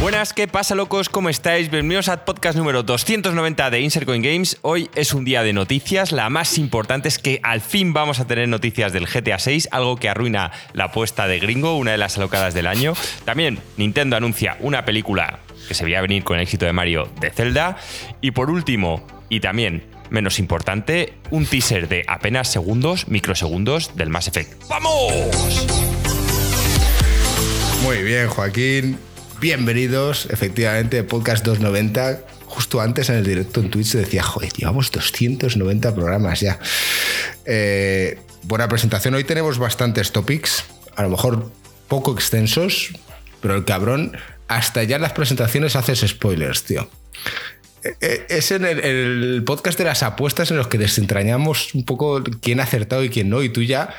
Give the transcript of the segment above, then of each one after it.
Buenas, ¿qué pasa locos? ¿Cómo estáis? Bienvenidos al podcast número 290 de Insert Coin Games. Hoy es un día de noticias. La más importante es que al fin vamos a tener noticias del GTA 6, algo que arruina la apuesta de Gringo, una de las alocadas del año. También Nintendo anuncia una película que se veía venir con el éxito de Mario de Zelda. Y por último, y también menos importante, un teaser de apenas segundos, microsegundos del Mass Effect. ¡Vamos! Muy bien, Joaquín. Bienvenidos, efectivamente, podcast 290. Justo antes en el directo en Twitch decía, joder, llevamos 290 programas ya. Eh, buena presentación. Hoy tenemos bastantes topics, a lo mejor poco extensos, pero el cabrón hasta ya en las presentaciones haces spoilers, tío. Eh, eh, Es en el, el podcast de las apuestas en los que desentrañamos un poco quién ha acertado y quién no, y tú ya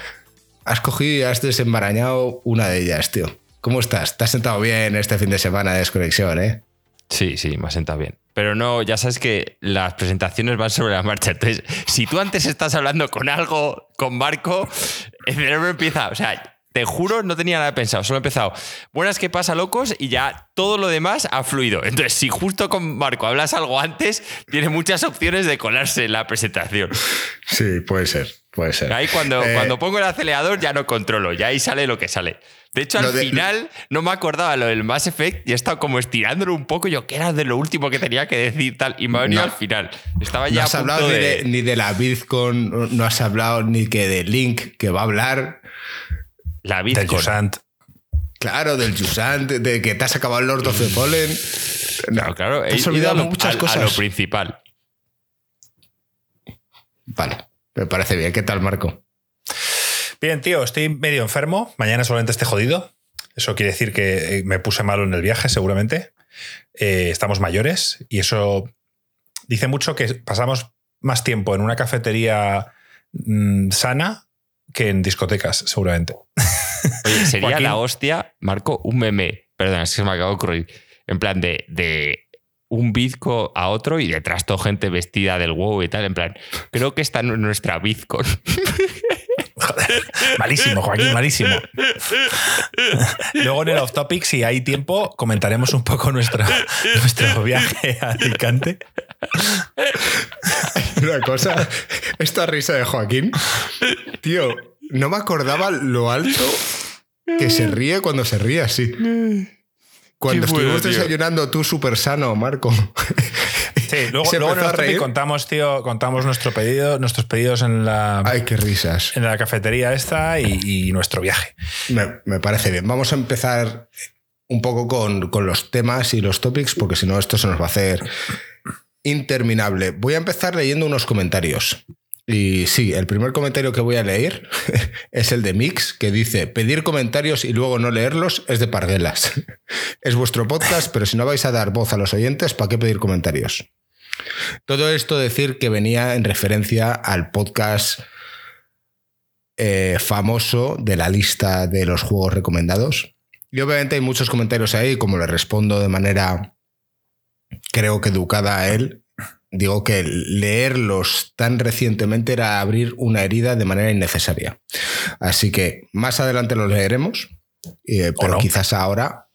has cogido y has desenmarañado una de ellas, tío. ¿Cómo estás? ¿Te has sentado bien este fin de semana de desconexión, eh? Sí, sí, me ha sentado bien. Pero no, ya sabes que las presentaciones van sobre la marcha. Entonces, si tú antes estás hablando con algo, con Marco, el cerebro empieza, o sea, te juro, no tenía nada pensado, solo he empezado. Buenas que pasa, locos, y ya todo lo demás ha fluido. Entonces, si justo con Marco hablas algo antes, tiene muchas opciones de colarse en la presentación. Sí, puede ser, puede ser. Ahí cuando, Eh, cuando pongo el acelerador ya no controlo, ya ahí sale lo que sale. De hecho, al Lo de- final no me acordaba lo del Mass Effect y he estado como estirándolo un poco, yo que era de lo último que tenía que decir tal, y me ha venido No. al final. Estaba No ya has a punto hablado ni de... de, ni de la BizCon, no has hablado ni que de Link, que va a hablar. la. Jusant. Claro, del Jusant, de que te has acabado el Lord of the Fallen. No, claro, te he has ido a olvidado lo, muchas a- a cosas. lo principal. Vale, me parece bien. ¿Qué tal, Marco? Bien, tío, estoy medio enfermo. Mañana solamente esté jodido. Eso quiere decir que eh, me puse malo en el viaje, seguramente. Eh, estamos mayores y eso dice mucho que pasamos más tiempo en una cafetería mm, sana que en discotecas, seguramente. Oye, sería Joaquín. la hostia, Marco, un meme. Perdón, es que se me acaba de ocurrir. En plan de, de un bizco a otro y detrás toda gente vestida del huevo y tal. En plan, creo que está en nuestra bizcon. Malísimo, Joaquín, malísimo. Luego en el off topic, si hay tiempo, comentaremos un poco nuestro, nuestro viaje a Alicante. Una cosa, esta risa de Joaquín, tío, no me acordaba lo alto que se ríe cuando se ríe así. Cuando Qué estuvimos desayunando, tú súper sano, Marco. Sí, luego, luego reír. contamos, tío, contamos nuestro pedido, nuestros pedidos en la, Ay, qué risas. en la cafetería esta y, y nuestro viaje. Me, me parece bien. Vamos a empezar un poco con, con los temas y los topics, porque si no, esto se nos va a hacer interminable. Voy a empezar leyendo unos comentarios. Y sí, el primer comentario que voy a leer es el de Mix, que dice, pedir comentarios y luego no leerlos es de parguelas. Es vuestro podcast, pero si no vais a dar voz a los oyentes, ¿para qué pedir comentarios? Todo esto decir que venía en referencia al podcast eh, famoso de la lista de los juegos recomendados. Y obviamente hay muchos comentarios ahí, como le respondo de manera, creo que educada a él, digo que leerlos tan recientemente era abrir una herida de manera innecesaria. Así que más adelante los leeremos, eh, pero no. quizás ahora,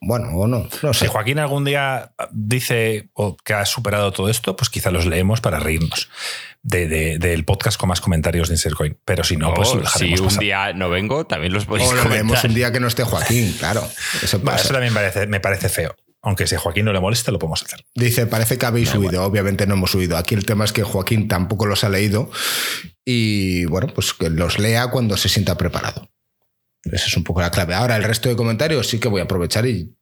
bueno, o no, no Si sé. Joaquín algún día dice o que ha superado todo esto, pues quizá los leemos para reírnos de- de- del podcast con más comentarios de Insercoin. Pero si no, pues O lo dejaremos si un pasar. día no vengo, también los podéis O lo leemos un día que no esté Joaquín, claro. Eso también parece- me parece feo. Aunque si a Joaquín no le moleste, lo podemos hacer. Dice, parece que habéis Da subido. Obviamente no hemos subido. Aquí el tema es que Joaquín tampoco los ha leído. Y bueno, pues que los lea cuando se sienta preparado. Esa es un poco la clave. Ahora, el resto de comentarios sí que voy a aprovechar y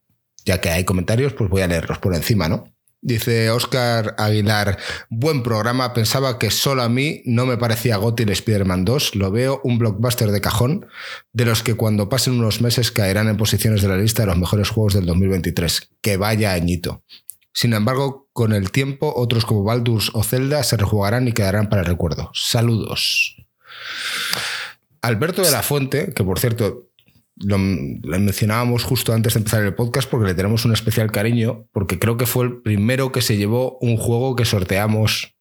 ya que hay comentarios, pues voy a leerlos por encima, ¿no? Dice Oscar Aguilar, buen programa, pensaba que solo a mí no me parecía Gotti el Spider-Man 2, lo veo un blockbuster de cajón, de los que cuando pasen unos meses caerán en posiciones de la lista de los mejores juegos del 2023. Que vaya añito. Sin embargo, con el tiempo, otros como Baldur's o Zelda se rejugarán y quedarán para el recuerdo. Saludos. Alberto de la Fuente, que por cierto lo, lo mencionábamos justo antes de empezar el podcast porque le tenemos un especial cariño, porque creo que fue el primero que se llevó un juego que sorteamos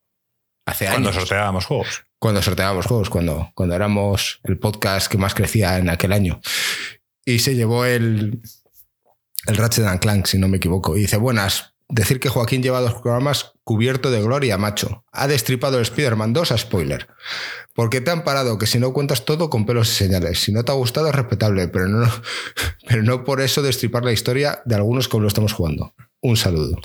hace Cuando años. sorteábamos juegos. Cuando sorteábamos juegos, cuando, cuando éramos el podcast que más crecía en aquel año. Y se llevó el, el Ratchet and Clank, si no me equivoco. Y dice, buenas, decir que Joaquín lleva dos programas cubierto de gloria, macho. Ha destripado el Spider-Man 2 a spoiler. Porque te han parado que si no cuentas todo con pelos y señales. Si no te ha gustado es respetable, pero no, pero no por eso destripar la historia de algunos como lo estamos jugando. Un saludo.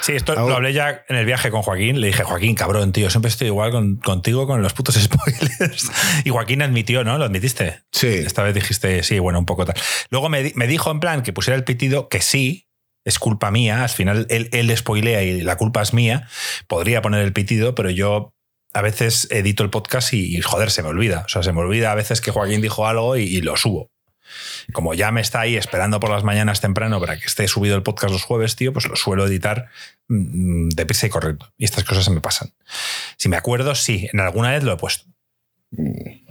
Sí, esto lo hablé ya en el viaje con Joaquín. Le dije, Joaquín, cabrón, tío, siempre estoy igual contigo con los putos spoilers. Y Joaquín admitió, ¿no? ¿Lo admitiste? Sí. Esta vez dijiste, sí, bueno, un poco tal. Luego me, dijo en plan que pusiera el pitido que sí, es culpa mía. Al final él, él spoilea y la culpa es mía. Podría poner el pitido, pero yo a veces edito el podcast y, joder, se me olvida. O sea, se me olvida a veces que Joaquín dijo algo y lo subo como ya me está ahí esperando por las mañanas temprano para que esté subido el podcast los jueves, tío, pues lo suelo editar mm, deprisa y correcto. Y estas cosas se me pasan. Si me acuerdo, sí, en alguna vez lo he puesto. Mm,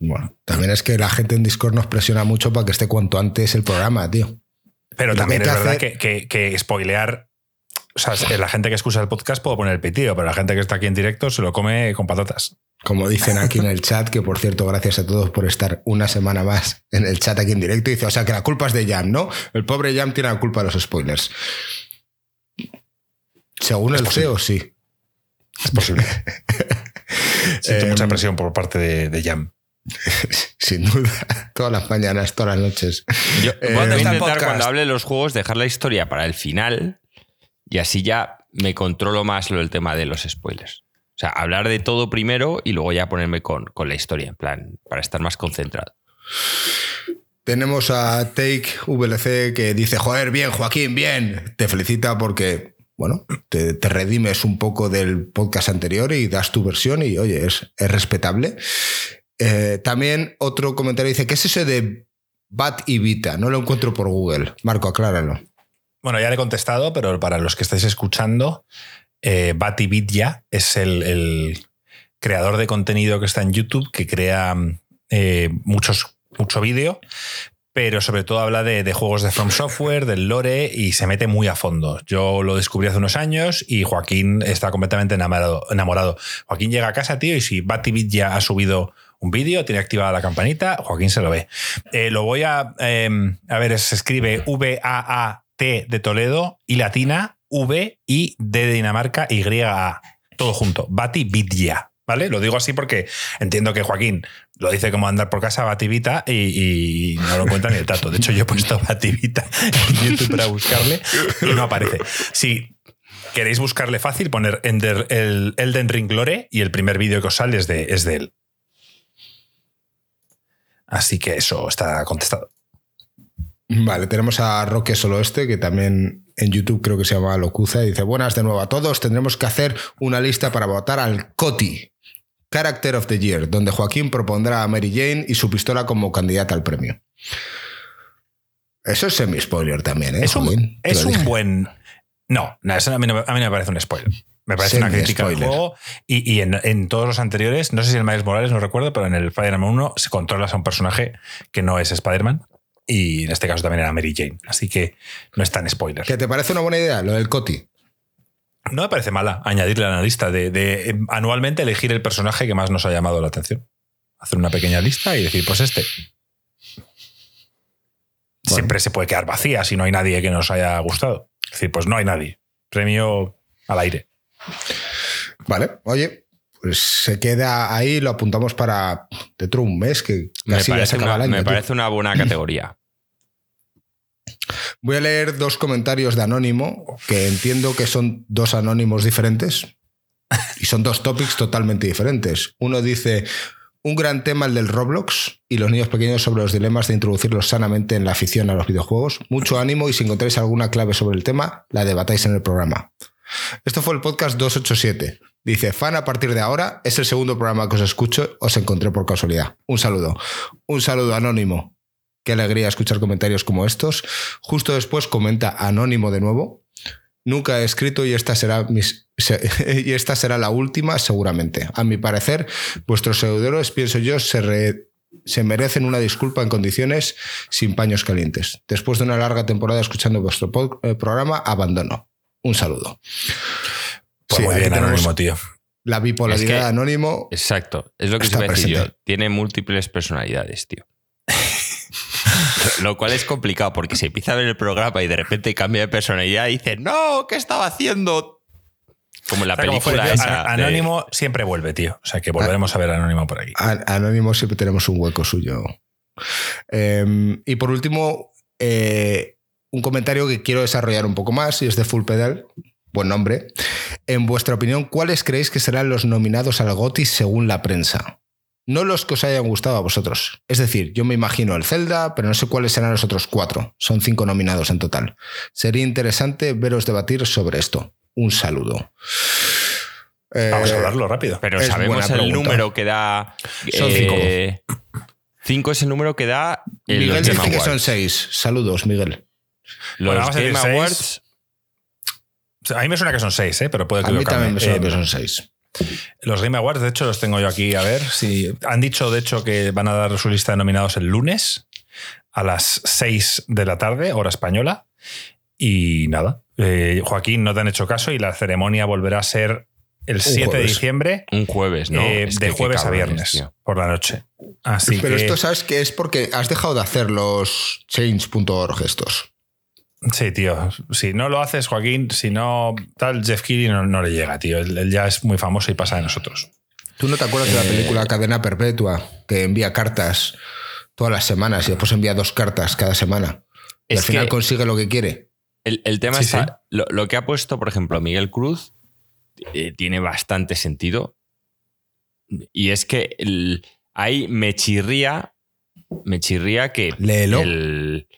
bueno, también es que la gente en Discord nos presiona mucho para que esté cuanto antes el programa, tío. Pero también es verdad que, que, spoilear o sea, la gente que escucha el podcast puedo poner el pitido, pero la gente que está aquí en directo se lo come con patatas. Como dicen aquí en el chat, que por cierto, gracias a todos por estar una semana más en el chat aquí en directo. Dice, o sea, que la culpa es de Jam, ¿no? El pobre Jam tiene la culpa de los spoilers. Según el CEO, sí. Es posible. Siento mucha em, presión por parte de, Jam. Sin duda, todas las mañanas, todas las noches. Yo voy a intentar cuando hable de los juegos dejar la historia para el final y así ya me controlo más lo del tema de los spoilers. O sea, hablar de todo primero y luego ya ponerme con, la historia, en plan, para estar más concentrado. Tenemos a Take VLC que dice, joder, bien, Joaquín, bien. Te felicita porque, bueno, te, redimes un poco del podcast anterior y das tu versión y, oye, es, es respetable. Eh, también otro comentario dice, ¿qué es eso de Bat y Vita? No lo encuentro por Google. Marco, acláralo. Bueno, ya le he contestado, pero para los que estáis escuchando, eh, Bati Vidya es el, creador de contenido que está en YouTube, que crea eh, muchos, mucho vídeo, pero sobre todo habla de, juegos de From Software, del lore y se mete muy a fondo. Yo lo descubrí hace unos años y Joaquín está completamente enamorado. enamorado. Joaquín llega a casa, tío, y si Bati ya ha subido un vídeo, tiene activada la campanita, Joaquín se lo ve. Eh, lo voy a, em, a ver, se escribe V-A-A-T de Toledo y latina V y D de Dinamarca Y A. Todo junto. Bati. ¿Vale? Lo digo así porque entiendo que Joaquín lo dice como andar por casa Bativita y, y no lo encuentra ni el tato. De hecho, yo he puesto Bativita en YouTube para buscarle y no aparece. Si queréis buscarle fácil, poner el Elden Ring Lore y el primer vídeo que os sale es de, es de él. Así que eso está contestado. Vale, tenemos a Roque Solo Este, que también en YouTube creo que se llama Locuza, y dice, buenas de nuevo a todos, tendremos que hacer una lista para votar al COTI, Character of the Year, donde Joaquín propondrá a Mary Jane y su pistola como candidata al premio. Eso es semi-spoiler también, ¿eh? Es un, es un buen... No, eso a mí, no, me parece un spoiler. Me parece una crítica al juego. Y, en, todos los anteriores, no sé si el Miles Morales, no recuerdo, pero en el Spider-Man 1 se controlas a un personaje que no es Spider-Man y en este caso también era Mary Jane. Así que no es tan spoiler. ¿Qué te parece una buena idea lo del Coti? No me parece mala añadirle a la lista de, em, anualmente elegir el personaje que más nos ha llamado la atención. Hacer una pequeña lista y decir, pues este. Siempre se puede quedar vacía si no hay nadie que nos haya gustado. Es decir, pues no hay nadie. Premio al aire. Vale, oye, pues se queda ahí, lo apuntamos para dentro de un mes, que casi me parece, una, me parece una buena categoría. Voy a leer dos comentarios de Anónimo, que entiendo que son dos anónimos diferentes. Y son dos topics totalmente diferentes. Uno dice, un gran tema el del Roblox y los niños pequeños sobre los dilemas de introducirlos sanamente en la afición a los videojuegos. Mucho ánimo y si encontráis alguna clave sobre el tema, la debatáis en el programa. Esto fue el podcast 287. Dice, fan a partir de ahora, es el segundo programa que os escucho, os encontré por casualidad. Un saludo. Un saludo anónimo. Qué alegría escuchar comentarios como estos. Justo después comenta anónimo de nuevo. Nunca he escrito y esta será mis, y esta será la última seguramente. A mi parecer, vuestros seguidores, pienso yo, se, se merecen una disculpa en condiciones sin paños calientes. Después de una larga temporada escuchando vuestro eh, programa, abandono. Un saludo. Pues muy bien, Anónimo, tío. La bipolaridad Anónimo. Exacto, es lo que se a decir yo. Tiene múltiples personalidades, tío. Lo cual es complicado porque se empieza a ver el programa y de repente cambia de personalidad y dice, no, ¿qué estaba haciendo? Como en la película de- Anónimo siempre vuelve, tío. O sea que volveremos a ver a Anónimo por aquí. Anónimo siempre tenemos un hueco suyo. Eh, y por último, eh, un comentario que quiero desarrollar un poco más y es de Full Pedal. Buen nombre. En vuestra opinión, ¿cuáles creéis que serán los nominados al GOTY según la prensa? No los que os hayan gustado a vosotros. Es decir, yo me imagino el Zelda, pero no sé cuáles serán los otros cuatro. Son cinco nominados en total. Sería interesante veros debatir sobre esto. Un saludo. Vamos Eh, a hablarlo rápido. Pero Es sabemos buena el pregunta. número que da. Son eh, Cinco es el número que da el Miguel dice que son seis. Saludos, Miguel. Los Bueno, vamos a Game seis. Awards. Sea, A mí me suena que son seis, ¿eh? pero puede A mí también me suena Eh, que son seis. Los Game Awards, de hecho, los tengo yo aquí a ver. Si han dicho, de hecho, que van a dar su lista de nominados el lunes a las 6 de la tarde, hora española. Y nada, eh, Joaquín, no te han hecho caso y la ceremonia volverá a ser el 7 de diciembre, Un jueves, ¿no? eh, Es de que jueves a viernes tío. por la noche. Así Pero que, esto sabes que es porque has dejado de hacer los change.org estos. Sí, tío. Si no lo haces, Joaquín, si no, tal, Jeff Keighley no, no le llega, tío. Él, él ya es muy famoso y pasa de nosotros. ¿Tú no te acuerdas de la película Cadena Perpetua que envía cartas todas las semanas y después envía dos cartas cada semana? Y Es al final que- consigue lo que quiere. El, el tema Sí, está. sí. Lo, lo que ha puesto, por ejemplo, Miguel Cruz eh, tiene bastante sentido. Y es que el- ahí me chirría. Me chirría que. Léelo. el-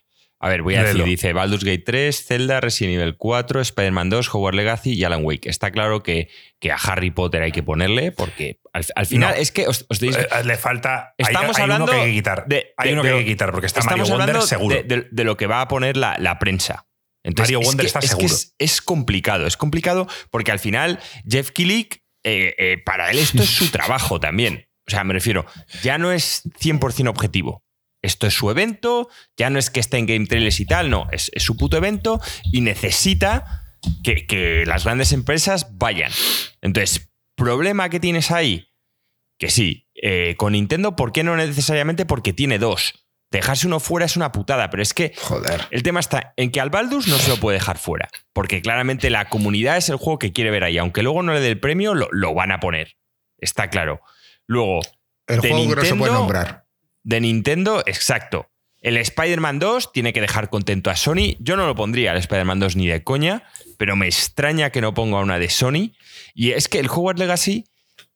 a ver, voy a decir: dice Baldur's Gate 3, Zelda, Resident Evil 4, Spider-Man 2, Hogwarts Legacy y Alan Wake. Está claro que, que a Harry Potter hay que ponerle, porque al, al final No. es que os, os diréis- Eh, le falta. hay- Estamos hay, hablando uno que hay que quitar. de- hay de- uno que de- hay que quitar porque está Estamos Mario Wonder hablando seguro. de, lo que va a poner la, la prensa. Entonces, Mario es Wonder que- está es que seguro. es, es complicado, es complicado porque al final Jeff Killick, eh, eh, para él esto es su trabajo también. O sea, me refiero, ya no es 100% objetivo. Esto es su evento, ya no es que esté en Game Trailers y tal, no, es, es su puto evento y necesita que, que las grandes empresas vayan. Entonces, problema que tienes ahí, que sí, eh, con Nintendo, ¿por qué no necesariamente? Porque tiene dos. Dejarse uno fuera es una putada, pero es que Joder. el tema está en que al Baldus no se lo puede dejar fuera, porque claramente la comunidad es el juego que quiere ver ahí, aunque luego no le dé el premio, lo, lo van a poner. Está claro. Luego, El de juego que no se puede nombrar. De Nintendo, exacto. El Spider-Man 2 tiene que dejar contento a Sony. Yo no lo pondría el Spider-Man 2 ni de coña, pero me extraña que no ponga una de Sony. Y es que el Hogwarts Legacy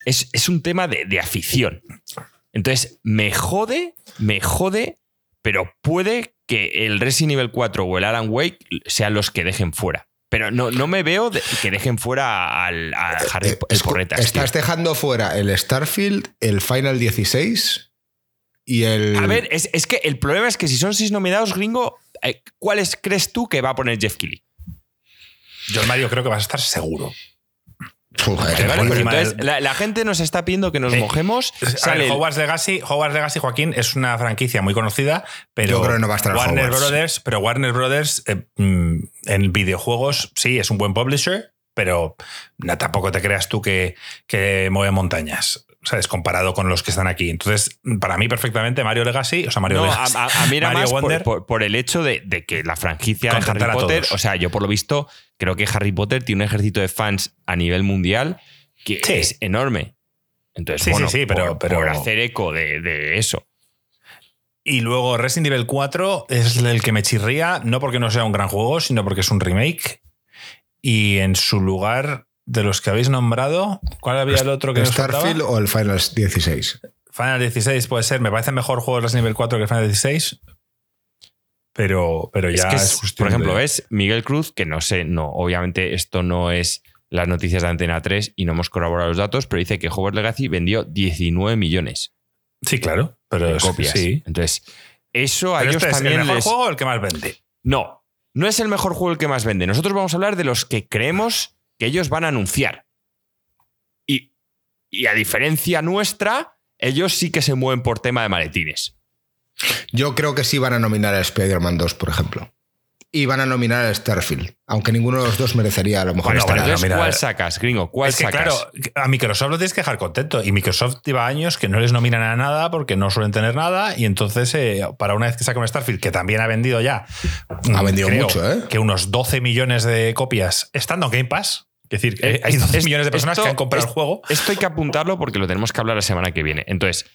es, es un tema de, de afición. Entonces, me jode, me jode, pero puede que el Resident Evil 4 o el Alan Wake sean los que dejen fuera. Pero no, no me veo de- que dejen fuera al, a Harry Eh, el es- estás tío. dejando fuera el Starfield, el Final 16 y el. A ver, es, es que el problema es que si son seis nominados, gringo, eh, ¿cuáles crees tú que va a poner Jeff Keighley? Yo, Mario, creo que vas a estar seguro. Joder, Vale, ¿Vale? Entonces, mal. la, la gente nos está pidiendo que nos Eh, mojemos. Ver, Sale el- Hogwarts Legacy, Hogwarts Legacy, Joaquín, es una franquicia muy conocida, pero Yo creo que no va a estar en Warner Hogwarts. Brothers, pero Warner Brothers eh, mm, en videojuegos sí es un buen publisher, pero no, tampoco te creas tú que, que mueve montañas. ¿Sabes? Comparado con los que están aquí. Entonces, para mí, perfectamente, Mario Legacy, o sea, Mario No, Legacy. a- a mí era Mario más por, Wonder. por- por el hecho de, de que la franquicia de Harry Potter, o sea, yo por lo visto creo que Harry Potter tiene un ejército de fans a nivel mundial que Sí. es enorme. Entonces, Sí, sí, sí, pero- por, pero- por hacer eco de, de eso. Y luego Resident Evil 4 es el que me chirría, no porque no sea un gran juego, sino porque es un remake. Y en su lugar, de los que habéis nombrado, ¿cuál había el otro que nos? Starfield o el Final 16. Final 16 puede ser, me parece mejor juego de Resident Evil 4 que Final 16. Pero, pero Es ya que, es, es, cuestión por ejemplo, de- es Miguel Cruz, que no sé, no, obviamente esto no es las noticias de Antena 3 y no hemos corroborado los datos, pero dice que Hogwarts Legacy vendió 19 millones Sí, claro. Pero de es- copias. sí. Entonces, eso a Pero ellos este es también el mejor les- juego o el que más vende. No, no es el mejor juego el que más vende. Nosotros vamos a hablar de los que creemos que ellos van a anunciar. Y, y a diferencia nuestra, ellos sí que se mueven por tema de maletines. Yo creo que sí van a nominar a Spider-Man 2, por ejemplo. y van a nominar a Starfield, aunque ninguno de los dos merecería a lo mejor Bueno, estar. Entonces, mira, ¿cuál sacas, gringo? ¿Cuál es que, sacas? claro, a Microsoft lo tienes que dejar contento. Y Microsoft lleva años que no les nominan a nada porque no suelen tener nada. Y entonces, eh, para una vez que saca un Starfield, que también ha vendido ya. Ha vendido creo mucho, ¿eh? Que unos 12 millones de copias estando en Game Pass. Es decir, que Eh, hay 12 es- millones de personas esto- que han comprado es- el juego. Esto hay que apuntarlo porque lo tenemos que hablar la semana que viene. Entonces,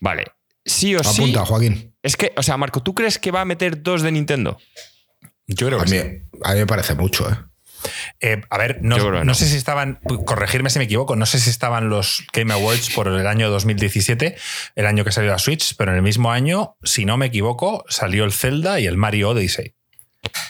vale, sí o sí. Apunta, Joaquín. Es que, o sea, Marco, ¿tú crees que va a meter dos de Nintendo? Yo creo A que mí, sí. a mí me parece mucho, ¿eh? Eh, a ver, no, no no. sé si estaban, corregirme si me equivoco, no sé si estaban los Game Awards por el año 2017, el año que salió la Switch, pero en el mismo año, si no me equivoco, salió el Zelda y el Mario Odyssey.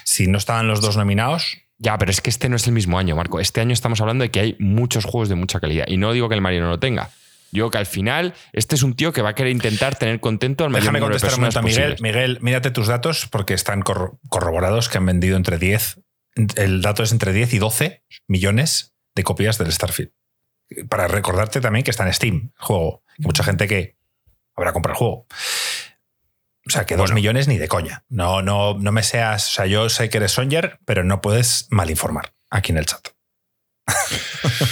Si no estaban los dos nominados, Ya, pero es que este no es el mismo año, Marco. Este año estamos hablando de que hay muchos juegos de mucha calidad. Y no digo que el Mario no lo tenga. Digo que al final, este es un tío que va a querer intentar tener contento al mayor déjame número de contestar un momento a Miguel. posibles. Miguel, mírate tus datos porque están corro- corroborados que han vendido entre 10, el dato es entre 10 y 12 millones de copias del Starfield. Para recordarte también que está en Steam, el juego. Que mucha gente que habrá comprado el juego. O sea, que dos millones ni de coña. No, no, no me seas. O sea, yo sé que eres Songer, pero no puedes malinformar aquí en el chat.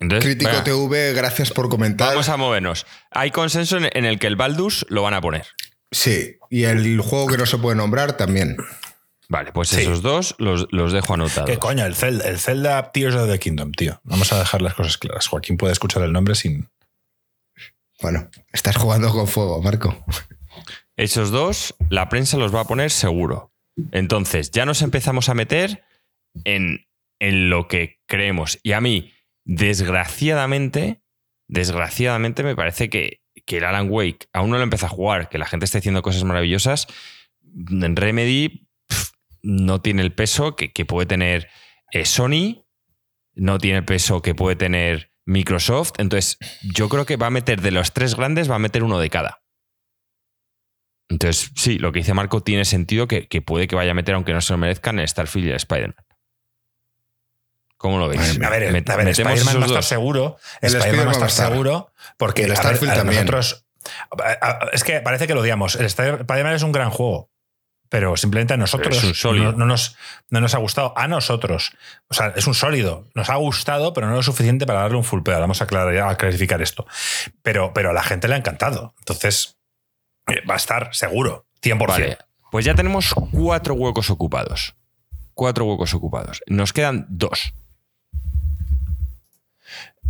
Entonces, Crítico venga, TV, gracias por comentar. vamos a movernos. Hay consenso en, en el que el Baldus lo van a poner. Sí, y el juego que no se puede nombrar también. Vale, pues Sí. esos dos los, los dejo anotados. ¿Qué coño? El Zelda, el Zelda Tears of the Kingdom, tío. Vamos a dejar las cosas claras. Joaquín puede escuchar el nombre sin. Bueno, estás jugando con fuego, Marco. Esos dos, la prensa los va a poner seguro. Entonces, ya nos empezamos a meter en, en lo que creemos. Y a mí, desgraciadamente, desgraciadamente me parece que, que el Alan Wake aún no lo empieza a jugar, que la gente está diciendo cosas maravillosas. En Remedy no tiene el peso que, que puede tener eh, Sony, no tiene el peso que puede tener Microsoft. Entonces, yo creo que va a meter de los tres grandes, va a meter uno de cada. Entonces, sí, lo que dice Marco tiene sentido que, que puede que vaya a meter, aunque no se lo merezcan, el Starfield y el Spider-Man. ¿Cómo lo veis? A ver, a Spider-Man va a estar seguro. El Spider-Man va a Spider-Man va a estar seguro. Porque el a ver, Starfield a también. Nosotros, es que parece que lo odiamos. El Spider-Man es un gran juego. Pero simplemente a nosotros Pero es un sólido. no, no nos, no nos ha gustado. A nosotros. O sea, es un sólido. Nos ha gustado, pero no lo suficiente para darle un full pedo. Vamos a, aclarar- a clarificar esto. Pero, pero a la gente le ha encantado. Entonces, va a estar seguro. 100%. Vale, pues ya tenemos cuatro huecos ocupados. Cuatro huecos ocupados. Nos quedan dos.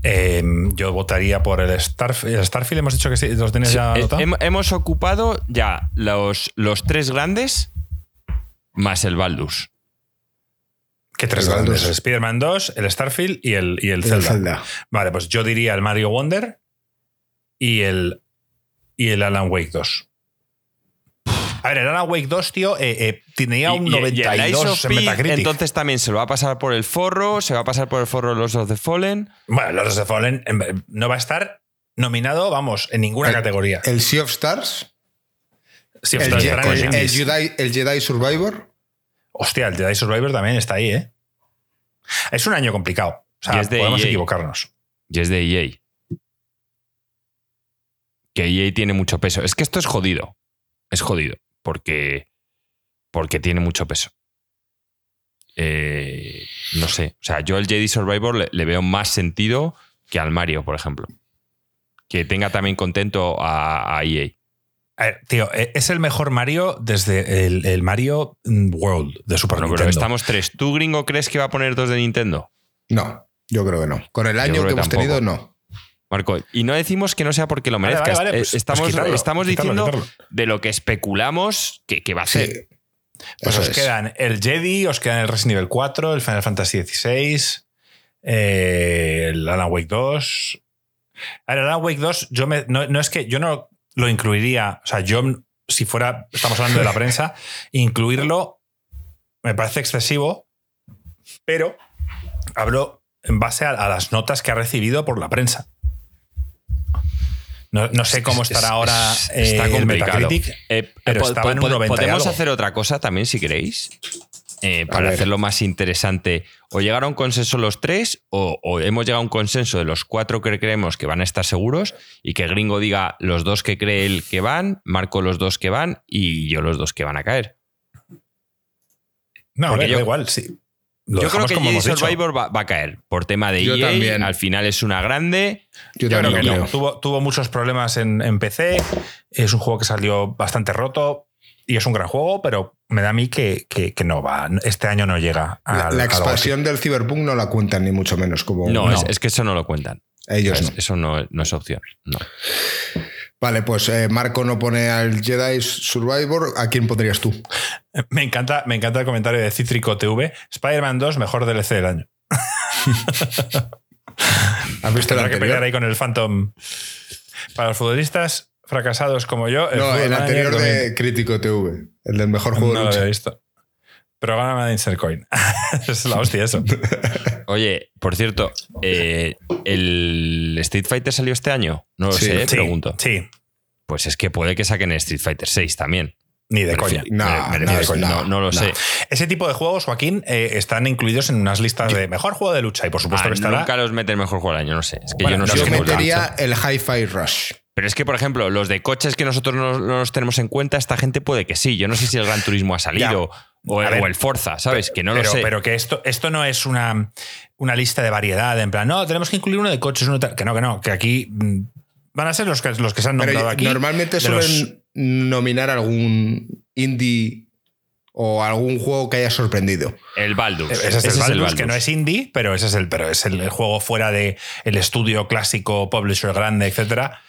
Eh, yo votaría por el Starfield. ¿El Starfield hemos dicho que sí? ¿Los tienes ya Eh, hem- hemos ocupado ya los, los tres grandes más el Baldus. ¿Qué tres El grandes? El Spider-Man 2, el Starfield y el, y el El Zelda. Zelda. Vale, pues yo diría el Mario Wonder y el, y el Alan Wake 2. A ver, el Alan Wake 2, tío, eh, eh, tenía un Y- y- y el Lies 92 of en Metacritic. entonces también se lo va a pasar por el forro, se va a pasar por el forro Los of the Fallen. bueno, los de Fallen en- no va a estar nominado, vamos, en ninguna El- categoría. El Sea of Stars. El, Je- estarán en el- los el indies. Jedi, el Jedi Survivor. Hostia, el Jedi Survivor también está ahí, ¿eh? Es un año complicado. O sea, podemos EA. equivocarnos. Y es de EA. Que EA tiene mucho peso. Es que esto es jodido. Es jodido. Porque, porque tiene mucho peso. Eh, no sé. O sea, yo al Jedi Survivor le, le veo más sentido que al Mario, por ejemplo. Que tenga también contento a, a E EA. A ver, tío, eh, es el mejor Mario desde el, el Mario World de Super Bueno, pero Nintendo. estamos tres. ¿Tú, gringo, crees que va a poner dos de Nintendo? No, yo creo que no. Con el año que que hemos tampoco. tenido, no. Marco, y no decimos que no sea porque lo Vale, merezca. vale, vale, Eh, pues- pues estamos quitarlo, estamos quitarlo, diciendo quitarlo. de lo que especulamos que, que va a ser. Sí. Pues Eso os es. quedan el Jedi, os quedan el Resident Evil 4, el Final Fantasy XVI, eh, el Alan Wake 2. A ver, Alan Wake 2, yo me- no, no es que yo no lo incluiría, o sea, yo si fuera, estamos hablando de la prensa, incluirlo me parece excesivo, pero hablo en base a, a las notas que ha recibido por la prensa. No, no sé cómo Es- estará es- ahora es- eh, está el complicado. Metacritic. Eh, pero po- estaba en po- un 90 y podemos hacer otra cosa también si queréis. eh, para hacerlo más interesante. O llegar a un consenso los tres, o, o hemos llegado a un consenso de los cuatro que creemos que van a estar seguros, y que Gringo diga los dos que cree él que van, Marco los dos que van, y yo los dos que van a caer. No, a ver, yo- da igual, sí. Lo Yo creo que como. Survivor va, va a caer por tema de Yo EA. también. Al final es una grande. Yo, Yo creo también que no. Tuvo, tuvo muchos problemas en, en PC. Es un juego que salió bastante roto y es un gran juego, pero me da a mí que, que- que no va. Este año no llega a La, la expansión del Cyberpunk no la cuentan ni mucho menos como No, No. Es, es que eso no lo cuentan. ellos no. Eso no, no es opción. No. Vale, pues eh, Marco no pone al Jedi Survivor. ¿A quién pondrías tú? Me encanta, me encanta el comentario de Cítrico TV. Spider-Man 2, mejor DLC del año. ¿Has visto Tendrá que pelear ahí con el Phantom. Para los futbolistas fracasados como yo, el No, el anterior de Crítico TV. El del mejor juego No de lo lucha. había visto. Programa de Insert Coin. es la hostia eso. Oye, por cierto, eh, ¿el Street Fighter salió este año? No lo Sí, sé, Sí, pregunto. Sí, Pues es que puede que saquen Street Fighter 6 también. ni de coña. No, me- me no, refiero- no, no, no lo no. sé. Ese tipo de juegos, Joaquín, eh, están incluidos en unas listas de mejor juego de lucha y por supuesto Ah, que estará. nunca los meten mejor juego del año, no sé. Es que Bueno, yo no los sé Yo han metería el Hi-Fi Rush. Pero es que, por ejemplo, los de coches que nosotros no, no los tenemos en cuenta, esta gente puede que sí. Yo no sé si el Gran Turismo ha salido o, A ver, o el Forza, ¿sabes? Que no pero, lo sé. pero que esto, esto no es una, una lista de variedad, en plan, no, tenemos que incluir uno de coches, uno de tal. Que no, que no, que aquí mm, van a ser los que, los que se han Pero nombrado aquí. normalmente de suelen los- nominar algún indie o algún juego que haya sorprendido. el Baldur's. Ese es el Baldur's, Baldur's. que no es indie, pero ese es el, pero es el, el juego fuera de el estudio clásico, publisher grande, etcétera,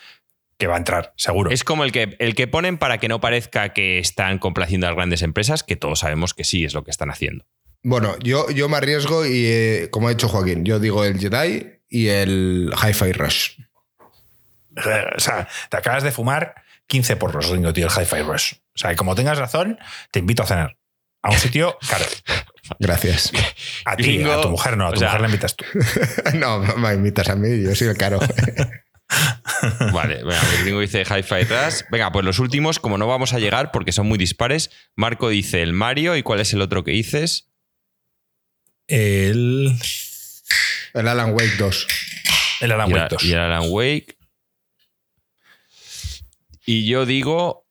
que va a entrar, seguro. Es como el que, el que ponen para que no parezca que están complaciendo a las grandes empresas, que todos sabemos que sí es lo que están haciendo. Bueno, yo, yo me arriesgo y, eh, como ha dicho Joaquín, yo digo el Jedi y el Hi-Fi Rush. O sea, te acabas de fumar 15 porros, Ringo, tío, el Hi-Fi Rush. O sea, que como tengas razón, te invito a cenar. A un sitio caro. Gracias. A ti, a tu mujer no, a o tu sea- mujer la invitas tú. no, me invitas a mí, yo soy el caro. Vale, venga, el gringo dice Hi-Fi Rush. Venga, pues los últimos, como no vamos a llegar porque son muy dispares, Marco dice el Mario y ¿cuál es el otro que dices? El, El Alan Wake 2. el Alan Wake el, 2. y el Alan Wake. Y yo digo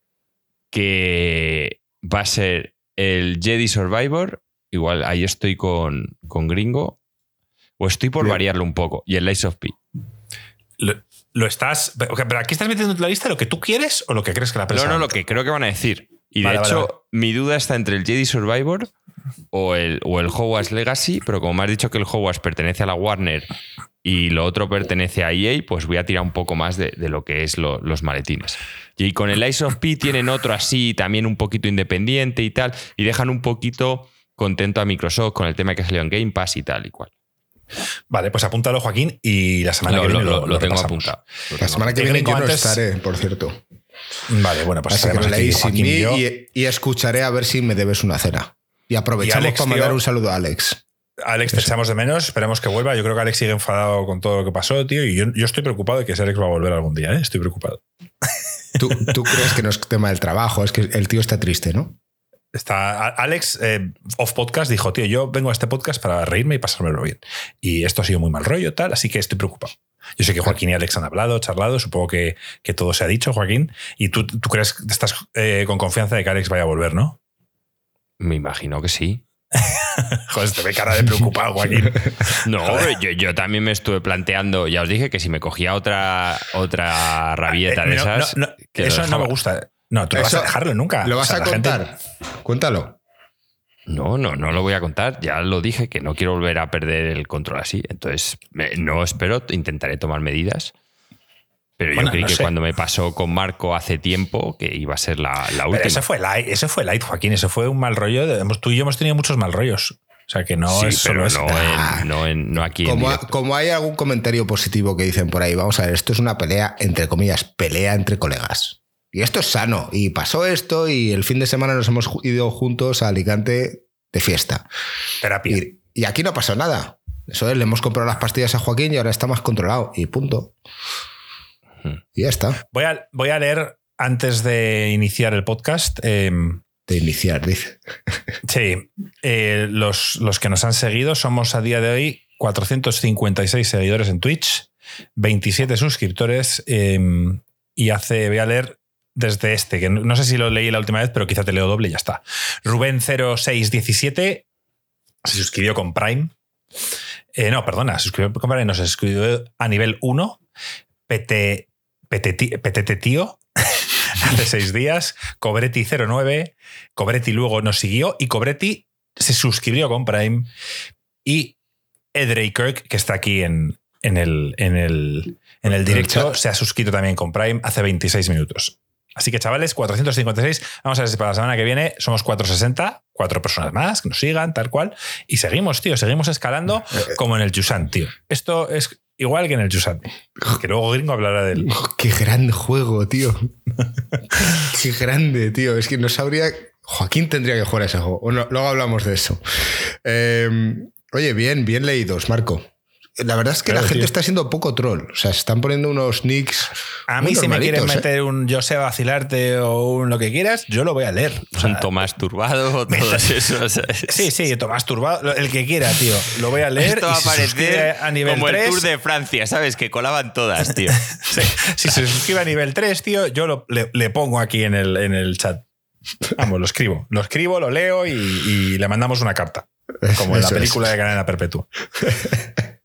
que va a ser el Jedi Survivor. Igual ahí estoy con, con Gringo. O estoy por Bien. variarlo un poco. Y el Lies of P. Lo, lo estás. Pero aquí estás metiendo en la lista lo que tú quieres o lo que crees que la No, prensa. no, lo que creo que van a decir. Y de vale, hecho, vale. mi duda está entre el Jedi Survivor o el, o el Hogwarts Legacy, pero como me has dicho que el Hogwarts pertenece a la Warner y lo otro pertenece a EA, pues voy a tirar un poco más de, de lo que es lo- los maletines. Y con el Ice of P tienen otro así, también un poquito independiente y tal, y dejan un poquito contento a Microsoft con el tema que salió en Game Pass y tal y cual. Vale, pues apúntalo, Joaquín, y la semana Lo, que viene lo- lo, lo tengo repasamos. apuntado. La semana que viene yo no estaré, por cierto. Vale, bueno, pues Así que leéis sin mí y yo. y, y escucharé a ver si me debes una cena. Y aprovechamos Y Alex, para mandar tío- un saludo a Alex. Alex, te echamos de menos, esperemos que vuelva. Yo creo que Alex sigue enfadado con todo lo que pasó, tío, y yo, yo estoy preocupado de que ese Alex va a volver algún día, ¿eh? Estoy preocupado. ¿Tú, tú crees que no es tema del trabajo, es que el tío está triste, ¿no? Está, Alex, eh, off podcast, dijo, tío, yo vengo a este podcast para reírme y pasármelo bien. Y esto ha sido muy mal rollo, tal, así que estoy preocupado. Yo sé que Joaquín y Alex han hablado, charlado, supongo que, que todo se ha dicho, Joaquín. Y tú, tú crees que estás eh, con confianza de que Alex vaya a volver, ¿no? Me imagino que sí. Joder, te ve cara de preocupado, Joaquín. No, yo, yo también me estuve planteando, ya os dije que si me cogía otra, otra rabieta Eh, de no, esas. no, no, eso no me gusta. No, tú no vas a dejarlo nunca. ¿Lo O vas sea, a gente- contar? Cuéntalo. No, no, no lo voy a contar. Ya lo dije que no quiero volver a perder el control así. Entonces, me- no espero, intentaré tomar medidas. Pero Bueno, yo creí no que sé. cuando me pasó con Marco hace tiempo que iba a ser la, la Pero última. eso fue light, eso fue light, Joaquín. Eso fue un mal rollo. de- hemos- tú y yo hemos tenido muchos mal rollos. O sea que no sí, es pero solo no, en- no, en- no aquí en como hay algún comentario positivo que dicen por ahí, vamos a ver, esto es una pelea, entre comillas, pelea entre colegas. Y esto es sano. Y pasó esto y el fin de semana nos hemos ido juntos a Alicante de fiesta. Terapia. Y, y aquí no pasó nada. Eso es, le hemos comprado las pastillas a Joaquín y ahora está más controlado. Y punto. Y ya está. Voy a, voy a leer antes de iniciar el podcast. eh, De iniciar, dice. sí, eh, los, los que nos han seguido somos a día de hoy 456 seguidores en Twitch, 27 suscriptores eh, y hace, voy a leer desde este, que no, sé si lo leí la última vez, pero quizá te leo doble y ya está. Rubén0617 se suscribió con Prime. Eh, no, perdona, se suscribió con Prime, no, se suscribió a nivel 1. PT, PTT tío, hace seis días. Cobretti09, Cobretti luego nos siguió y Cobretti se suscribió con Prime. Y Edrey Kirk, que está aquí en, en el, en el, en el directo, se ha suscrito también con Prime hace 26 minutos. Así que, chavales, 456. Vamos a ver si para la semana que viene somos 460, cuatro personas más que nos sigan, tal cual. Y seguimos, tío, seguimos escalando como en el Jusan, tío. Esto es igual que en el Jusan. Que luego Gringo hablará de él. Oh, qué gran juego, tío. qué grande, tío. Es que no sabría. Joaquín tendría que jugar ese juego. Bueno, luego hablamos de eso. Eh, oye, bien, bien leídos, Marco. La verdad es que Claro, la gente tío. está siendo poco troll. O sea, se están poniendo unos nicks. A mí, si me quieres normalitos, ¿eh? meter un yo sé vacilarte o un lo que quieras, yo lo voy a leer. O sea, un Tomás turbado, todo eso. ¿sabes? Sí, sí, Tomás Turbado, el que quiera, tío. Lo voy a leer. Esto va a y si se suscribe parecer a nivel como 3, el Tour de Francia, ¿sabes? Que colaban todas, tío. Sí, si se suscribe a nivel 3, tío, yo lo- le, le pongo aquí en el, en el chat. Vamos, lo escribo. Lo escribo, lo leo y, y le mandamos una carta. Como en la es. película de Cadena Perpetua.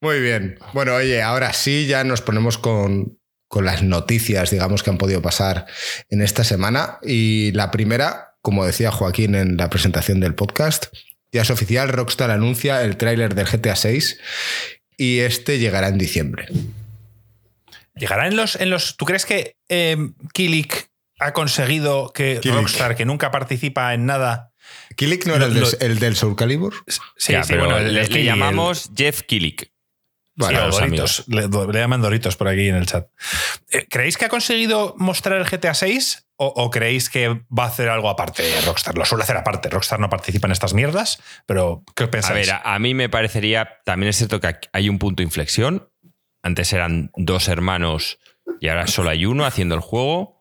Muy bien. Bueno, oye, ahora sí ya nos ponemos con, con las noticias, digamos, que han podido pasar en esta semana. Y la primera, como decía Joaquín en la presentación del podcast, ya es oficial, Rockstar anuncia el tráiler del GTA 6 y este llegará en diciembre. ¿Llegará en los, en los. ¿Tú crees que eh, Kilik ha conseguido que Kilik. Rockstar, que nunca participa en nada. ¿Kilik no era el, Lo- del- el del Soul Calibur? Sí, Ya, sí, pero bueno, el- le, le Kilik, el- llamamos Jeff Killick. Sí, Vale, o los Doritos. Le, llaman Doritos por aquí en el chat. Eh, ¿Creéis que ha conseguido mostrar el GTA 6 o, o creéis que va a hacer algo aparte Rockstar? Lo suele hacer aparte. Rockstar no participa en estas mierdas, pero ¿qué A pensáis? ver, a, a mí me parecería, también es cierto que hay un punto de inflexión. Antes eran dos hermanos y ahora solo hay uno haciendo el juego.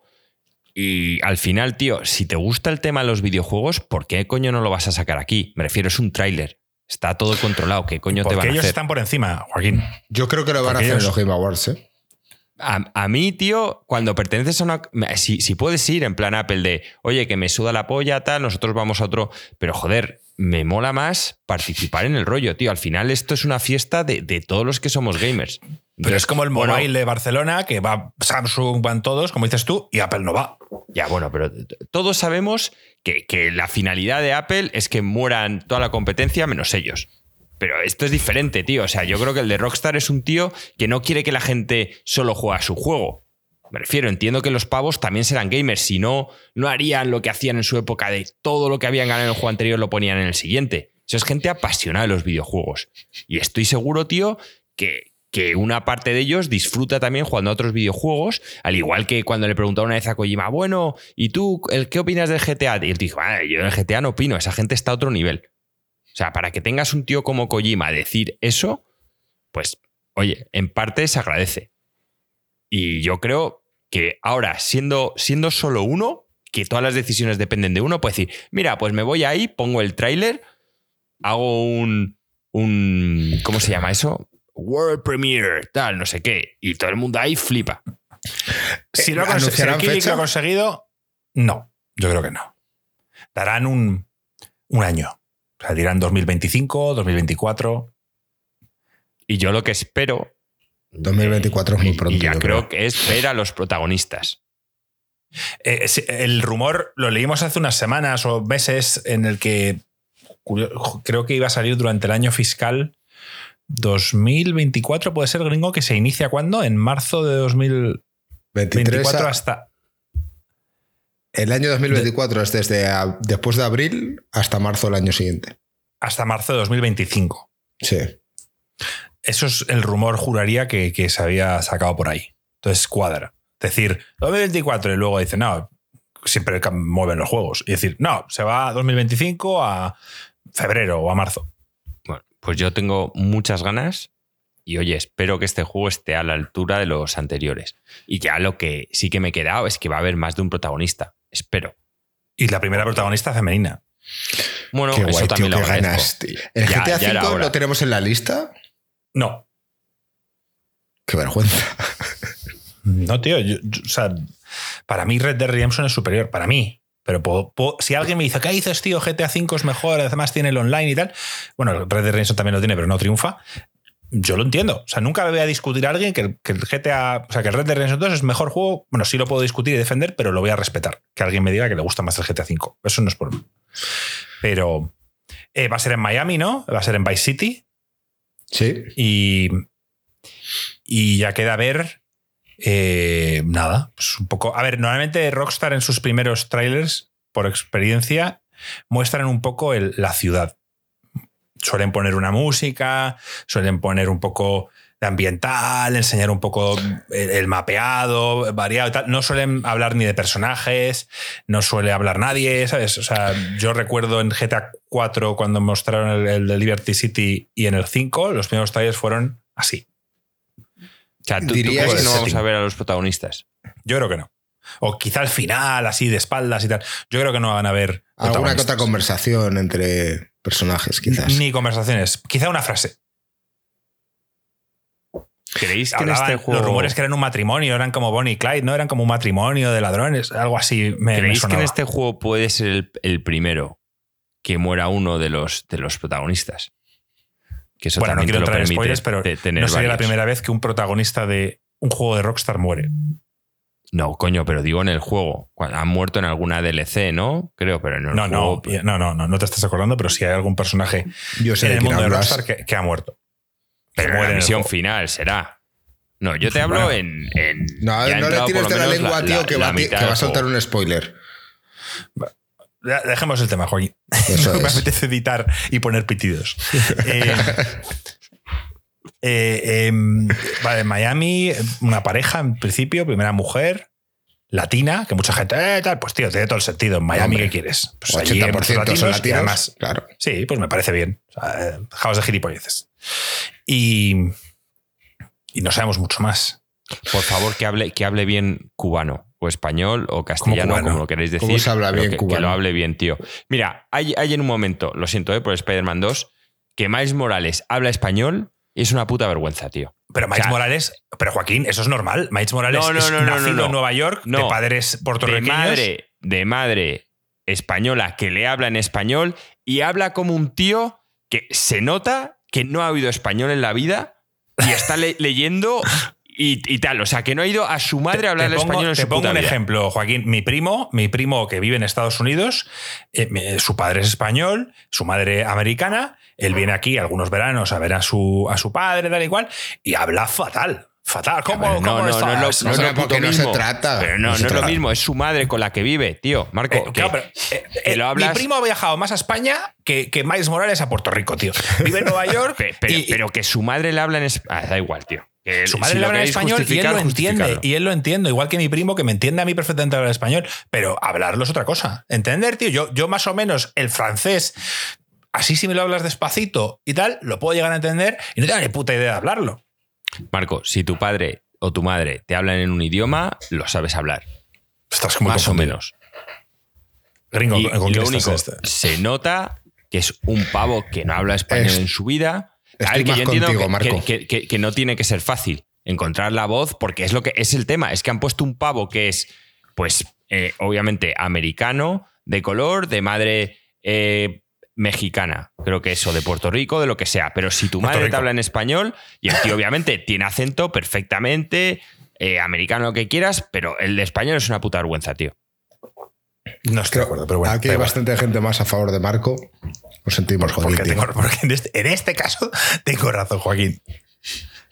Y al final, tío, si te gusta el tema de los videojuegos, ¿por qué coño no lo vas a sacar aquí? Me refiero, es un tráiler. Está todo controlado. ¿Qué coño te Porque van a ellos hacer? están por encima, Joaquín. Yo creo que lo van a Porque hacer en ellos- los Game Awards, ¿eh? A, a mí, tío, cuando perteneces a una. Si, si puedes ir en plan Apple de, oye, que me suda la polla, tal, nosotros vamos a otro. Pero joder, me mola más participar en el rollo, tío. Al final, esto es una fiesta de, de todos los que somos gamers. Pero es como el bueno, mobile de Barcelona, que va Samsung, van todos, como dices tú, y Apple no va. Ya, bueno, pero todos sabemos que, que la finalidad de Apple es que mueran toda la competencia menos ellos. Pero esto es diferente, tío. O sea, yo creo que el de Rockstar es un tío que no quiere que la gente solo juegue a su juego. Me refiero, entiendo que los pavos también serán gamers. Si no, no harían lo que hacían en su época de todo lo que habían ganado en el juego anterior lo ponían en el siguiente. Eso es gente apasionada de los videojuegos. Y estoy seguro, tío, que, que una parte de ellos disfruta también jugando a otros videojuegos, al igual que cuando le preguntaba una vez a Kojima, bueno, ¿y tú el, qué opinas del GTA? Y él dijo, "Ah, yo del GTA no opino, esa gente está a otro nivel. O sea, para que tengas un tío como Kojima decir eso, pues, oye, en parte se agradece. Y yo creo que ahora, siendo, siendo solo uno, que todas las decisiones dependen de uno, puede decir, mira, pues me voy ahí, pongo el tráiler, hago un, un. ¿Cómo se llama eso? World Premiere, tal, no sé qué. Y todo el mundo ahí flipa. Si, Eh, lo si el ¿anunciarán fecha? lo ha conseguido, no. Yo creo que no. Darán un, un año. O sea, dirán 2025, 2024. Y yo lo que espero. 2024 es muy pronto. Y ya yo creo que es ver a los protagonistas. Eh, sí, el rumor lo leímos hace unas semanas o meses en el que creo que iba a salir durante el año fiscal 2024, puede ser gringo, que se inicia cuando? En marzo de 2024 23 a- hasta... El año 2024 es desde a- después de abril hasta marzo del año siguiente. hasta marzo de 2025. Sí. Eso es el rumor, juraría, que, que se había sacado por ahí. Entonces cuadra. Decir 2024 y luego dice, no, siempre mueven los juegos. Y decir, no, se va a 2025 a febrero o a marzo. Pues yo tengo muchas ganas y oye, espero que este juego esté a la altura de los anteriores. Y ya lo que sí que me he quedado es que va a haber más de un protagonista. Espero. Y la primera protagonista femenina. Bueno, qué eso guay, también lo ganas. tío. ¿El Ya- GTA V hora. lo tenemos en la lista? No, Qué vergüenza. no, tío. yo- yo- o sea, para mí Red Dead Redemption es superior. Para mí. Pero puedo- puedo- si alguien me dice, ¿qué dices, tío? GTA V es mejor, además tiene el online y tal. Bueno, el Red Dead Redemption también lo tiene, pero no triunfa. Yo lo entiendo. O sea, nunca voy a discutir a alguien que el, que el GTA, o sea, que el Red Dead Redemption 2 es mejor juego. Bueno, sí lo puedo discutir y defender, pero lo voy a respetar. Que alguien me diga que le gusta más el GTA V. Eso no es por mí. Pero eh, va a ser en Miami, ¿no? Va a ser en Vice City. Sí. Y, y ya queda ver. Eh, nada, pues un poco. A ver, normalmente Rockstar en sus primeros trailers, por experiencia, muestran un poco la ciudad. Suelen poner una música, suelen poner un poco de ambiental, enseñar un poco el, el mapeado, variado y tal. No suelen hablar ni de personajes, no suele hablar nadie, ¿sabes? O sea, yo recuerdo en GTA 4 cuando mostraron el, el de Liberty City y en el 5, los primeros trailers fueron así. O sea, ¿tú, tú Dirías- crees que no vamos setting. a ver a los protagonistas? Yo creo que no. O quizá al final, así de espaldas y tal. Yo creo que no van a haber. Alguna que otra conversación entre personajes, quizás. Ni conversaciones. Quizá una frase. ¿Creéis que en este juego... Los rumores que eran un matrimonio, eran como Bonnie y Clyde, ¿no? Eran como un matrimonio de ladrones, algo así. Me, me ¿Creéis que en este juego puede ser el, el primero que muera uno de los, de los protagonistas? Que eso Bueno, no quiero lo entrar en permite spoilers, pero no sería la primera vez que un protagonista de un juego de Rockstar muere. No, coño, pero digo en el juego. Han muerto en alguna DLC, ¿no? Creo, pero en el No, juego... no, no, no, no, no te estás acordando, pero sí hay algún personaje Yo sé en el mundo de. Rockstar que, que ha muerto. Pero Que muere la misión final será. No, yo te hablo Bueno. en, en- No, no le tires de la lengua, tío, que, la va, que va a soltar un spoiler. Dejemos el tema, Joaquín. Eso me es. apetece editar y poner pitidos. Eh, eh, em, vale, en Miami, una pareja en principio, primera mujer, latina, que mucha gente, eh, tal, pues tío, tiene todo el sentido. En Miami, Hombre, ¿qué quieres? Pues allí hay 80% muchos son latinos y latinos. además, claro. sí, pues me parece bien. O sea, dejaos de gilipolleces. Y, y no sabemos mucho más. Por favor, que hable, que hable bien cubano, o español, o castellano, como, cubano? lo queréis decir. ¿Cómo se habla bien que, cubano? Que lo hable bien, tío. Mira, hay, hay en un momento, lo siento eh, por Spider-Man 2, que Miles Morales habla español y es una puta vergüenza, tío. Pero Miles O sea, Morales, pero Joaquín, eso es normal. Miles Morales No, no, es no, nacido no, no. en Nueva York, de padres De puertorriqueños. madre, de madre española que le habla en español y habla como un tío que se nota que no ha oído español en la vida y está le- leyendo y, y tal. O sea, que no ha ido a su madre a hablar te pongo, español en te su pongo puta un vida. ejemplo, Joaquín. Mi primo, mi primo que vive en Estados Unidos, eh, su padre es español, su madre americana. Él viene aquí algunos veranos a ver a su, a su padre, tal y cual, y habla fatal. Fatal. ¿Cómo, Pero cómo no, no, no, no, no, No, es no, lo puto porque no se mismo. trata. Pero no, No no, se es lo mismo, es su madre con la que vive, tío. Marco, Eh, que- claro, pero, eh, que eh, lo hablas- Mi primo ha viajado más a España que, que Miles Morales a Puerto Rico, tío. Vive en Nueva York. pe- pero, y- pero que su madre le habla en español. da igual, tío. Que Su madre si le habla en español y él lo entiende. Y él lo entiende, igual que mi primo, que me entiende a mí perfectamente hablar español. Pero hablarlo es otra cosa. Entender, tío. Yo, yo más o menos el francés, así si me lo hablas despacito y tal, lo puedo llegar a entender y no tengo ni puta idea de hablarlo. Marco, si tu padre o tu madre te hablan en un idioma, lo sabes hablar. Estás muy más o menos. Gringo, Y, ¿con y lo único, este? se nota que es un pavo que no habla español Es- en su vida. Estoy A ver, que más yo entiendo contigo, que- Marco. que, que- que no tiene que ser fácil encontrar la voz, porque es lo que es el tema. Es que han puesto un pavo que es, pues, eh, obviamente, americano, de color, de madre eh, mexicana. Creo que eso, de Puerto Rico, de lo que sea. Pero si tu madre te habla en español, y el tío, obviamente, tiene acento perfectamente. eh, americano lo que quieras, pero el de español es una puta vergüenza, tío. No estoy de acuerdo, pero bueno. Aquí hay bastante gente más a favor de Marco. Lo sentimos, Porque, tengo- porque en, este, en este caso tengo razón, Joaquín.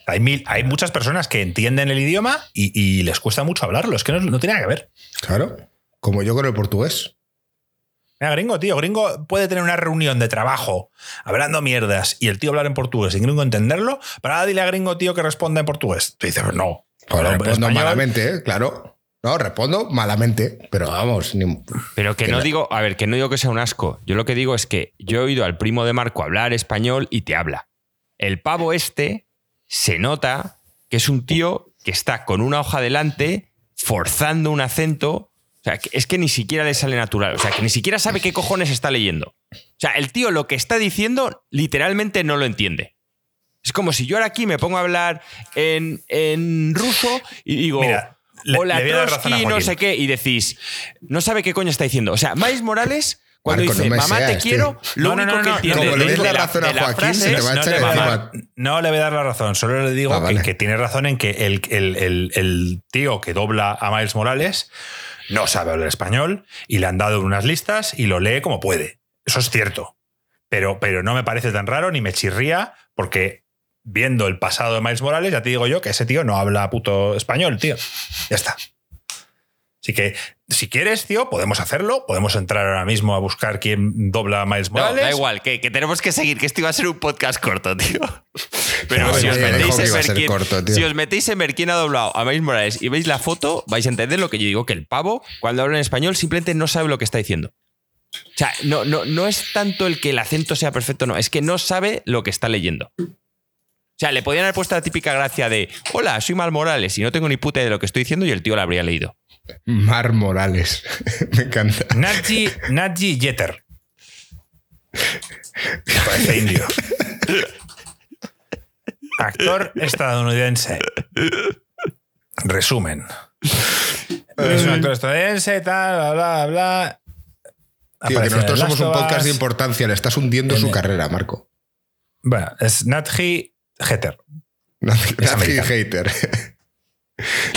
Hay, mil, hay muchas personas que entienden el idioma y, y les cuesta mucho hablarlo. Es que no, no tiene nada que ver. Claro. Como yo con el portugués. Mira, gringo, tío. Gringo puede tener una reunión de trabajo hablando mierdas y el tío hablar en portugués y gringo entenderlo. Pero ahora dile a gringo, tío, que responda en portugués. Tú dices, no. Respondo español. malamente, ¿eh? claro. No, respondo malamente, pero vamos, ni- Pero que Que no la- digo, a ver, que no digo que sea un asco. Yo lo que digo es que yo he oído al primo de Marco hablar español y te habla. El pavo este se nota que es un tío que está con una hoja delante forzando un acento. O sea, es que ni siquiera le sale natural. O sea, que ni siquiera sabe qué cojones está leyendo. O sea, el tío lo que está diciendo literalmente no lo entiende. Es como si yo ahora aquí me pongo a hablar en, en ruso y digo, Mira. Le- hola le voy a dar razón a Trotsky, no sé qué, y decís, no sabe qué coño está diciendo. O sea, Miles Morales, cuando Marco, dice, no mamá te quiero, tío. lo único no, que no, entiende como le des la razón a de la Joaquín, frase se te es, va a no, echar le, no voy a dar la razón, solo le digo Ah, vale. que, que tiene razón en que el, el- el- el tío que dobla a Miles Morales no sabe hablar español y le han dado unas listas y lo lee como puede. Eso es cierto. Pero, pero no me parece tan raro ni me chirría porque viendo el pasado de Miles Morales ya te digo yo que ese tío no habla puto español, tío. Ya está. Así que, si quieres, tío, podemos hacerlo. Podemos entrar ahora mismo a buscar quién dobla a Miles No, Morales. da igual, que, que tenemos que seguir, que esto iba a ser un podcast corto, tío. Pero si, os me metéis en ver quién, corto, tío. si os metéis en ver quién ha doblado a Miles Morales y veis la foto, vais a entender lo que yo digo, que el pavo, cuando habla en español, simplemente no sabe lo que está diciendo. O sea, no, no, no es tanto el que el acento sea perfecto, no, es que no sabe lo que está leyendo. O sea, le podían haber puesto la típica gracia de, hola, soy Mal Morales y no tengo ni puta idea de lo que estoy diciendo y el tío lo habría leído. Mar Morales. Me encanta. Naji, Naji Jeter. Parece indio. Actor estadounidense. Resumen. Es un actor estadounidense, tal, bla, bla, bla. Tío, que nosotros somos un podcast de importancia. Le estás hundiendo su carrera, Marco. Bueno, es Naji Jeter. Nazi hater.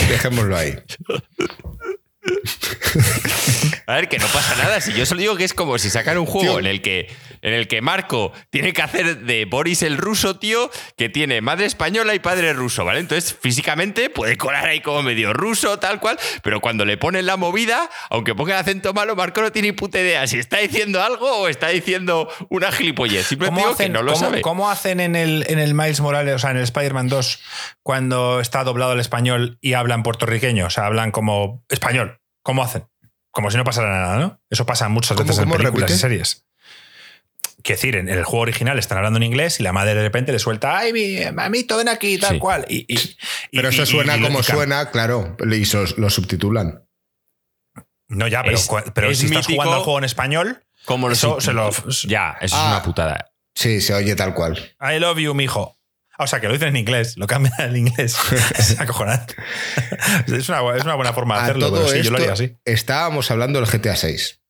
Dejémoslo ahí. A ver, que no pasa nada. Si yo solo digo que es como si sacan un juego Tío. en el que en el que Marco tiene que hacer de Boris el ruso, tío, que tiene madre española y padre ruso, ¿vale? Entonces, físicamente puede colar ahí como medio ruso, tal cual, pero cuando le ponen la movida, aunque ponga el acento malo, Marco no tiene ni puta idea si está diciendo algo o está diciendo una gilipollez. Simplemente digo que no lo cómo- sabe. cómo hacen en el, en el Miles Morales, o sea, en el Spider-Man 2, cuando está doblado al español y hablan puertorriqueño? O sea, hablan como español. ¿Cómo hacen? Como si no pasara nada, ¿no? Eso pasa muchas ¿Cómo- veces en películas y series. Quiero decir, en el juego original están hablando en inglés y la madre de repente le suelta, ¡ay, mi mamito, ven aquí! Tal Sí. cual. Y, y- y- Pero eso suena y- como y- suena, claro. Y so- lo subtitulan. No, ya, pero, Es- cua- pero es si estás jugando al juego en español, Como los Eso se lo- Ya, eso Ah. es una putada. Sí, se oye tal cual. I love you, mijo. O sea, que lo dicen en inglés, lo cambian al inglés. es acojonante. Es una, es una buena forma de A hacerlo, todo pero sí, yo lo haría así. estábamos hablando del GTA 6.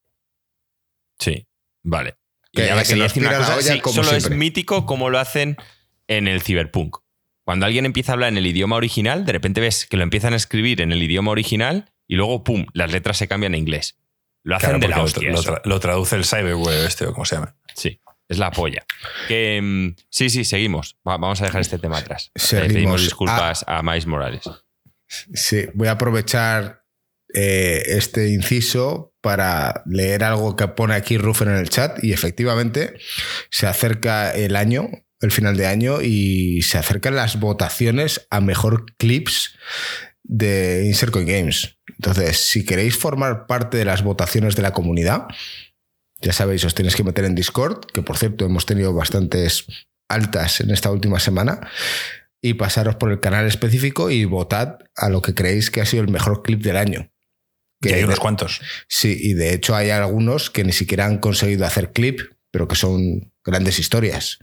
Sí, vale. Y Que ahora se quería nos tira la cosa, olla sí, como solo es mítico como lo hacen en el Cyberpunk. Cuando alguien empieza a hablar en el idioma original, de repente ves que lo empiezan a escribir en el idioma original y luego, ¡pum!, las letras se cambian a inglés. Lo hacen Claro, de la hostia. lo, eso. tra- lo traduce el cyberweb este, o como se llama. Sí, es la polla. Que, mm, sí, sí, seguimos. Va- vamos a dejar este tema atrás. Le Seguimos. pedimos disculpas a Miles Morales. Sí, voy a aprovechar eh, este inciso para leer algo que pone aquí Rufen en el chat y efectivamente se acerca el año, el final de año y se acercan las votaciones a mejor clips de Insert Coin Games. Entonces, si queréis formar parte de las votaciones de la comunidad, ya sabéis, os tenéis que meter en Discord, que por cierto hemos tenido bastantes altas en esta última semana y pasaros por el canal específico y votad a lo que creéis que ha sido el mejor clip del año. Que hay de- unos cuantos. Sí, y de hecho hay algunos que ni siquiera han conseguido hacer clip, pero que son grandes historias.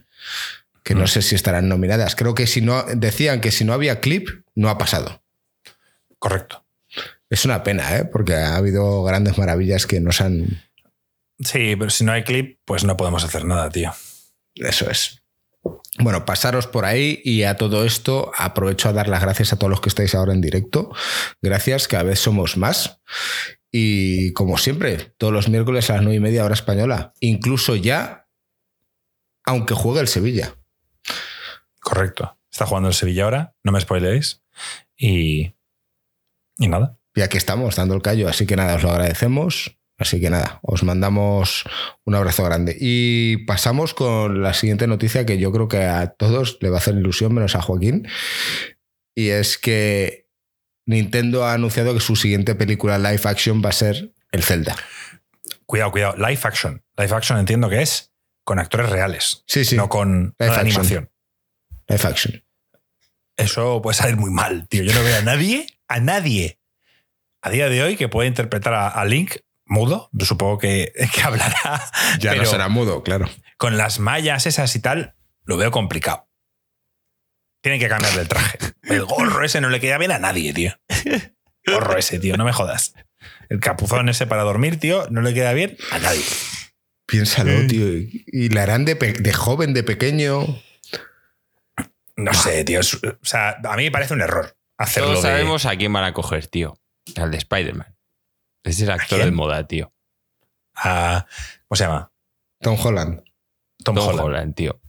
Que no Mm. sé si estarán nominadas. Creo que si no, decían que si no había clip, no ha pasado. Correcto. Es una pena, ¿eh? porque ha habido grandes maravillas que nos han. Sí, pero si no hay clip, pues no podemos hacer nada, tío. Eso es. Bueno, pasaros por ahí y a todo esto aprovecho a dar las gracias a todos los que estáis ahora en directo. Gracias, cada vez somos más. Y como siempre, todos los miércoles a las nueve y media hora española. Incluso ya, aunque juegue el Sevilla. Correcto. Está jugando el Sevilla ahora, no me spoileéis. Y. Y nada. Y aquí estamos, dando el callo. Así que nada, os lo agradecemos. Así que nada, os mandamos un abrazo grande. Y pasamos con la siguiente noticia que yo creo que a todos le va a hacer ilusión, menos a Joaquín. Y es que Nintendo ha anunciado que su siguiente película live action va a ser el Zelda. Cuidado, cuidado. Live action. Live action entiendo que es con actores reales, Sí, sí, no con Live no animación. live action. Eso puede salir muy mal, tío. Yo no veo a nadie, a nadie, a día de hoy que pueda interpretar a Link mudo. Yo supongo que, que hablará. Ya pero no será mudo, claro. Con las mallas esas y tal, lo veo complicado. Tienen que cambiarle el traje. El gorro ese no le queda bien a nadie, tío. gorro ese, tío, no me jodas. El capuzón ese para dormir, tío, no le queda bien a nadie. Piénsalo, tío. Y la harán de, joven, de pequeño. No sé, tío. es- o sea, a mí me parece un error hacerlo Todos de- sabemos a quién van a coger, tío. Al de Spider-Man. Es el actor de moda, tío. a- ¿Cómo se llama? Tom Holland. Tom, Tom Holland. Holland, tío.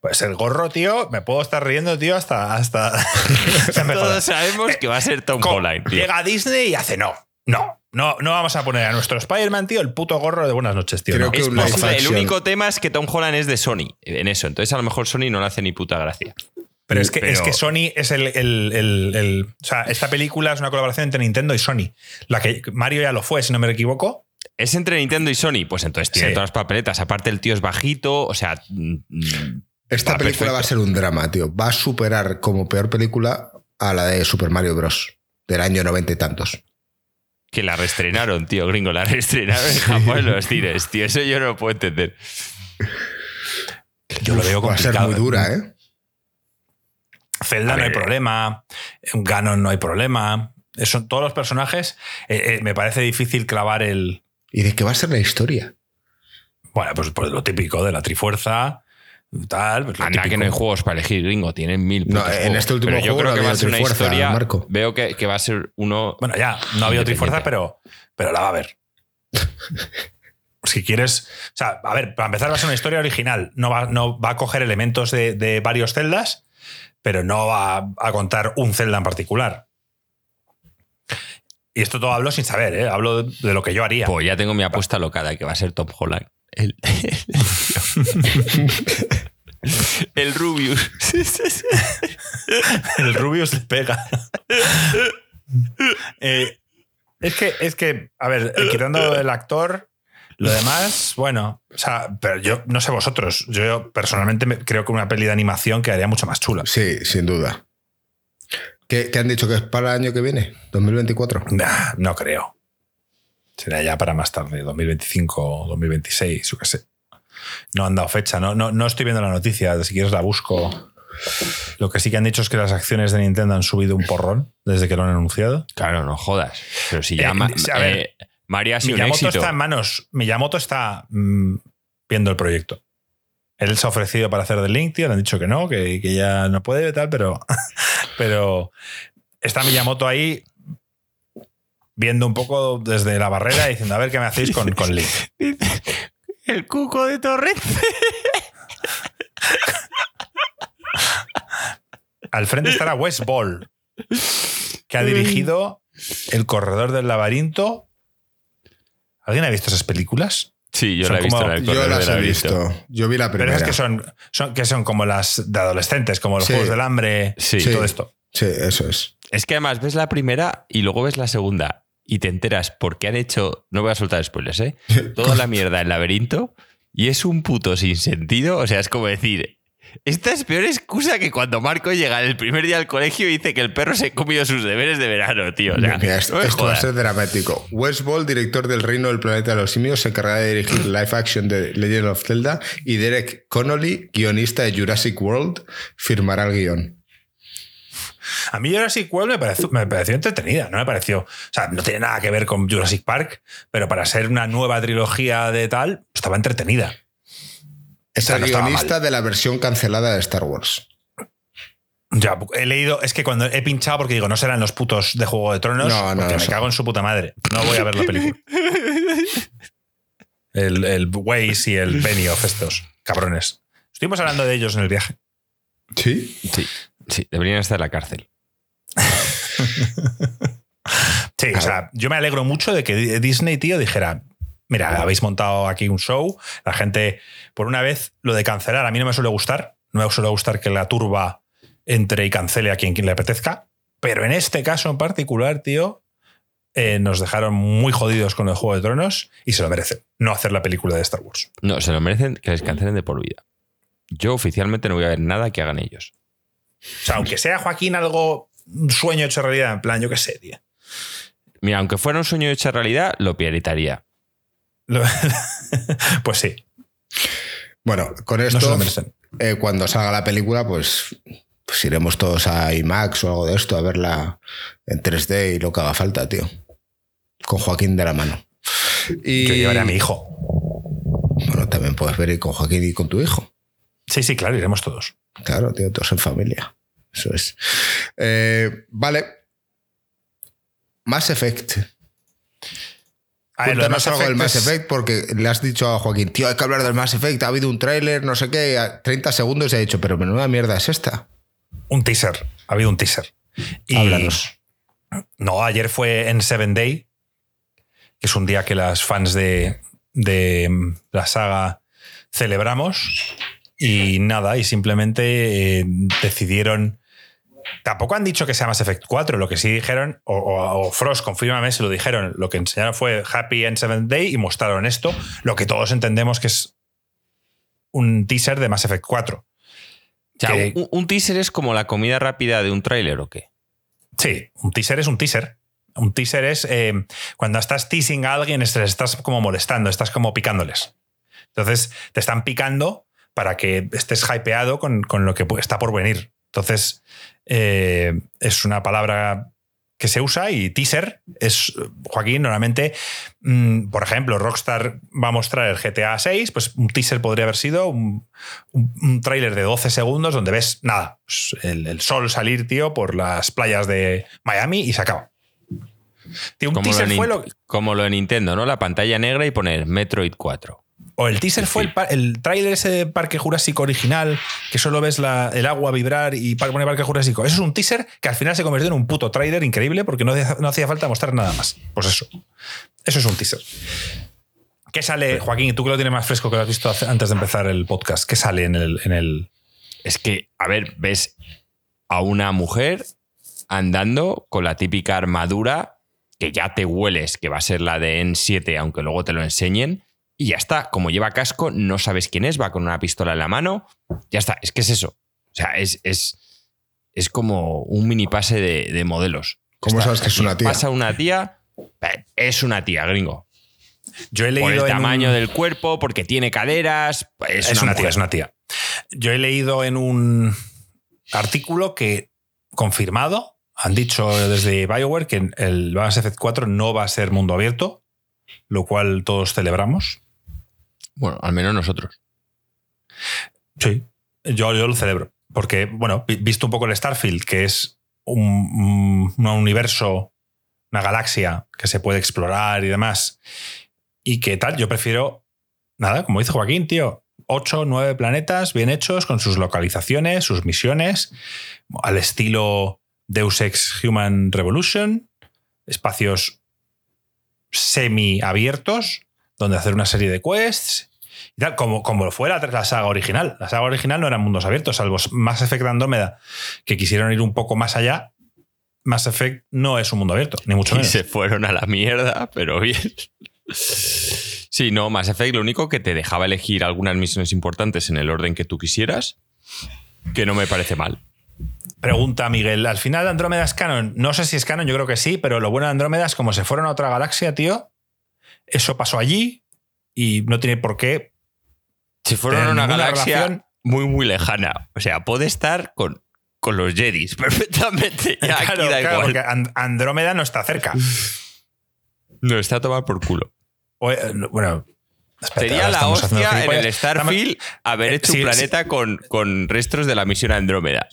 Pues el gorro, tío, me puedo estar riendo, tío, hasta. hasta... Todos sabemos que va a ser Tom Holland, tío. Llega a Disney y hace no. No, no, no vamos a poner a nuestro Spider-Man, tío, el puto gorro de buenas noches, tío. Creo no. que Es un live posible. El único tema es que Tom Holland es de Sony en eso. Entonces a lo mejor Sony no le hace ni puta gracia. Pero es que, Pero- es que Sony es el, el- el- el- O sea, esta película es una colaboración entre Nintendo y Sony. La que Mario ya lo fue, si no me equivoco. ¿Es entre Nintendo y Sony? Pues entonces tiene Sí. todas las papeletas. Aparte el tío es bajito, o sea... mm, Esta Va, película va a ser un drama, tío. Va a superar como peor película a la de Super Mario Bros. del año noventa y tantos. Que la reestrenaron, tío, gringo. La reestrenaron en Japón en los cines, tío. Eso yo no lo puedo entender. Yo lo veo Va a ser complicado. muy dura, ¿eh? Zelda no hay problema. Ganon no hay problema. Son todos los personajes. eh, eh, me parece difícil clavar el. ¿Y de qué va a ser la historia? Bueno, pues, pues lo típico de la trifuerza. Tal. pues Anda que no hay juegos para elegir, gringo. Tienen mil No, en juegos. este último Pero yo juego creo no que va a ser una historia... Marco. Veo que, que va a ser uno... Bueno, ya, no ha habido trifuerza, pero, pero la va a haber. si quieres. O sea, a ver, para empezar va a ser una historia original. No va, no va a coger elementos de, de varios celdas, pero no va a contar un celda en particular. Y esto todo hablo sin saber, ¿eh? Hablo de lo que yo haría. Pues ya tengo mi apuesta locada, que va a ser Tom Holland. El, el Rubius. El Rubius le pega. Eh, es que, es que, a ver, eh, quitando el actor, lo demás, bueno, o sea, pero yo no sé vosotros, yo personalmente me- creo que una peli de animación quedaría mucho más chula. Sí, sin duda. ¿Qué, qué han dicho que es para el año que viene? ¿2024? Nah, no creo. Será ya para más tarde, 2025 o 2026, yo qué sé. No han dado fecha, no, no, no estoy viendo la noticia, si quieres la busco. Lo que sí que han dicho es que las acciones de Nintendo han subido un porrón desde que lo han anunciado. Claro, no jodas. Pero si Eh, ya a ver, eh, Mario ha sido un Miyamoto éxito. está en manos. Miyamoto está mm, viendo el proyecto. Él se ha ofrecido para hacer The Link, tío. Le han dicho que no, que, que ya no puede y tal, pero, pero está Miyamoto ahí viendo un poco desde la barrera diciendo, a ver qué me hacéis con, con Link. El cuco de Torrente. Al frente estará Wes Ball, que ha dirigido El Corredor del Laberinto. ¿Alguien ha visto esas películas? Sí, yo la he visto como- en el Yo correo las he visto. Yo vi la Pero primera. es que son, son, que son como las de adolescentes, como los Sí. Juegos del Hambre Sí. y Sí. todo esto. Sí, eso es. Es que además ves la primera y luego ves la segunda y te enteras por qué han hecho, no voy a soltar spoilers, ¿eh? Toda la mierda el laberinto y es un puto sin sentido. O sea, es como decir, esta es peor excusa que cuando Marco llega el primer día al colegio y dice que el perro se ha comido sus deberes de verano, tío. O sea, Mira, esto, no me esto va a ser dramático. Wes Ball, director del Reino del Planeta de los Simios, se encargará de dirigir live action de Legend of Zelda y Derek Connolly, guionista de Jurassic World, firmará el guion. A mí Jurassic World me pareció, me pareció entretenida, no me pareció. O sea, no tiene nada que ver con Jurassic Park, pero para ser una nueva trilogía de tal, estaba entretenida. Es el guionista de la versión cancelada de Star Wars. Ya, he leído, es que cuando he pinchado porque digo, no serán los putos de Juego de Tronos, No, no, porque no me cago en su puta madre. No voy a ver la película. El, el Waze y el Benioff, estos cabrones. Estuvimos hablando de ellos en el viaje. ¿Sí? Sí, sí, deberían estar en la cárcel. Sí, o sea, yo me alegro mucho de que Disney, tío, dijera, mira, habéis montado aquí un show, la gente, por una vez, lo de cancelar, a mí no me suele gustar, no me suele gustar que la turba entre y cancele a quien, quien le apetezca, pero en este caso en particular, tío, eh, nos dejaron muy jodidos con el Juego de Tronos y se lo merecen, no hacer la película de Star Wars. No, se lo merecen que les cancelen de por vida. Yo oficialmente no voy a ver nada que hagan ellos. O sea, aunque sea Joaquín algo, un sueño hecho realidad, en plan, yo qué sé, tío. Mira, aunque fuera un sueño hecho realidad, lo pianitaría. Pues sí, Bueno, con esto, eh, cuando salga la película, pues Pues iremos todos a IMAX o algo de esto a verla en 3D y lo que haga falta, tío. Con Joaquín de la mano. Y, Yo llevaré a mi hijo. Bueno, también puedes ver ir con Joaquín y con tu hijo. Sí, sí, claro, iremos todos. Claro, tío, todos en familia. Eso es. Eh, vale. Mass Effect. A ver, Cuéntanos algo del Mass Effect porque le has dicho a Joaquín, tío, hay que hablar del Mass Effect, ha habido un tráiler, no sé qué, a 30 segundos y ha dicho, pero menuda mierda es esta. Un teaser. Ha habido un teaser. Y- Háblanos. No, ayer fue en Seven Day, que es un día que las fans de, de mm, la saga celebramos. Y nada, y simplemente eh, decidieron. Tampoco han dicho que sea Mass Effect 4, lo que sí dijeron, o, o- o Frost, confírmame si lo dijeron, lo que enseñaron fue Happy en Seventh Day y mostraron esto, lo que todos entendemos que es un teaser de Mass Effect 4. O sea, Que- un, un teaser es como la comida rápida de un tráiler o qué? Sí, un teaser es un teaser. Un teaser es eh, cuando estás teasing a alguien, estás como molestando, estás como picándoles. Entonces te están picando para que estés hypeado con, con lo que está por venir. Entonces eh, es una palabra que se usa y teaser es, Joaquín, normalmente, mm, por ejemplo, Rockstar va a mostrar el GTA 6, pues un teaser podría haber sido un, un, un tráiler de 12 segundos donde ves nada, pues, el, el sol salir, tío, por las playas de Miami y se acaba. Tío, un Como teaser fue lo, como lo de Nintendo, ¿no? La pantalla negra y poner Metroid 4. O el teaser fue el, el tráiler ese de Parque Jurásico original, que solo ves la- el agua vibrar y pone Parque Jurásico. Eso es un teaser que al final se convirtió en un puto tráiler increíble porque no, hacía- no hacía falta mostrar nada más. Pues eso. Eso es un teaser. ¿Qué sale, Joaquín? Tú que lo tienes más fresco que lo has visto antes de empezar el podcast. ¿Qué sale en el, en el, Es que, a ver, ves a una mujer andando con la típica armadura que ya te hueles que va a ser la de N7, aunque luego te lo enseñen, y ya está. Como lleva casco, no sabes quién es, va con una pistola en la mano, ya está. Es que es eso. O sea, es, es, es como un mini pase de, de modelos. ¿Cómo Está- sabes que es una tía? Pasa una tía, eh, es una tía, gringo. Yo he Por leído el en un- tamaño del cuerpo, porque tiene caderas. Es, Es, una, tía, es una tía. Yo he leído en un artículo que, confirmado, han dicho desde BioWare que el Mass Effect 4 no va a ser mundo abierto, lo cual todos celebramos. Bueno, al menos nosotros. Sí. Yo, yo lo celebro. Porque, bueno, vi- visto un poco el Starfield, que es un, un universo, una galaxia que se puede explorar y demás, y que tal, yo prefiero, nada, como dice Joaquín, tío, 8, 9 planetas bien hechos, con sus localizaciones, sus misiones, al estilo Deus Ex Human Revolution, espacios semi abiertos, donde hacer una serie de quests y tal, como, como fue la, saga original. La saga original no eran mundos abiertos, salvo Mass Effect Andrómeda, que quisieron ir un poco más allá. Mass Effect no es un mundo abierto, ni mucho Y menos. se fueron a la mierda, pero bien. Sí, no, Mass Effect lo único que te dejaba elegir algunas misiones importantes en el orden que tú quisieras, que no me parece mal. Pregunta Miguel, al final Andrómeda es canon. No sé si es canon, yo creo que sí, pero lo bueno de Andrómeda es como se fueron a otra galaxia, tío. Eso pasó allí y no tiene por qué. Si fueron una galaxia relación. muy, muy lejana. O sea, puede estar con, con los Jedis perfectamente. Ya, aquí Claro, da claro, igual. porque And- Andrómeda no está cerca. No, está a tomar por culo. O, eh, no, bueno, Sería la hostia en el Starfield haber Eh, hecho sí, un planeta con, con restos de la misión Andrómeda.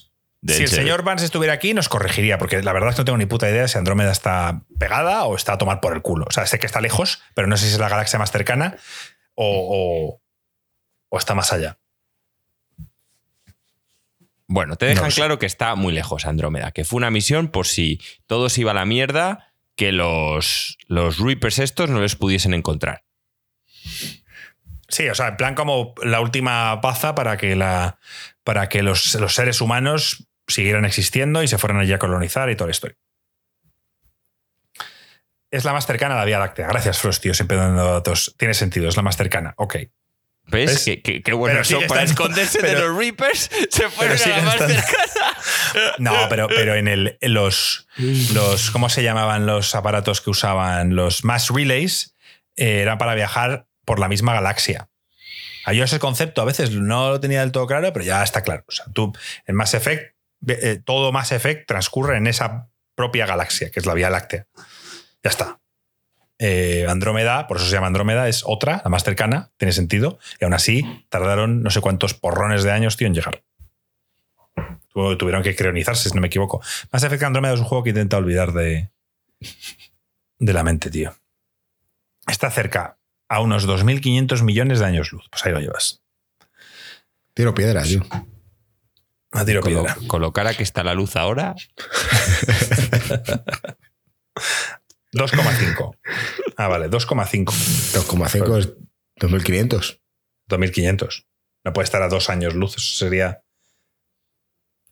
Si el señor Vance estuviera aquí, nos corregiría, porque la verdad es que no tengo ni puta idea si Andrómeda está pegada o está a tomar por el culo. O sea, sé que está lejos, pero no sé si es la galaxia más cercana o, o- o está más allá. Bueno, te dejan No claro que está muy lejos Andrómeda, que fue una misión por si todo se iba a la mierda, que los, los Reapers estos no les pudiesen encontrar. Sí, o sea, en plan como la última paza para que, la, para que los, los seres humanos siguieran existiendo y se fueran allí a colonizar y toda la historia. Es la más cercana a la Vía Láctea. Gracias, Frost, tío, siempre dando datos. Tiene sentido, es la más cercana. Ok. ¿Ves? ¿Ves? Qué, qué- bueno son para esconderse de los Reapers. Se fueron a la más estando- cercana. No, pero, pero en, el, en los, los. ¿Cómo se llamaban los aparatos que usaban? Los mass relays eh, eran para viajar por la misma galaxia. A yo ese concepto a veces no lo tenía del todo claro, pero ya está claro. O sea, tú en Mass Effect eh, todo Mass Effect transcurre en esa propia galaxia, que es la Vía Láctea. Ya está. Eh, Andrómeda, por eso se llama Andrómeda, es otra, la más cercana, tiene sentido. Y aún así, tardaron no sé cuántos porrones de años, tío, en llegar. Tu- Tuvieron que creonizarse, si no me equivoco. Mass Effect Andrómeda es un juego que intenta olvidar de, de la mente, tío. Está cerca a unos 2.500 millones de años luz. Pues ahí lo llevas. Tiro piedra, tío. A tiro piedra. lo cara que está la luz ahora, 2,5. Ah, vale, 2,5. 2,5 es 2.500. 2.500. No puede estar a dos años luz. Eso sería.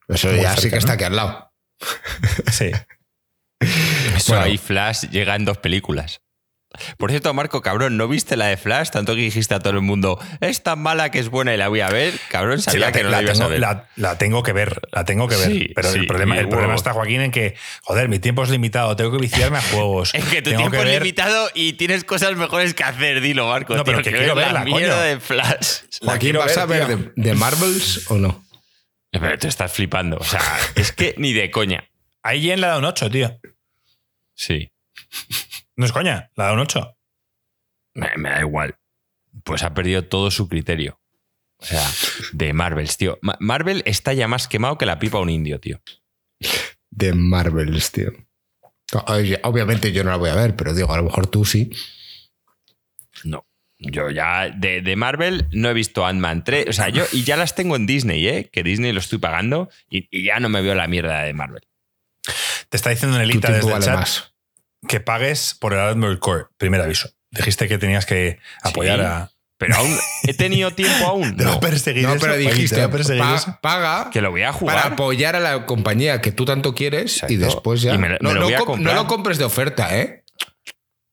Eso ya sí cerca, que está aquí al lado. Sí. eso Bueno. ahí Flash llega en dos películas. Por cierto, Marco, cabrón, ¿no viste la de Flash? Tanto que dijiste a todo el mundo, es tan mala que es buena y la voy a ver. Cabrón, Sí, sabía la, que no la la ibas a tengo, ver. la- la tengo que ver, la tengo que ver. Sí, pero sí, el problema, el está, Joaquín, en que, joder, mi tiempo es limitado, tengo que viciarme a juegos. Es que tu Tengo tiempo es ver- limitado y tienes cosas mejores que hacer, dilo, Marco. No, pero tío, que quiero verla, la mierda coño. de Flash. La Joaquín, ¿vas a ver de, de Marvels o no? Pero te estás flipando. O sea, es que ni de coña. Ahí Jen le da un 8, tío. Sí. No es coña, le da un 8. Me, me da igual. Pues ha perdido todo su criterio. O sea, de Marvels, tío. Ma- Marvel está ya más quemado que la pipa a un indio, tío. De Marvels, tío. Oye, Obviamente yo no la voy a ver, pero digo, a lo mejor tú sí. No. Yo ya de, de Marvel no he visto Ant-Man 3. O sea, yo y ya las tengo en Disney, ¿eh? Que Disney lo estoy pagando y, y ya no me veo la mierda de Marvel. Te está diciendo Nelita desde el chat más. Que pagues por el Armored Core. Primer aviso. Dijiste que tenías que apoyar Sí. a. Pero aún he tenido tiempo aún. ¿Te No, perseguir No, eso? pero dijiste, paga que lo voy a para jugar. apoyar a la compañía que tú tanto quieres y después ya. Y me lo- no, me lo no voy a com- comprar. no lo compres de oferta, ¿eh?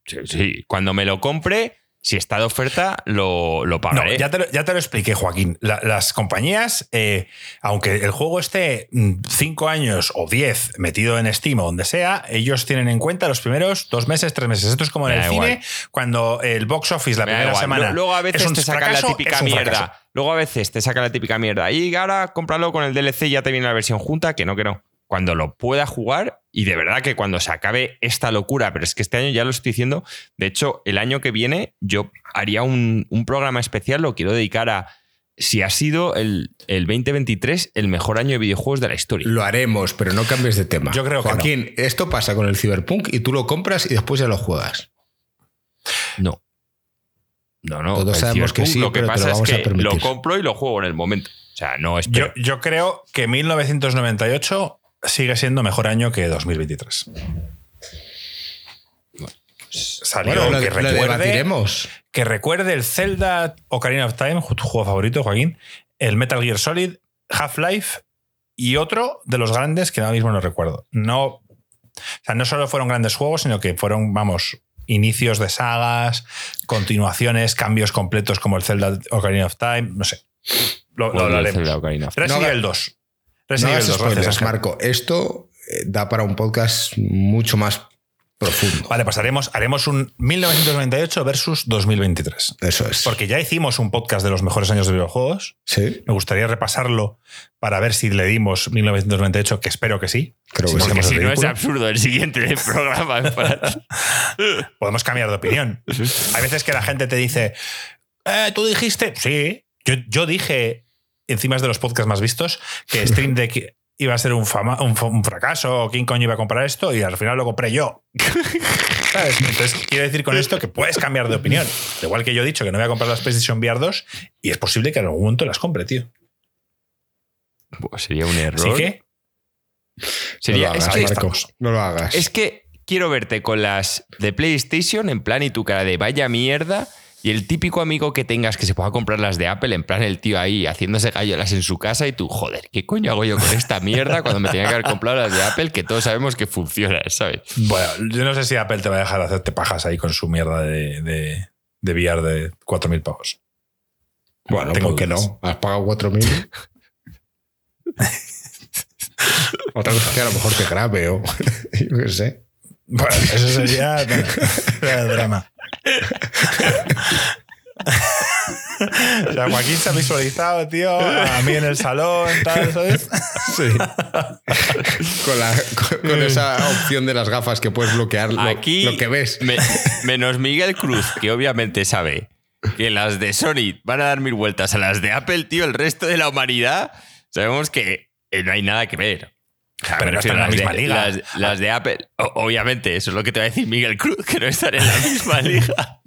Sí, sí. Cuando me lo compre, si está de oferta, lo, lo No, pagaré. ya te, lo, ya te lo expliqué, Joaquín. La- las compañías, eh, aunque el juego esté 5 años o 10 metido en Steam o donde sea, ellos tienen en cuenta los primeros dos meses, tres meses. Esto es como en el cine, cuando el box office la Me primera semana. Lu- Luego a veces es un te sacan fracaso, la típica mierda. Luego a veces te sacan la típica mierda. Y ahora cómpralo con el DLC y ya te viene la versión junta, que no, que no. Cuando lo pueda jugar, y de verdad que cuando se acabe esta locura, pero es que este año ya lo estoy diciendo. De hecho, el año que viene yo haría un, un programa especial, lo quiero dedicar a si ha sido el, el 2023 el mejor año de videojuegos de la historia. Lo haremos, pero no cambies de tema. Yo creo que Joaquín, esto pasa con el Cyberpunk y tú lo compras y después ya lo juegas. No. No, no. Todos sabemos que sí, Lo que pero te pasa lo vamos es a que permitir. lo compro y lo juego en el momento. O sea, no Yo, espero. yo creo que 1998 sigue siendo mejor año que 2023. Salió Bueno, lo, que, lo recuerde, debatiremos. que recuerde el Zelda Ocarina of Time, tu juego favorito, Joaquín, el Metal Gear Solid, Half-Life y otro de los grandes que ahora mismo no recuerdo. No, o sea, no solo fueron grandes juegos, sino que fueron, vamos, inicios de sagas, continuaciones, cambios completos como el Zelda Ocarina of Time, no sé. Lo, lo hablaremos. Zelda Ocarina of Time. Resident No Evil haga- 2. No Resident hagas Evil 2, spoilers, gracias. Marco. Esto eh, da para un podcast mucho más profundo. Vale, pues haremos, haremos un 1998 versus 2023. Eso es. Porque ya hicimos un podcast de los mejores años de videojuegos. Sí, Me gustaría repasarlo para ver si le dimos 1998, que espero que sí. creo que sí. Porque si no es absurdo el siguiente programa. Podemos cambiar de opinión. Hay veces que la gente te dice, "Eh, tú dijiste, sí, yo, yo dije, encima de los podcasts más vistos, que Stream Deck iba a ser un, fama- un, fracaso, o quién coño iba a comprar esto, y al final lo compré yo. ¿Sabes? Entonces, quiero decir con esto que puedes cambiar de opinión. Igual que yo he dicho que no voy a comprar las PlayStation VR 2, y es posible que en algún momento las compre, tío. Sería un error. Así que, Sería, no lo es, que. No lo hagas. es que quiero verte con las de PlayStation en plan y tu cara de vaya mierda. Y el típico amigo que tengas que se pueda comprar las de Apple, en plan el tío ahí haciéndose gallolas en su casa y tú, joder, ¿qué coño hago yo con esta mierda cuando me tenía que haber comprado las de Apple que todos sabemos que funcionan, ¿sabes? Bueno, yo no sé si Apple te va a dejar hacerte pajas ahí con su mierda de, de, de VR de 4.000 pavos. bueno, tengo ¿por qué dudas. no? ¿Has pagado 4.000? Otra cosa que a lo mejor te grabe o yo qué sé. Bueno, eso sería bueno, drama. sea, Joaquín se ha visualizado, tío, a mí en el salón, tal, ¿sabes? Sí. con, la- con- con esa opción de las gafas que puedes bloquear lo, Aquí, lo que ves. me- menos Miguel Cruz, que obviamente sabe que las de Sony van a dar mil vueltas a las de Apple, tío, el resto de la humanidad sabemos que eh, no hay nada que ver. Pero no están en la de- misma liga. Las, las de Apple, o- obviamente, eso es lo que te va a decir Miguel Cruz, que no están en la misma liga.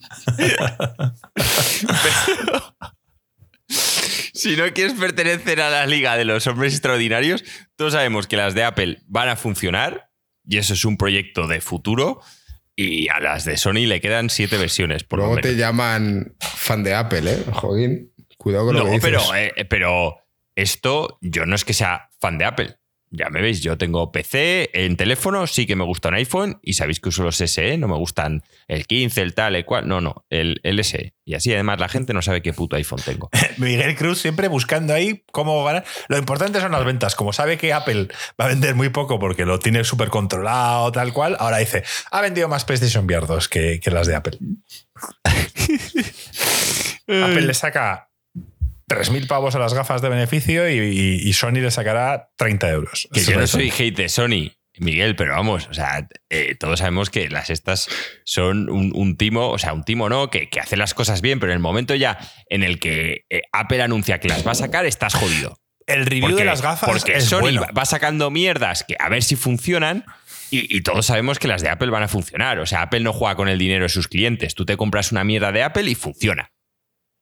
Pero, si no quieres pertenecer a la liga de los hombres extraordinarios, todos sabemos que las de Apple van a funcionar y eso es un proyecto de futuro. Y a las de Sony le quedan siete versiones, por Luego lo te llaman fan de Apple, ¿eh? Joaquín. Cuidado con lo que No, dices. pero, eh, pero esto, yo no es que sea fan de Apple. Ya me veis, yo tengo PC, en teléfono sí que me gusta un iPhone y sabéis que uso los SE, no me gustan el 15, el tal, el cual, no, no, el, el SE. Y así además la gente no sabe qué puto iPhone tengo. Miguel Cruz siempre buscando ahí cómo ganar. Lo importante son las ventas. Como sabe que Apple va a vender muy poco porque lo tiene súper controlado, tal cual, ahora dice, ha vendido más PlayStation VR 2 que, que las de Apple. Apple le saca 3.000 pavos a las gafas de beneficio y, y- y Sony le sacará 30 euros. Que yo no soy hate de Sony, Miguel, pero vamos, o sea, eh, todos sabemos que las estas son un, un timo, o sea, un timo no, que, que hace las cosas bien, pero en el momento ya en el que eh, Apple anuncia que las va a sacar, estás jodido. El review de las gafas porque es Sony bueno. va sacando mierdas que a ver si funcionan. Y, y todos sabemos que las de Apple van a funcionar. O sea, Apple no juega con el dinero de sus clientes. Tú te compras una mierda de Apple y funciona.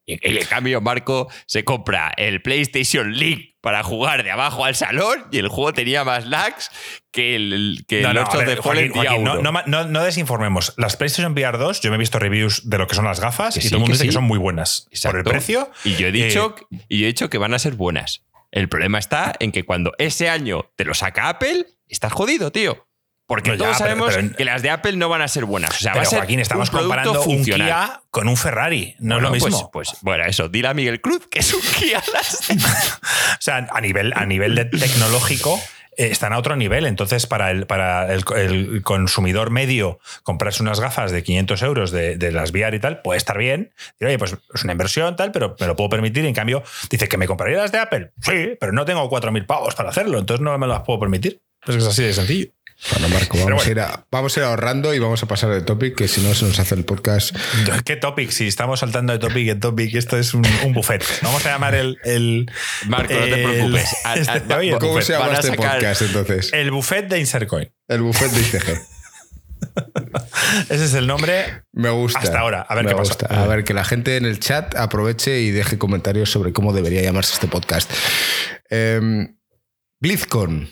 Y en, cambio, Marco se compra el PlayStation Link para jugar de abajo al salón y el juego tenía más lags que el, que No, el no, ver, Joaquín, Joaquín, desinformemos. Las PlayStation VR 2, yo me he visto reviews de lo que son las gafas Que y sí, todo el mundo dice que son muy buenas. Por el precio. Y yo he dicho, Eh, y yo he dicho que van a ser buenas. El problema está en que cuando ese año te lo saca Apple, estás jodido, tío. Porque No, ya, todos sabemos pero- que las de Apple no van a ser buenas. O sea, va Pero a ser Joaquín, estamos un comparando un funcional. Kia con un Ferrari. No Bueno, es lo pues- mismo. Pues, bueno, eso, dile a Miguel Cruz que es un Kia. las- O sea, a nivel, a nivel de tecnológico eh, están a otro nivel. Entonces, para el, para el, el consumidor medio, comprarse unas gafas de 500 euros de, de las VR y tal, puede estar bien. Oye, pues es una inversión, tal, pero me lo puedo permitir. En cambio, dice que me compraría las de Apple. Sí, pero no tengo 4.000 pavos para hacerlo, entonces no me las puedo permitir. Pues es así de sencillo. Bueno, Marco, vamos, bueno. a ir a- vamos a ir ahorrando y vamos a pasar de topic, que si no se nos hace el podcast. ¿Qué topic? Si estamos saltando de topic en topic, esto es un, un buffet. Vamos a llamar el. el Marco, no te el- preocupes. A- a- este ¿Cómo buffet. se llama este podcast entonces? El buffet de Insercoin. El buffet de ICG. Ese es el nombre. Me gusta. Hasta ahora, a ver Me qué pasa. gusta. A ver, que la gente en el chat aproveche y deje comentarios sobre cómo debería llamarse este podcast. BlizzCon.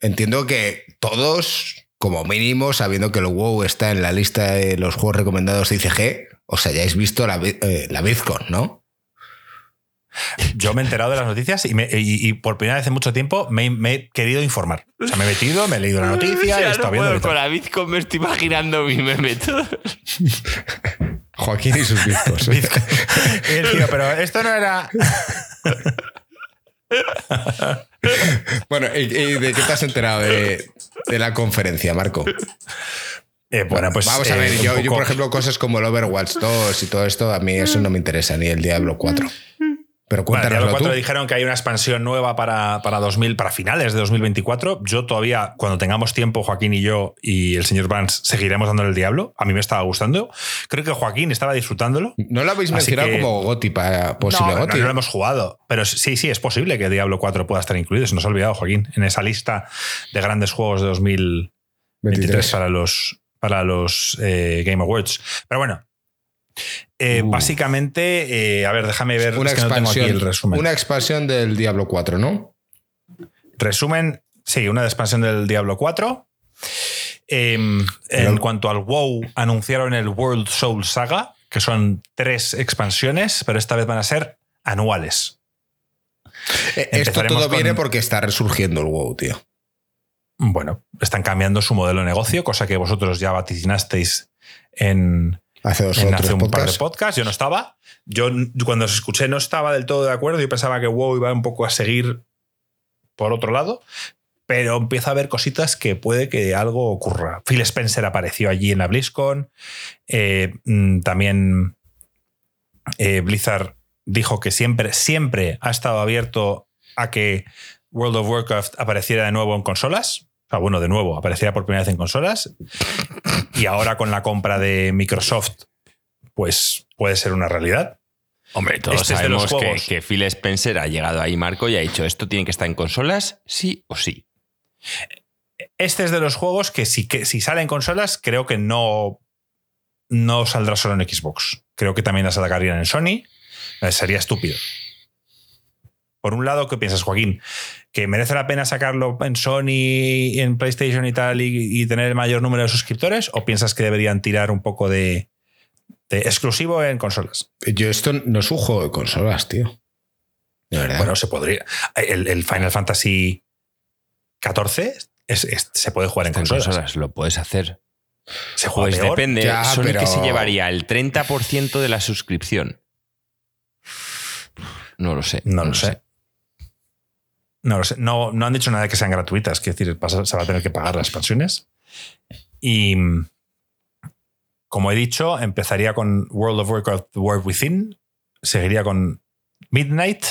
Entiendo que todos, como mínimo, sabiendo que el WoW está en la lista de los juegos recomendados de ICG, os hayáis visto la, eh, la ¿no? Yo me he enterado de las noticias y, me- y- y por primera vez en mucho tiempo me, me he querido informar. O sea, me he metido, me he leído la noticia y Ya he estado no viendo. y con la Bitcoin me estoy imaginando mi meme todo. Joaquín y sus. Y tío, pero esto no era. bueno, ¿y, y de qué te has enterado de, de la conferencia, Marco? Eh, bueno, pues. Vamos a eh, ver, un yo, yo, por ejemplo, cosas como el Overwatch 2 y todo esto, a mí eso no me interesa, ni el Diablo 4. Pero Bueno, Diablo cuéntanoslo 4 tú. dijeron que hay una expansión nueva para, para 2000, para finales de 2024. Yo todavía, cuando tengamos tiempo, Joaquín y yo y el señor Vance seguiremos dándole el Diablo. A mí me estaba gustando. Creo que Joaquín estaba disfrutándolo. No lo habéis mencionado que- como Goti para posible no, no, Goti. no lo hemos jugado. Pero sí, sí, es posible que Diablo 4 pueda estar incluido. Se nos ha olvidado, Joaquín, en esa lista de grandes juegos de 2023 23. para los, para los eh, Game Awards. Pero bueno. Eh, Uh. Básicamente, eh, a ver, déjame ver. Una es que no tengo aquí expansión, el resumen. una expansión del Diablo 4, ¿no? Resumen, sí, una expansión del Diablo 4. Em, en Pero- cuanto al WoW, anunciaron el World Soul Saga, que son tres expansiones, pero esta vez van a ser anuales. Eh, Esto todo con- viene porque está resurgiendo el WoW, tío. Bueno, están cambiando su modelo de negocio, cosa que vosotros ya vaticinasteis en, Hace dos en o hace un par de podcasts. podcasts. Yo no estaba. Yo cuando os escuché no estaba del todo de acuerdo. Yo pensaba que WoW iba un poco a seguir por otro lado. Pero empiezo a ver cositas que puede que algo ocurra. Phil Spencer apareció allí en la BlizzCon. Eh, mm, también eh, Blizzard dijo que siempre, siempre ha estado abierto a que World of Warcraft apareciera de nuevo en consolas. O sea, bueno, de nuevo, apareciera por primera vez en consolas. Y ahora con la compra de Microsoft, pues puede ser una realidad. Hombre, todos Este sabemos que, que Phil Spencer ha llegado ahí, Marco, y ha dicho esto tiene que estar en consolas, sí o sí. Este es de los juegos que si, que si sale en consolas, creo que no, no saldrá solo en Xbox. Creo que también la sacarían en Sony. Eh, Sería estúpido. Por un lado, ¿qué piensas, Joaquín? ¿Que merece la pena sacarlo en Sony, en PlayStation y tal, y, y tener el mayor número de suscriptores? ¿O piensas que deberían tirar un poco de, de exclusivo en consolas? Yo esto no es un juego de consolas, tío. De verdad. Bueno, se podría. El, el Final Fantasy XIV es- es- se puede jugar en En consolas. consolas lo puedes hacer. Se juega Pues peor. depende. Ya, Sony que se llevaría el 30% de la suscripción. No lo sé. No lo sé. No lo sé. No, no han dicho nada de que sean gratuitas. Quiero decir, se va a tener que pagar las expansiones. Y como he dicho, empezaría con World of Warcraft The World Within, seguiría con Midnight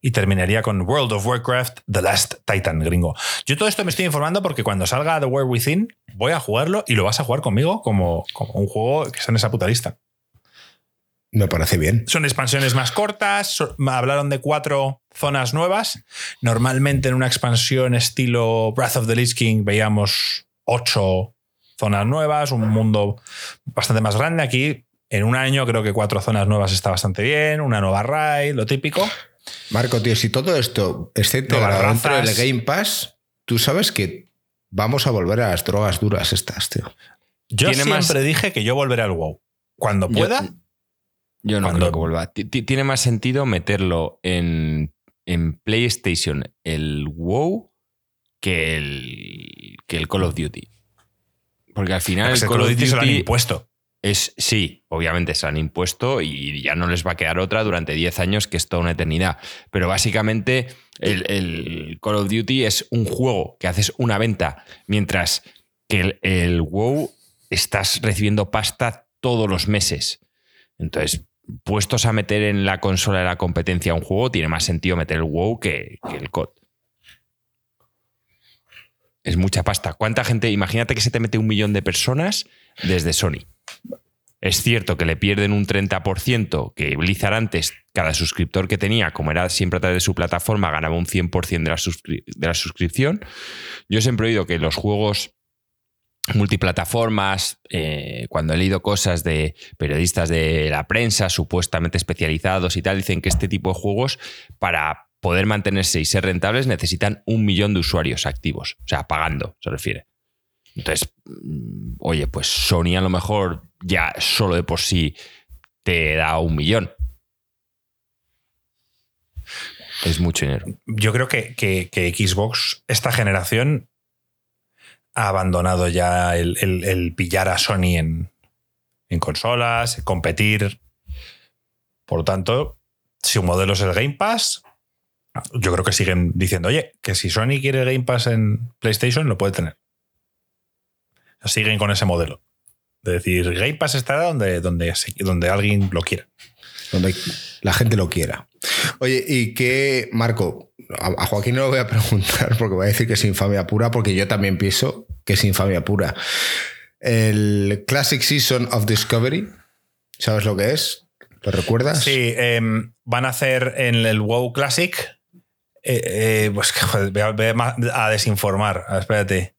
y terminaría con World of Warcraft The Last Titan, gringo. Yo todo esto me estoy informando porque cuando salga The World Within voy a jugarlo y lo vas a jugar conmigo como, como un juego que está en esa puta lista. Me parece bien. Son expansiones más cortas, so- hablaron de cuatro zonas nuevas. Normalmente en una expansión estilo Breath of the Lich King veíamos ocho zonas nuevas, un mundo bastante más grande. Aquí en un año creo que cuatro zonas nuevas está bastante bien, una nueva raid, lo típico. Marco, tío, si todo esto está integrado dentro del. Game Pass, tú sabes que vamos a volver a las drogas duras estas, tío. Yo siempre más- dije que yo volveré al WoW. Cuando pueda, Yo no Cuando- creo que vuelva. Ti- ti- Tiene más sentido meterlo en, en PlayStation el WoW que el, que el Call of Duty. Porque al final el Call of Duty se lo han impuesto. es, sí, obviamente se han impuesto y ya no les va a quedar otra durante 10 años, que es toda una eternidad. Pero básicamente el, el Call of Duty es un juego que haces una venta, mientras que el, el WoW estás recibiendo pasta todos los meses. Entonces, puestos a meter en la consola de la competencia un juego, tiene más sentido meter el WoW que, el COD. Es mucha pasta. ¿Cuánta gente? Imagínate que se te mete un millón de personas desde Sony. Es cierto que le pierden un 30%, que Blizzard antes, cada suscriptor que tenía, como era siempre a través de su plataforma, ganaba un 100% de la, de la suscripción. Yo siempre he oído que los juegos multiplataformas, eh, cuando he leído cosas de periodistas de la prensa, supuestamente especializados y tal, dicen que este tipo de juegos, para poder mantenerse y ser rentables, necesitan un millón de usuarios activos, o sea, pagando, se refiere. Entonces, mm, oye, pues Sony a lo mejor ya solo de por sí te da un millón. Es mucho dinero. yo creo que, que- que Xbox, esta generación, ha abandonado ya el, el- pillar a Sony en, en consolas, competir. Por lo tanto, si un modelo es el Game Pass, yo creo que siguen diciendo, oye, que si Sony quiere Game Pass en PlayStation, lo puede tener. Siguen con ese modelo. De decir, Game Pass estará donde, donde, donde alguien lo quiera. Donde la gente lo quiera. Oye, ¿y qué, Marco? A Joaquín no lo voy a preguntar porque va a decir que es infamia pura, porque yo también pienso que es infamia pura. El Classic Season of Discovery, ¿sabes lo que es? ¿Lo recuerdas? Sí, em, van a hacer en el WoW Classic. eh, eh, pues joder, voy a, voy a ma- a desinformar. Espérate.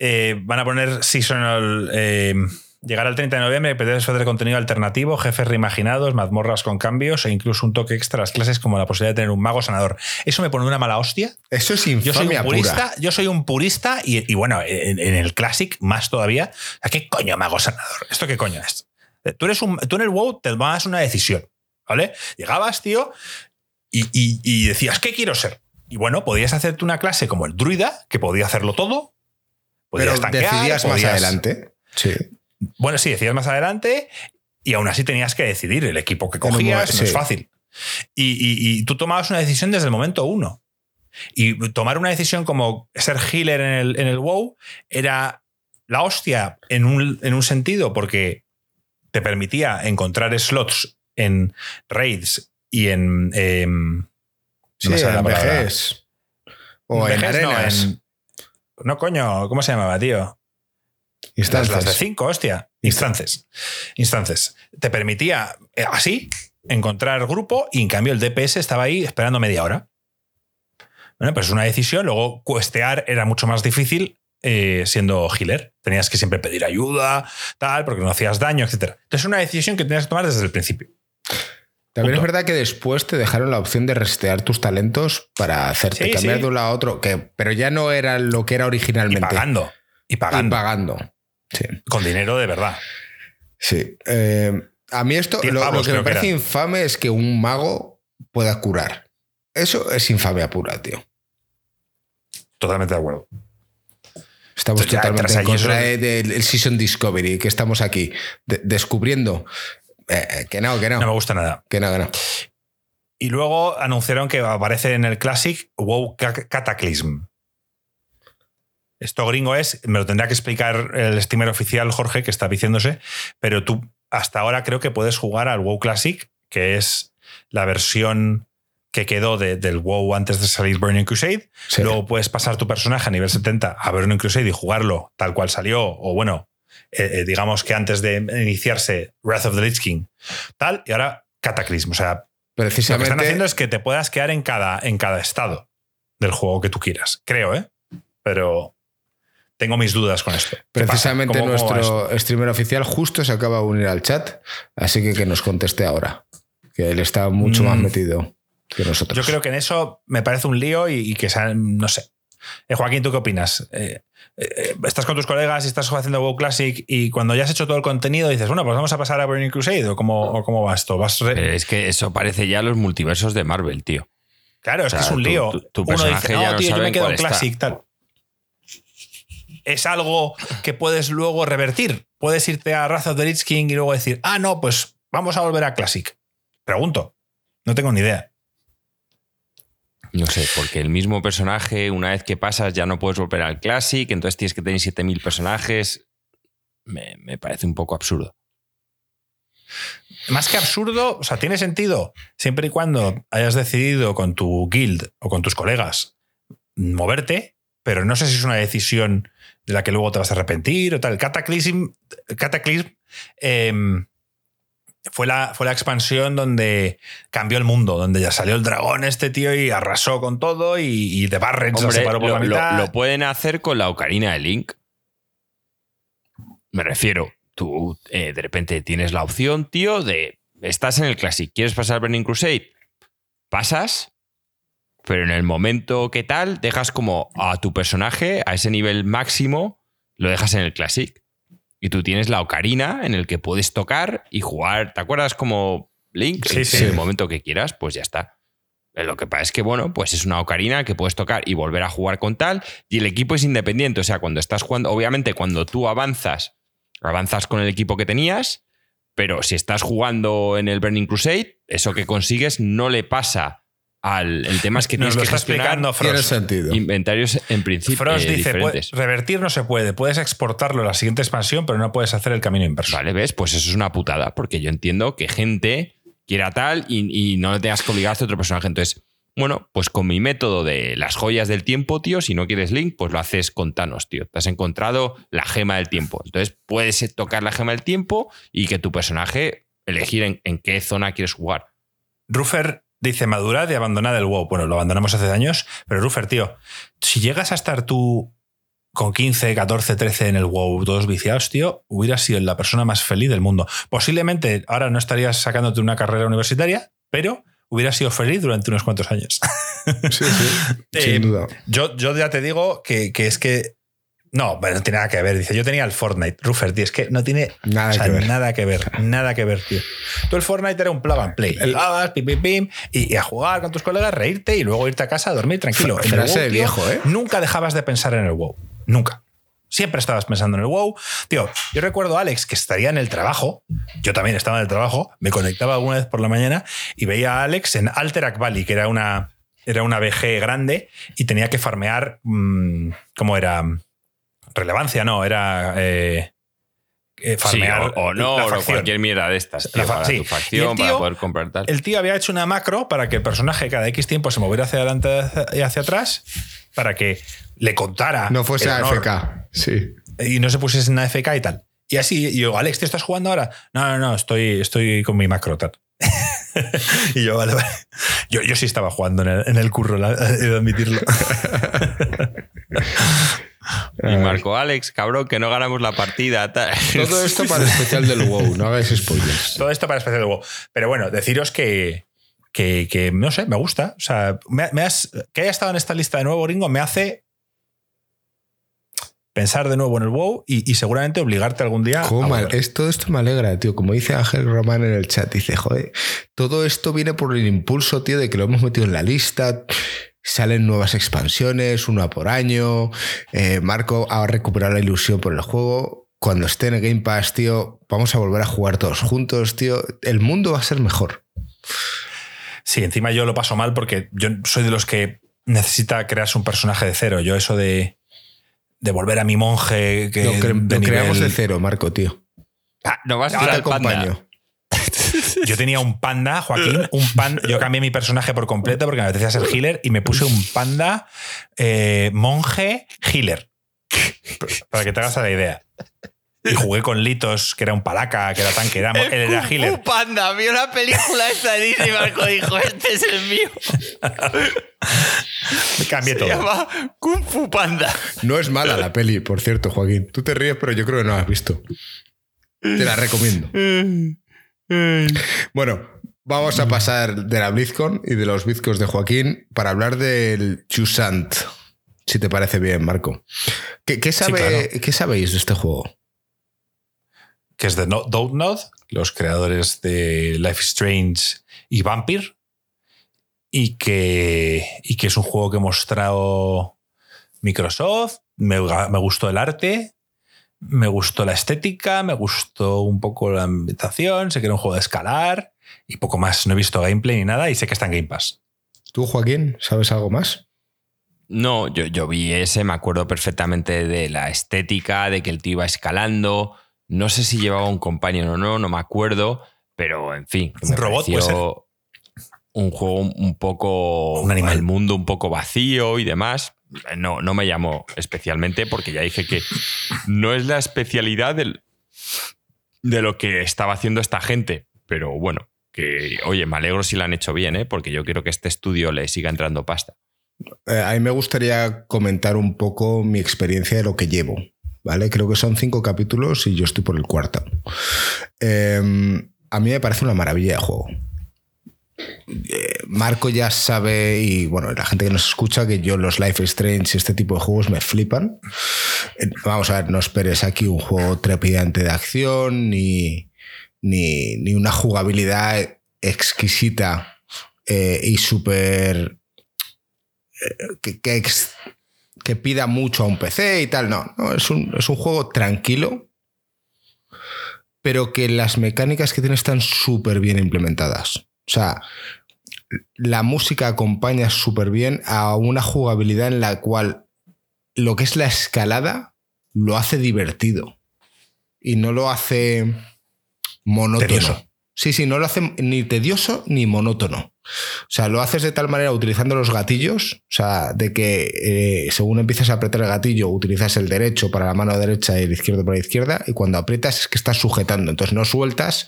Eh, van a poner seasonal. Llegar al 30 de noviembre, perder de contenido alternativo, jefes reimaginados, mazmorras con cambios e incluso un toque extra a las clases como la posibilidad de tener un mago sanador. Eso me pone una mala hostia. Eso es Yo soy infamia un purista, pura. yo soy un purista y, y bueno, en, en el Classic más todavía. ¿Qué coño mago sanador? ¿Esto qué coño es? Tú, eres un, tú en el WoW te tomas una decisión, ¿vale? Llegabas, tío, y, y- y decías, ¿qué quiero ser? Y bueno, podías hacerte una clase como el druida, que podía hacerlo todo. Pero Podías tanquear, decidías más adelante. Sí. Bueno, sí, decías más adelante y aún así tenías que decidir el equipo que cogías, no es fácil. Y, y- y tú tomabas una decisión desde el momento uno. Y tomar una decisión como ser healer en el, en el WoW era la hostia en un, en un sentido porque te permitía encontrar slots en raids y en. no Sí, en. VGs. O en VGs no, arenas. en- no, coño, ¿cómo se llamaba, tío? Instancias. las de 5, hostia. Instances. Instances. Te permitía eh, así encontrar grupo y en cambio el DPS estaba ahí esperando media hora. Bueno, pues es una decisión. Luego, cuestear era mucho más difícil eh, siendo healer. Tenías que siempre pedir ayuda, tal, porque no hacías daño, etc. Entonces, es una decisión que tenías que tomar desde el principio. También Punto. es verdad que después te dejaron la opción de restear tus talentos para hacerte Sí, cambiar sí. de un lado a otro, que, pero ya no era lo que era Y originalmente. pagando. Y Y pagando. Sí. Con dinero de verdad. sí. Eh, a mí esto, lo, que me que parece infame es que un mago pueda curar. Eso es infamia pura, tío. Totalmente de acuerdo. Estamos totalmente en contra de- del Season Discovery, que estamos aquí de- descubriendo. Eh, eh, que no, que no, No me gusta nada. que no, que no. Y luego anunciaron que aparece en el Classic WoW Ca- Cataclysm. Esto gringo es, me lo tendrá que explicar el streamer oficial Jorge, que está diciéndose, pero tú hasta ahora creo que puedes jugar al WoW Classic, que es la versión que quedó de- del WoW antes de salir Burning Crusade. Sí. Luego puedes pasar tu personaje a nivel 70 a Burning Crusade y jugarlo tal cual salió, o bueno, eh, eh, digamos que antes de iniciarse Wrath of the Lich King, tal, y ahora Cataclysm. O sea, lo que Precisamente. están haciendo es que te puedas quedar en cada, en cada estado del juego que tú quieras. Creo, ¿eh? Pero tengo mis dudas con esto. Precisamente ¿Cómo- cómo va esto? nuestro streamer oficial justo se acaba de unir al chat, así que que nos conteste ahora, que él está mucho Mm. más metido que nosotros. Yo creo que en eso me parece un lío y, y que sea- no sé. Eh, Joaquín, ¿tú qué opinas? Eh, eh, estás con tus colegas y estás haciendo WoW Classic y cuando ya has hecho todo el contenido dices, bueno, pues vamos a pasar a Burning Crusade o cómo, o cómo va esto. ¿Vas re- Pero es que eso parece ya los multiversos de Marvel, tío. Claro, es O que sea, es un lío. tu- tu personaje dice, ya no, no tío, yo me quedo en está". Classic, tal. Es algo que puedes luego revertir. Puedes irte a Wrath of the Lich King y luego decir, ah, no, pues vamos a volver a Classic. Pregunto. No tengo ni idea. No sé, porque el mismo personaje, una vez que pasas, ya no puedes volver al Classic, entonces tienes que tener 7000 personajes. Me, me parece un poco absurdo. Más que absurdo, o sea, tiene sentido siempre y cuando hayas decidido con tu guild o con tus colegas moverte, pero no sé si es una decisión de la que luego te vas a arrepentir o tal. Cataclysm, Cataclysm em, fue, la, fue la expansión donde cambió el mundo, donde ya salió el dragón este tío y arrasó con todo y, y The Barrens separó por lo, la lo- mitad. lo pueden hacer con la ocarina de Link. Me refiero, tú eh, de repente tienes la opción, tío, de estás en el Classic, ¿quieres pasar Burning Crusade? Pasas, pero en el momento que tal, dejas como a tu personaje a ese nivel máximo, lo dejas en el Classic. Y tú tienes la ocarina en el que puedes tocar y jugar. ¿Te acuerdas como Link? Sí, en, sí. en el momento que quieras, pues ya está. Eh, Lo que pasa es que, bueno, pues es una ocarina que puedes tocar y volver a jugar con tal. Y el equipo es independiente. O sea, cuando estás jugando, obviamente, cuando tú avanzas, avanzas con el equipo que tenías. Pero si estás jugando en el Burning Crusade, eso que consigues no le pasa al. El tema es que Nos tienes lo que está gestionar explicando Tiene Frost. sentido. inventarios en principio Frost eh, dice, "Puede- diferentes. revertir no se puede, puedes exportarlo a la siguiente expansión, pero no puedes hacer el camino inverso. Vale, ¿ves? Pues eso es una putada, porque yo entiendo que gente quiera tal y, y no le tengas que obligar a hacer otro personaje. Entonces, bueno, pues con mi método de las joyas del tiempo, tío, si no quieres Link, pues lo haces con Thanos, tío. Te has encontrado la gema del tiempo. Entonces, puedes tocar la gema del tiempo y que tu personaje elegir en, en qué zona quieres jugar. Ruffer dice madurad y abandonad el WoW. Bueno, lo abandonamos hace años, pero Ruffer, tío, si llegas a estar tú con 15, 14, 13 en el WoW, todos viciados, tío, hubieras sido la persona más feliz del mundo. Posiblemente ahora no estarías sacándote una carrera universitaria, pero hubieras sido feliz durante unos cuantos años. Sí, sí, Eh, sin duda. Yo, yo ya te digo que, que es que. No, bueno, no tiene nada que ver. Dice, yo tenía el Fortnite. Ruffer, tío, es que no tiene Nada o sea, que ver. nada que ver. Nada que ver, tío. Tú el Fortnite era un plug and play. El- Llegabas, pim, pim, pim, y, y a jugar con tus colegas, reírte y luego irte a casa a dormir tranquilo. En el WoW, de tío, viejo, ¿eh? Nunca dejabas de pensar en el WoW. Nunca. Siempre estabas pensando en el WoW. Tío, yo recuerdo a Alex que estaría en el trabajo. Yo también estaba en el trabajo. Me conectaba alguna vez por la mañana y veía a Alex en Alterac Valley, que era una, era una BG grande y tenía que farmear. mm, ¿Cómo era? Relevancia, no, era. eh, eh, farmear Sí, o, o no, la o cualquier mierda de estas. La tío, fa- para sí. tu facción, el tío- para poder comprar tal. El tío había hecho una macro para que el personaje cada X tiempo se moviera hacia adelante y hacia atrás para que le contara. No fuese el honor AFK. Sí. Y no se pusiese en AFK y tal. Y así, y yo, Alex, ¿te estás jugando ahora? No, no, no, estoy, estoy con mi macro tal. y yo, vale, vale. Yo, yo sí estaba jugando en el, en el curro, he de admitirlo. Y Marco Alex, cabrón, que no ganamos la partida. tal. Todo esto para el especial del WoW, no hagáis spoilers. Todo esto para especial de WoW. Pero bueno, deciros que, que, que, no sé, me gusta. O sea, me, me has, que haya estado en esta lista de nuevo, Ringo, me hace pensar de nuevo en el WoW y, y seguramente obligarte algún día. a Cómo mal- volver. es, todo esto me alegra, tío. Como dice Ángel Román en el chat, dice, joder, todo esto viene por el impulso, tío, de que lo hemos metido en la lista. Salen nuevas expansiones, una por año. eh, Marco ha recuperado la ilusión por el juego. Cuando esté en el Game Pass, tío, vamos a volver a jugar todos juntos, tío. El mundo va a ser mejor. Sí, encima yo lo paso mal porque yo soy de los que necesita crearse un personaje de cero. Yo eso de, de volver a mi monje que Lo, cre- de lo creamos de cero, Marco, tío. Ah, no vas a ir al acompaño. Yo tenía un panda, Joaquín, un panda. Yo cambié mi personaje por completo porque me apetecía ser healer y me puse un panda eh, monje healer. Para que te hagas la idea. Y jugué con Litos, que era un palaca, que era tanque, era, él era healer. Kung Fu Panda, vio la película esta de Disney y Marco dijo, este es el mío. Cambié Se todo. llama Kung Fu Panda. No es mala la peli, por cierto, Joaquín. Tú te ríes, pero yo creo que no la has visto. Te la recomiendo. Bueno, vamos a pasar de la BlizzCon y de los bizcos de Joaquín para hablar del Chusant. Si te parece bien, Marco. ¿Qué, qué sabe- claro. ¿qué sabéis de este juego? que es de No- Dontnod, los creadores de Life is Strange y Vampire, y que, y que es un juego que ha mostrado Microsoft. Me, me gustó el arte, me gustó la estética, me gustó un poco la ambientación, sé que era un juego de escalar y poco más. No he visto gameplay ni nada y sé que está en Game Pass. ¿Tú, Joaquín, sabes algo más? No, yo, yo vi ese, me acuerdo perfectamente de la estética, de que el tío iba escalando. No sé si llevaba un compañero o no, no me acuerdo, pero en fin. Un robot, puede Un juego un poco. Un animal. El mundo un poco vacío y demás. No, no me llamó especialmente porque ya dije que no es la especialidad de lo que estaba haciendo esta gente. Pero bueno, que oye, me alegro si lo han hecho bien, ¿eh? porque yo quiero que este estudio le siga entrando pasta. Eh, a mí me gustaría comentar un poco mi experiencia de lo que llevo. ¿Vale? Creo que son cinco capítulos y yo estoy por el cuarto. Eh, a mí me parece una maravilla de juego. Eh, Marco ya sabe, y bueno, la gente que nos escucha, que yo los Life is Strange y este tipo de juegos me flipan. Eh, Vamos a ver, no esperes aquí un juego trepidante de acción ni, ni, ni una jugabilidad exquisita eh, y súper que, que que pida mucho a un PC y tal. No, no, es, un, es un juego tranquilo, pero que las mecánicas que tiene están súper bien implementadas. O sea, la música acompaña súper bien a una jugabilidad en la cual lo que es la escalada lo hace divertido y no lo hace monótono. Tedioso. Sí, sí, no lo hace ni tedioso ni monótono. O sea, lo haces de tal manera utilizando los gatillos, o sea, de que eh, según empiezas a apretar el gatillo, utilizas el derecho para la mano derecha y el izquierdo para la izquierda, y cuando aprietas es que estás sujetando, entonces no sueltas.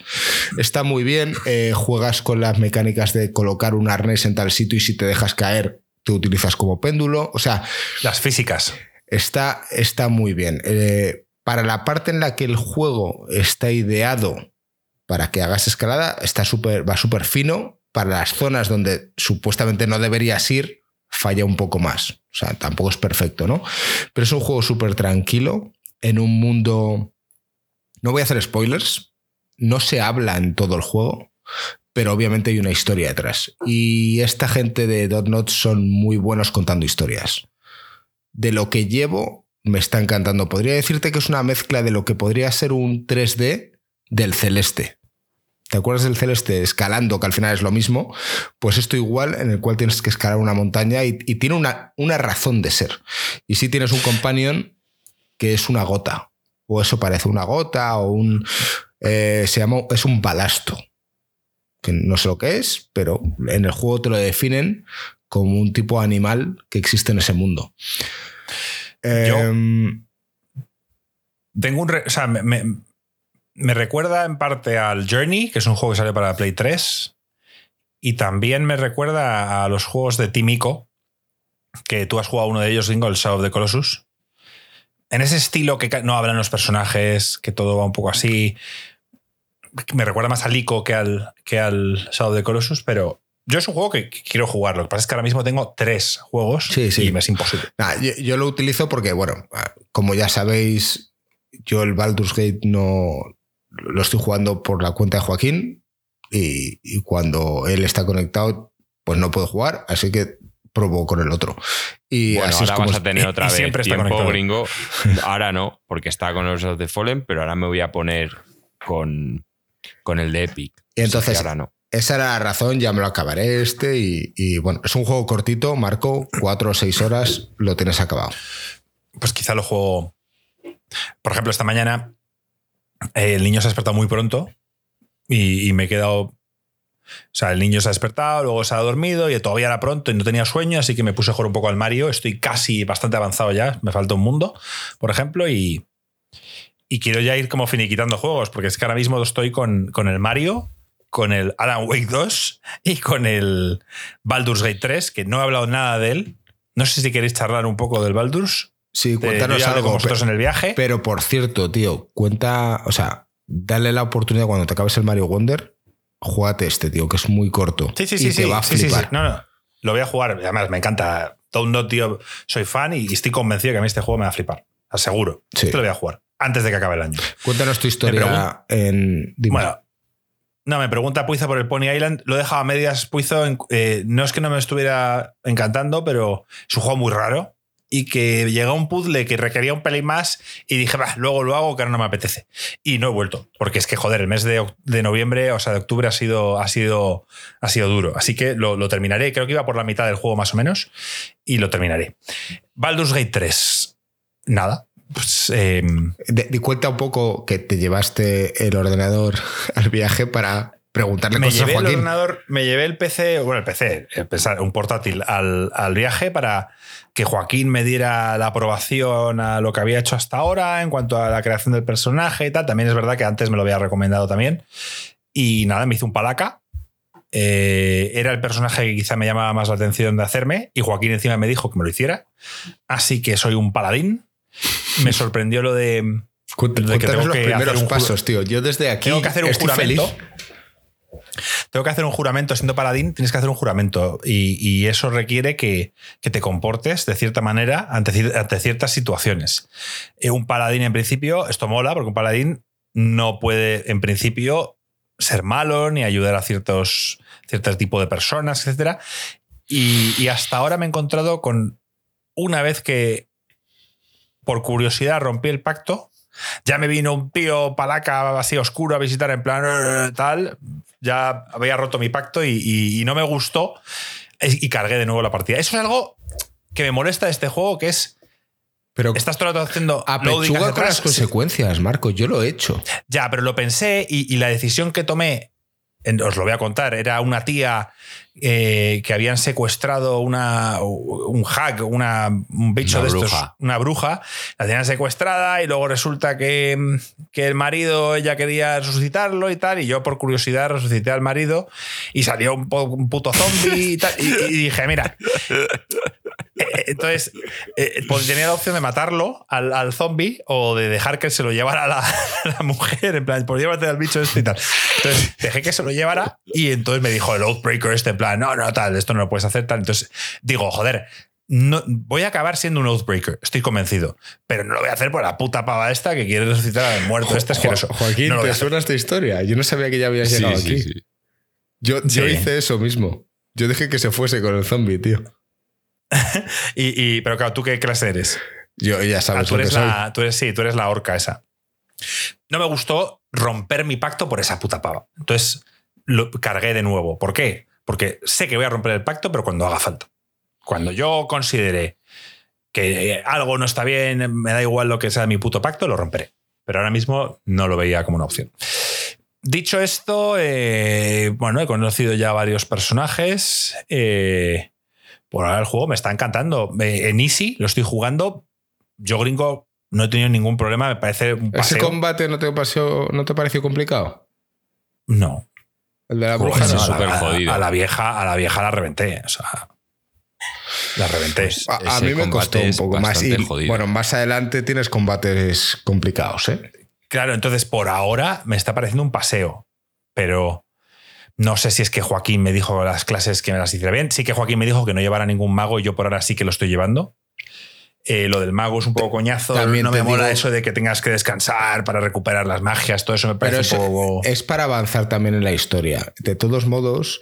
Está muy bien, eh, juegas con las mecánicas de colocar un arnés en tal sitio y si te dejas caer, te utilizas como péndulo. O sea, Las físicas. está, está muy bien. Eh, para la parte en la que el juego está ideado para que hagas escalada, está súper, va súper fino. Para las zonas donde supuestamente no deberías ir, falla un poco más. O sea, tampoco es perfecto, ¿no? Pero es un juego súper tranquilo, en un mundo... No voy a hacer spoilers, no se habla en todo el juego, pero obviamente hay una historia detrás. Y esta gente de Dotnot son muy buenos contando historias de lo que llevo me está encantando. Podría decirte que es una mezcla de lo que podría ser un 3D del celeste. ¿Te acuerdas del celeste escalando, que al final es lo mismo? Pues esto igual, en el cual tienes que escalar una montaña y, y tiene una, una razón de ser. Y si tienes un companion que es una gota. o eso parece una gota, o un. eh, se llama. Es un balasto. Que no sé lo que es, pero en el juego te lo definen como un tipo de animal que existe en ese mundo. Yo- Em, Tengo un. o sea, me, me- me recuerda en parte al Journey, que es un juego que sale para Play 3. Y también me recuerda a los juegos de Timico, que tú has jugado uno de ellos, Ringo, el Shadow of the Colossus. En ese estilo que no hablan los personajes, que todo va un poco así. Me recuerda más al Ico que al, que al Shadow of the Colossus, pero yo es un juego que, que quiero jugar. Lo que pasa es que ahora mismo tengo tres juegos Sí, sí. y me es imposible. Nah, yo, yo lo utilizo porque, bueno, como ya sabéis, yo el Baldur's Gate no lo estoy jugando por la cuenta de Joaquín y, y cuando él está conectado, pues no puedo jugar, así que probo con el otro. Y Bueno, así ahora es como vas a tener otra vez siempre está tiempo conectado. gringo. Ahora no, porque está con los the Fallen, pero ahora me voy a poner con, con el de Epic. Y entonces- ahora no. esa era la razón, ya me lo acabaré este y, y, bueno, es un juego cortito, Marco, cuatro o seis horas, lo tienes acabado. pues quizá lo juego. Por ejemplo, esta mañana el niño se ha despertado muy pronto y, me he quedado. O sea, el niño se ha despertado, luego se ha dormido y todavía era pronto y no tenía sueño, así que me puse a jugar un poco al Mario. Estoy casi bastante avanzado ya, me falta un mundo, por ejemplo, y, y quiero ya ir como finiquitando juegos, porque es que ahora mismo estoy con, con el Mario, con el Alan Wake 2 y con el Baldur's Gate 3, que no he hablado nada de él. No sé si queréis charlar un poco del Baldur's. Sí, cuéntanos algo. con vosotros pe- en el viaje. Pero por cierto, tío, cuenta, o sea, dale la oportunidad cuando te acabes el Mario Wonder, jugate este, tío, que es muy corto. Sí, sí, y sí. te sí, va a sí, sí, sí. flipar. No, no. Lo voy a jugar. Además, me encanta. Todo no, tío. Soy fan y estoy convencido que a mí este juego me va a flipar. Aseguro. Sí. Este lo voy a jugar antes de que acabe el año. Cuéntanos tu historia en. dime. Bueno. No, me pregunta Puizo por el Pony Island. Lo he dejado a medias, Puizo. eh, no es que no me estuviera encantando, pero es un juego muy raro. Y que llegó un puzzle que requería un pelín más y dije, va, luego lo hago, que ahora no me apetece. Y no he vuelto. Porque es que, joder, el mes de, de noviembre, o sea, de octubre ha sido, ha sido, ha sido duro. Así que lo, lo terminaré. Creo que iba por la mitad del juego más o menos. Y lo terminaré. Baldur's Gate 3. Nada. Pues, em, De, di cuenta un poco que te llevaste el ordenador al viaje para preguntarle me cosas a llevé el Joaquín. ordenador, me llevé el PC, bueno, el PC, el pensar, un portátil al, al viaje para que Joaquín me diera la aprobación a lo que había hecho hasta ahora en cuanto a la creación del personaje y tal. También es verdad que antes me lo había recomendado también. Y nada, me hizo un palaca. Eh, era el personaje que quizá me llamaba más la atención de hacerme y Joaquín encima me dijo que me lo hiciera. Así que soy un paladín. Me sorprendió lo de... De que tengo los que hacer primeros un pasos, tío. Yo desde aquí tengo que hacer un estoy juramento. feliz. Tengo que hacer un juramento, siendo paladín, tienes que hacer un juramento. Y, y eso requiere que, te comportes de cierta manera ante, ante ciertas situaciones. Eh, un paladín, en principio, esto mola, porque un paladín no puede, en principio, ser malo ni ayudar a ciertos, ciertos tipos de personas, etc. Y, y hasta ahora me he encontrado con una vez que, por curiosidad, rompí el pacto. Ya me vino un tío palaca así oscuro a visitar en plan "Eh, tal. Ya había roto mi pacto y, y- y no me gustó y cargué de nuevo la partida. Eso es algo que me molesta de este juego, que es Pero estás todo el rato haciendo apechuga con las consecuencias, Marco. Yo lo he hecho. Ya, pero lo pensé y, y la decisión que tomé, os lo voy a contar, era una tía eh, que habían secuestrado una, un hack, una, un bicho Una de estos, bruja. una bruja, la tenían secuestrada y luego resulta que, que el marido, ella quería resucitarlo y tal, y yo por curiosidad resucité al marido y salió un, un puto zombie y tal, y, y dije, mira, eh, entonces, eh, pues tenía la opción de matarlo al, al zombie o de dejar que se lo llevara la, la mujer, en plan, por llévate al bicho este y tal. Entonces, dejé que se lo llevara y entonces me dijo el Outbreaker este, en plan, no, no, tal, esto no lo puedes hacer, tal. Entonces, digo, joder, no, voy a acabar siendo un Outbreaker, estoy convencido, pero no lo voy a hacer por la puta pava esta que quiere resucitar al muerto este asqueroso. Jo- Joaquín, No ¿te suena esta historia? Yo no sabía que ya habías llegado aquí. Yo, yo Sí. hice eso mismo. Yo dije que se fuese con el zombie, tío. Y, y- pero claro, ¿tú qué clase eres? Yo ya Ah, sabes tú lo que eres soy. la, tú eres, sí, tú eres la orca esa. No me gustó romper mi pacto por esa puta pava. Entonces lo cargué de nuevo. ¿Por qué? Porque sé que voy a romper el pacto, pero cuando haga falta. Cuando yo considere que algo no está bien, me da igual lo que sea mi puto pacto, lo romperé. pero ahora mismo no lo veía como una opción. Dicho esto, eh, bueno, he conocido ya varios personajes. Eh, por ahora el juego me está encantando. Eh, en Easy lo estoy jugando. Yo, gringo, no he tenido ningún problema. Me parece un ¿Ese combate no te, pareció, no te pareció complicado? No. El de la bruja no. súper a, jodido. a la vieja, a la vieja la reventé. O sea, la reventé. Pues, A, mí me costó un poco más. Y, jodido. bueno, más adelante tienes combates complicados, ¿eh? Claro, entonces por ahora me está pareciendo un paseo, pero no sé si es que Joaquín me dijo las clases que me las hiciera bien. Sí que Joaquín me dijo que no llevara ningún mago y yo por ahora sí que lo estoy llevando. Eh, lo del mago es un poco coñazo. También no te me mola digo- eso de que tengas que descansar para recuperar las magias. Todo eso me parece un poco. es para avanzar también en la historia. De todos modos,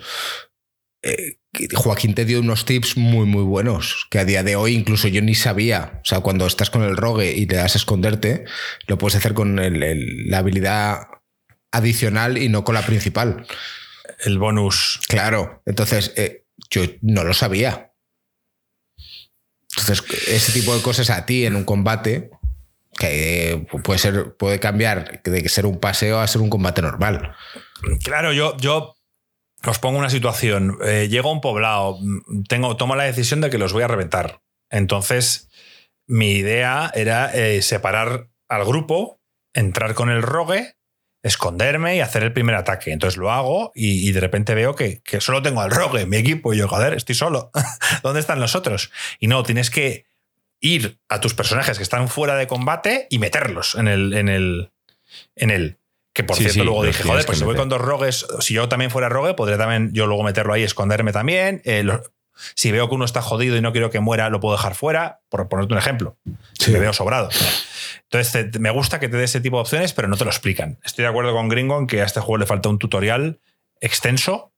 eh, Joaquín te dio unos tips muy, muy buenos, que a día de hoy incluso yo ni sabía. O sea, cuando estás con el rogue y le das a esconderte, lo puedes hacer con el- el- la habilidad adicional y no con la principal. el bonus. Claro, entonces eh, yo no lo sabía. Entonces, ese tipo de cosas a ti en un combate que eh, puede ser puede cambiar de ser un paseo a ser un combate normal. Claro, yo, yo os pongo una situación. Eh, llego a un poblado, mm, tengo, tomo la decisión de que los voy a reventar. Entonces, mi idea era eh, separar al grupo, entrar con el rogue, esconderme y hacer el primer ataque. Entonces lo hago y, y de repente veo que, que solo tengo al rogue en mi equipo y yo, joder, estoy solo. ¿Dónde están los otros? Y no, tienes que ir a tus personajes que están fuera de combate y meterlos en el, en el, en el. Que por Sí, cierto, sí, luego dije, joder, pues si voy con dos rogues, si yo también fuera rogue, podría también yo luego meterlo ahí, esconderme también. Eh, lo- si veo que uno está jodido y no quiero que muera, lo puedo dejar fuera, por ponerte un ejemplo. Si me veo sobrado. Entonces, te- me gusta que te dé ese tipo de opciones, pero no te lo explican. Estoy de acuerdo con Gringo en que a este juego le falta un tutorial extenso.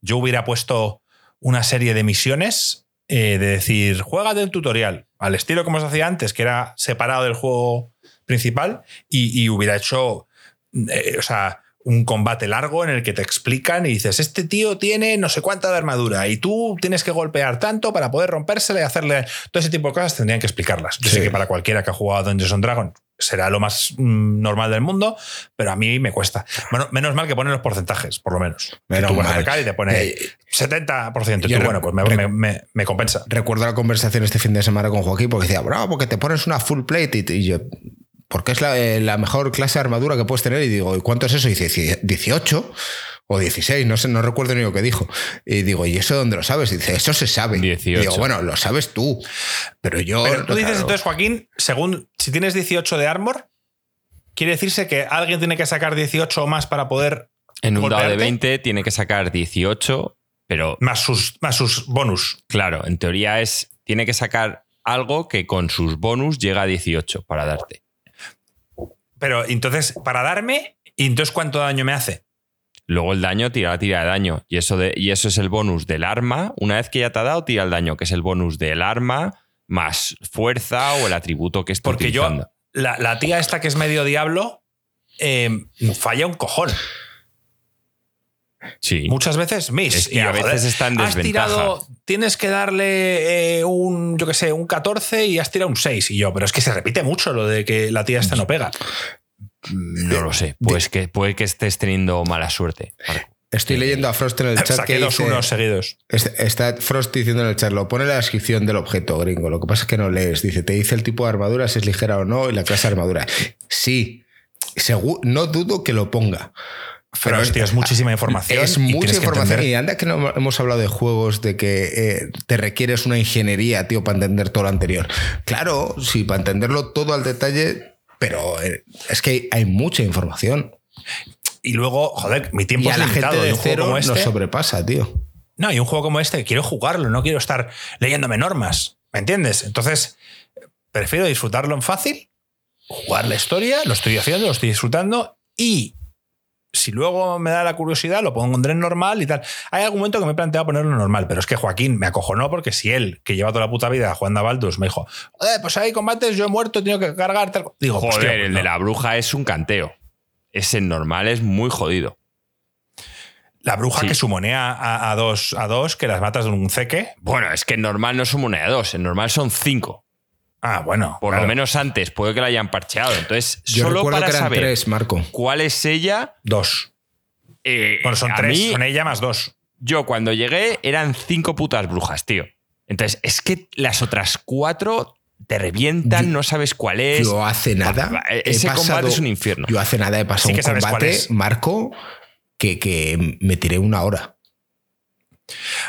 Yo hubiera puesto una serie de misiones eh, de decir, juega del tutorial, al estilo como se hacía antes, que era separado del juego principal, y, y hubiera hecho, eh, o sea, un combate largo en el que te explican y dices, este tío tiene no sé cuánta de armadura y tú tienes que golpear tanto para poder rompérsela y hacerle todo ese tipo de cosas, tendrían que explicarlas. Yo Sí. sé que para cualquiera que ha jugado a Dungeons and Dragons será lo más mm, normal del mundo, pero a mí me cuesta. Bueno, menos mal que ponen los porcentajes, por lo menos. Menos tú vas a mal. y te pone Eh, 70%. Y tú, bueno, pues me, rec- me- me- me compensa. Recuerdo la conversación este fin de semana con Joaquín porque decía, bravo, porque te pones una full plate y, y yo, porque es la, eh, la mejor clase de armadura que puedes tener y digo, ¿y cuánto es eso? Y dice, 18 o 16, no sé, no recuerdo ni lo que dijo. Y digo, ¿y eso dónde lo sabes? Y dice, eso se sabe. 18. Y digo, bueno, lo sabes tú, pero yo... Pero tú dices claro, entonces, Joaquín, según si tienes 18 de armor, quiere decirse que alguien tiene que sacar 18 o más para poder En un dado de golpearte. 20 tiene que sacar 18, pero más sus, más sus bonus. claro, en teoría es tiene que sacar algo que con sus bonus llega a 18 para darte. Pero entonces, para darme, ¿y entonces cuánto daño me hace? Luego el daño tira la tira de daño. Y eso, de, y eso es el bonus del arma. Una vez que ya te ha dado, tira el daño, que es el bonus del arma más fuerza o el atributo que esté Porque yo, la tía esta que es medio diablo, eh, falla un cojón. Sí. Muchas veces miss. Es que Y a veces joder, está en has desventaja. tirado, tienes que darle eh, un, yo qué sé, un 14 y has tirado un 6. Y yo, pero es que se repite mucho lo de que la tía esta no pega. No lo sé. Pues que, puede que estés teniendo mala suerte. Marco. Estoy leyendo a Frost en el chat que dos dice- unos seguidos. Est- Está Frost diciendo en el chat, lo pone en la descripción del objeto, gringo. Lo que pasa es que no lees. Dice, te dice el tipo de armadura, si es ligera o no, y la clase de armadura. Sí, segu- no dudo que lo ponga. Pero, hostia, es muchísima información. Es y mucha información. entender- Y anda que no hemos hablado de juegos de que eh, te requieres una ingeniería, tío, para entender todo lo anterior. Claro, sí, para entenderlo todo al detalle, pero eh, es que hay mucha información. Y luego, joder, mi tiempo Y a es la limitado. gente y de un juego como nos este, sobrepasa, tío. No, y un juego como este, quiero jugarlo, no quiero estar leyéndome normas. ¿Me entiendes? Entonces, prefiero disfrutarlo en fácil, jugar la historia, lo estoy haciendo, lo estoy disfrutando y si luego me da la curiosidad, lo pondré en normal y tal. Hay algún momento que me he planteado ponerlo en normal, pero es que Joaquín me acojonó porque si él, que lleva toda la puta vida jugando a Baldus, me dijo, "Joder, pues hay combates, yo he muerto, tengo que cargar. Tal. Digo, Joder, "Hostia, el pues de no". la bruja es un canteo. Ese normal es muy jodido. La bruja Sí. que sumonea a, a dos, a dos, que las matas de un ceque. Bueno, es que en normal no un moneda 2, en normal son 5. Ah, bueno. Por claro. lo menos antes, puede que la hayan parcheado. Entonces, Yo solo recuerdo para que eran saber tres, Marco. cuál es ella. Dos. eh, Bueno, son tres. mí, Son ella más dos. yo cuando llegué eran cinco putas brujas, tío. Entonces, es que las otras cuatro te revientan, Yo- no sabes cuál es. Yo hace nada. Ese pasado- combate es un infierno. Yo hace nada he pasado Sí un combate. Marco, que, que me tiré una hora.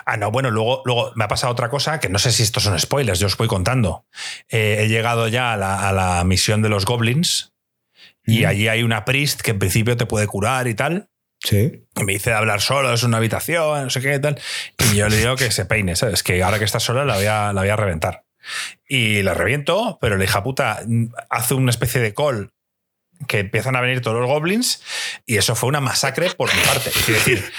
Ah, no, bueno, luego, luego me ha pasado otra cosa que no sé si estos son spoilers, yo os voy contando. Eh, he llegado ya a la, a la misión de los goblins y allí hay una priest que en principio te puede curar y tal. Sí. Y me dice de hablar solo, es una habitación, no sé qué tal. Y yo le digo que se peine, ¿sabes? Que ahora que está sola la voy a, la voy a reventar. Y la reviento, pero la hija puta hace una especie de call que empiezan a venir todos los goblins y eso fue una masacre por mi parte. Es decir,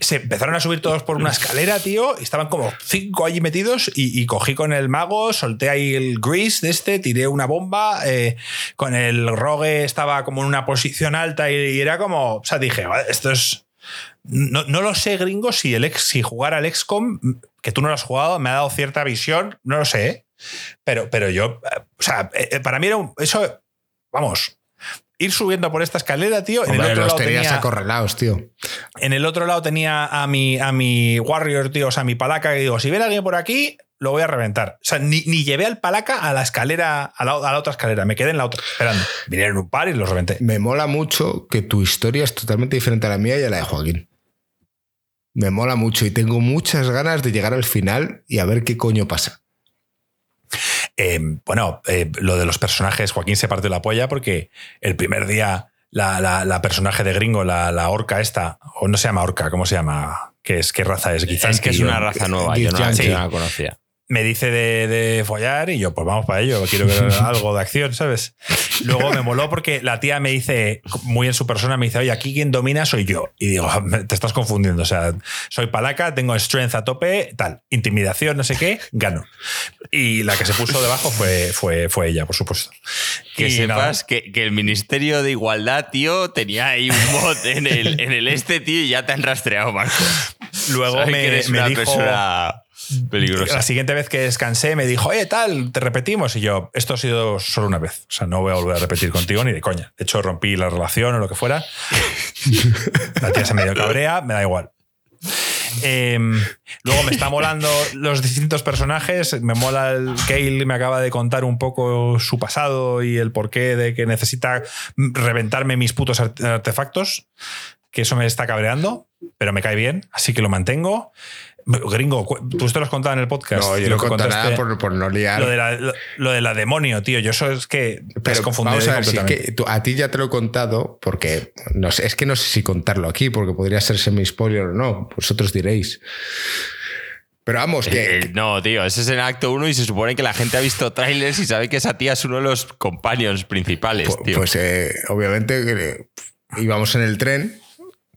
se empezaron a subir todos por una escalera, tío, y estaban como cinco allí metidos y, y cogí con el mago, solté ahí el grease de este, tiré una bomba, eh, con el rogue estaba como en una posición alta y, y era como, o sea, dije, "Vale, esto es... No, no lo sé, gringo, si, el ex, si jugar al XCOM, que tú no lo has jugado, me ha dado cierta visión, no lo sé, pero, pero yo, eh, o sea, eh, eh, para mí era un, eso, vamos, ir subiendo por esta escalera, tío, en el otro los lado tenías tenía- acorralados, tío. en el otro lado tenía a mi, a mi Warrior, tío, o sea, a mi palaca, que digo, si viene alguien por aquí, lo voy a reventar. O sea, ni, ni llevé al palaca a la escalera, a la, a la otra escalera, me quedé en la otra, esperando. Vinieron un par y los reventé. Me mola mucho que tu historia es totalmente diferente a la mía y a la de Joaquín. Me mola mucho y tengo muchas ganas de llegar al final y a ver qué coño pasa. Eh, bueno, eh, lo de los personajes, Joaquín se partió la polla porque el primer día la, la- la personaje de gringo, la, la orca esta, o no se llama orca, ¿cómo se llama? ¿Qué es? ¿Qué raza es? es que es una raza nueva, yo no, no la conocía. Me dice de, de follar y yo, pues vamos para ello, quiero ver algo de acción, ¿sabes? Luego me moló porque la tía me dice, muy en su persona, me dice, oye, aquí quien domina soy yo. Y digo, te estás confundiendo, o sea, soy palaca, tengo strength a tope, tal, intimidación, no sé qué, gano. Y la que se puso debajo fue, fue, fue ella, por supuesto. Que Y sepas que, que el Ministerio de Igualdad, tío, tenía ahí un bot en el, en el este, tío, y ya te han rastreado, Marco. luego me, me dijo... persona peligrosa. La siguiente vez que descansé me dijo, oye, tal, te repetimos. Y yo, esto ha sido solo una vez. O sea, no voy a volver a repetir contigo ni de coña. De hecho, rompí la relación o lo que fuera. La tía se me dio cabrea, me da igual. Em, luego me está molando los distintos personajes. Me mola el Kale, me acaba de contar un poco su pasado y el porqué de que necesita reventarme mis putos arte- artefactos. Que eso me está cabreando, pero me cae bien, así que lo mantengo. Gringo, tú te lo has contado en el podcast. No, yo lo no contaste, nada por, por no liar. Lo de, la, lo, lo de la demonio, tío. Yo eso es que te has confundido vamos a ver, si es completamente. que tú- a ti ya te lo he contado, porque no sé, es que no sé si contarlo aquí, porque podría ser semi-spoiler o no, vosotros diréis. Pero vamos, que, Eh, no, tío, ese es el acto 1 y se supone que la gente ha visto trailers y sabe que esa tía es uno de los companions principales, Pu- tío. Pues eh, obviamente íbamos en el tren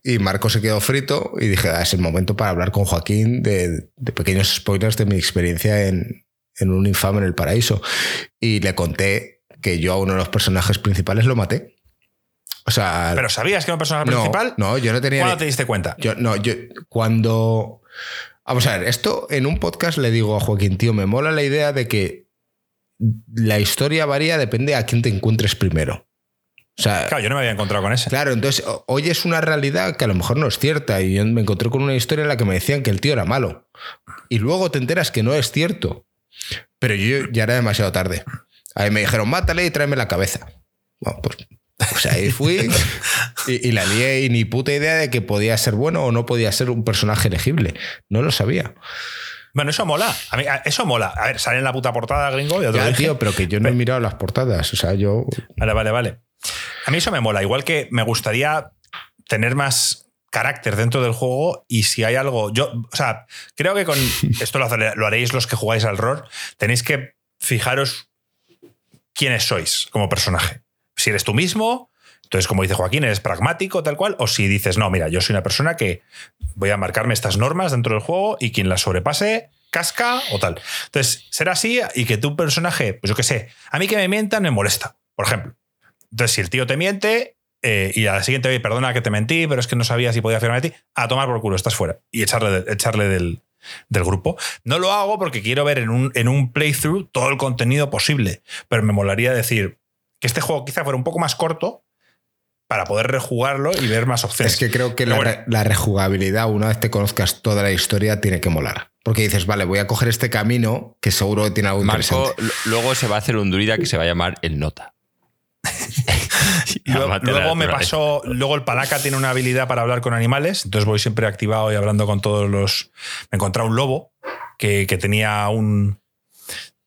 y Marco se quedó frito y dije, "Ah, es el momento para hablar con Joaquín de, de pequeños spoilers de mi experiencia en, en un infame en el paraíso. Y le conté que yo a uno de los personajes principales lo maté. O sea, Pero ¿sabías que era un personaje no, principal? no, yo no tenía... ¿Cuándo ni- te diste cuenta? yo, no, yo cuando... Vamos a ver, esto en un podcast le digo a Joaquín, tío, me mola la idea de que la historia varía, depende a quién te encuentres primero. O sea, Claro, yo no me había encontrado con ese. Claro, entonces hoy es una realidad que a lo mejor no es cierta. Y yo me encontré con una historia en la que me decían que el tío era malo. Y luego te enteras que no es cierto. Pero yo ya era demasiado tarde. Ahí me dijeron, mátale y tráeme la cabeza. Bueno, pues, pues ahí fui y, y la lié y ni puta idea de que podía ser bueno o no podía ser un personaje elegible. No lo sabía. Bueno, eso mola. A mí, eso mola. A ver, sale en la puta portada, gringo. Lo Ya, tío, pero que yo no he mirado las portadas. O sea, yo... Vale, vale, vale. A mí eso me mola. Igual que me gustaría tener más carácter dentro del juego y si hay algo. Yo, o sea, creo que con esto lo, haréis los que jugáis al rol. Tenéis que fijaros quiénes sois como personaje. Si eres tú mismo, entonces, como dice Joaquín, eres pragmático, tal cual. O si dices, no, mira, yo soy una persona que voy a marcarme estas normas dentro del juego y quien las sobrepase, casca o tal. Entonces, ser así y que tu personaje, pues yo qué sé, a mí que me mientan me molesta, por ejemplo. Entonces, si el tío te miente eh, y a la siguiente, oye, perdona que te mentí, pero es que no sabía si podía fiarme de ti, a tomar por culo, estás fuera. Y echarle, de- echarle del, del grupo. No lo hago porque quiero ver en un, en un playthrough todo el contenido posible, pero me molaría decir que este juego quizá fuera un poco más corto para poder rejugarlo y ver más opciones. Es que creo que la, la, rejugabilidad, una vez te conozcas toda la historia, tiene que molar. Porque dices, vale, voy a coger este camino que seguro que tiene algo Marco, luego se va a hacer un druida que se va a llamar el Nota. luego, me pasó, luego el palaca tiene una habilidad para hablar con animales, entonces voy siempre activado y hablando con todos los... Me encontré un lobo que, que tenía un,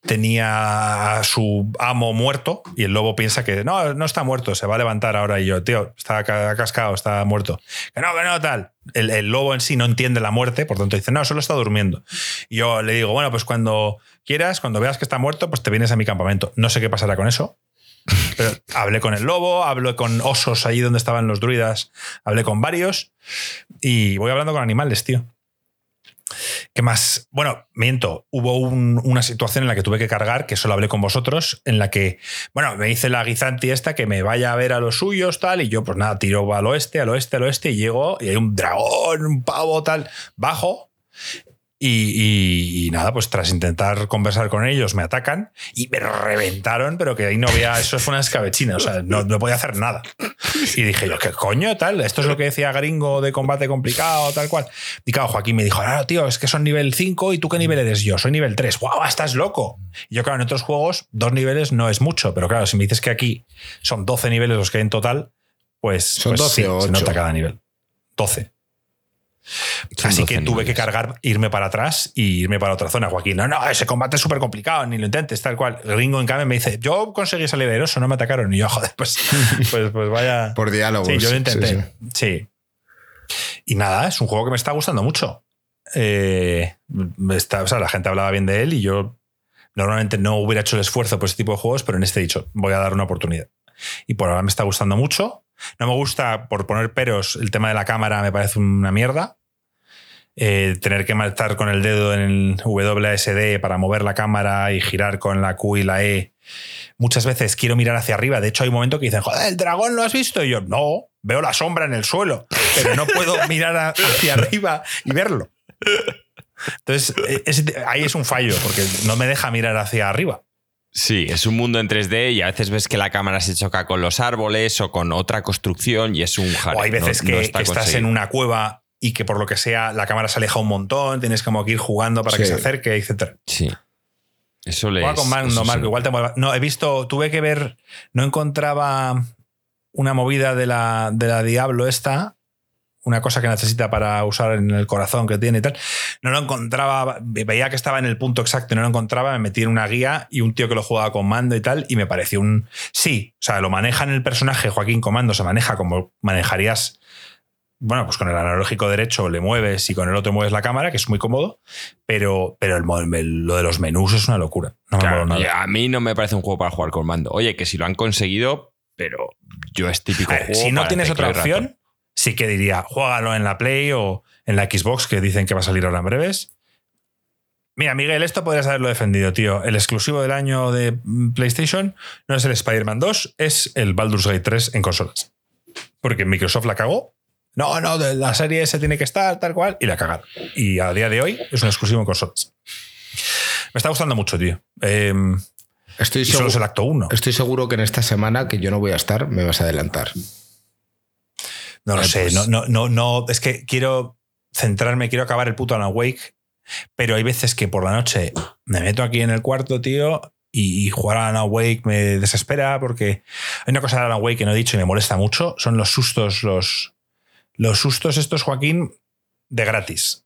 tenía a su amo muerto y el lobo piensa que no, no está muerto, se va a levantar ahora y yo, tío, está cascado, está muerto. Que no, que no, tal. El, lobo en sí no entiende la muerte, por tanto dice, no, solo está durmiendo. Y yo le digo, bueno, pues cuando quieras, cuando veas que está muerto, pues te vienes a mi campamento. No sé qué pasará con eso. Pero hablé con el lobo, hablé con osos allí donde estaban los druidas, hablé con varios y voy hablando con animales, tío. ¿Qué más? Bueno, miento. Hubo una situación en la que tuve que cargar, que solo hablé con vosotros, en la que, bueno, me dice la guizanti esta que me vaya a ver a los suyos, tal, y yo, pues nada, tiro al oeste, al oeste, al oeste, y llego, y hay un dragón, un pavo, tal, bajo, y, nada, pues tras intentar conversar con ellos me atacan y me reventaron, pero que ahí no había, eso fue una escabechina, o sea, no, no podía hacer nada. Y dije yo, ¿qué coño tal? Esto es lo que decía Gringo de combate complicado, tal cual. Y claro, Joaquín me dijo, no, tío, es que son nivel 5 y tú qué nivel eres yo, soy nivel 3. ¡Guau, estás loco! Y yo, claro, en otros juegos dos niveles no es mucho, pero claro, si me dices que aquí son 12 niveles los que hay en total, pues, son 12 pues se nota cada nivel. 12. Así que tuve que cargar, irme para atrás y irme para otra zona. Joaquín, no, no, ese combate es súper complicado, ni lo intentes, tal cual. Ringo, en cambio, me dice, yo conseguí salir airoso, no me atacaron. Y yo, joder, pues, pues, pues vaya. Por diálogo. Sí, yo lo intenté. Sí, Y nada, es un juego que me está gustando mucho. Eh, está, o sea, la gente hablaba bien de él y yo normalmente no hubiera hecho el esfuerzo por ese tipo de juegos, pero en este he dicho, voy a dar una oportunidad. Y por ahora me está gustando mucho. No me gusta, por poner peros, el tema de la cámara me parece una mierda. Eh, tener que estar con el dedo en el WASD para mover la cámara y girar con la Q y la E. Muchas veces quiero mirar hacia arriba. De hecho, hay un momento que dicen, joder, el dragón lo has visto. Y yo, no, veo la sombra en el suelo, pero no puedo mirar hacia arriba y verlo. Entonces, e, ahí es un fallo, porque no me deja mirar hacia arriba. Sí, es un mundo en 3D y a veces ves que la cámara se choca con los árboles o con otra construcción y es un jardín. O hay veces que, estás en una cueva y que por lo que sea la cámara se aleja un montón, tienes como que ir jugando para que se acerque, etc. Sí. Eso le con Marco, igual te No, he visto, tuve que ver, no encontraba una movida de la, de la Diablo esta, una cosa que necesita para usar en el corazón que tiene y tal. No lo encontraba, veía que estaba en el punto exacto y no lo encontraba, me metí en una guía y un tío que lo jugaba con mando y tal, y me pareció un... Sí, o sea, lo maneja en el personaje Joaquín Comando, se maneja como manejarías... Bueno, pues con el analógico derecho le mueves y con el otro mueves la cámara, que es muy cómodo, pero, pero el, lo de los menús es una locura. A mí no me parece un juego para jugar con mando. Oye, que si lo han conseguido, pero yo es típico juego. Si no tienes otra opción, sí que diría, juégalo en la Play o en la Xbox, que dicen que va a salir ahora en breves. Mira, Miguel, esto podrías haberlo defendido, tío. El exclusivo del año de PlayStation no es el Spider-Man 2, es el Baldur's Gate 3 en consolas. Porque Microsoft la cagó. No, no, la serie se tiene que estar tal cual y la cagaron. Y a día de hoy es un exclusivo en consolas. Me está gustando mucho, tío. Em, estoy solo es el acto 1. Estoy seguro que en esta semana que yo no voy a estar, me vas a adelantar. No lo sé, pues no, no, no, es que quiero centrarme, quiero acabar el puto Alan Wake, pero hay veces que por la noche me meto aquí en el cuarto, tío, y, jugar a Alan Wake me desespera porque hay una cosa de Alan Wake que no he dicho y me molesta mucho, son los sustos, los, los sustos estos, Joaquín, de gratis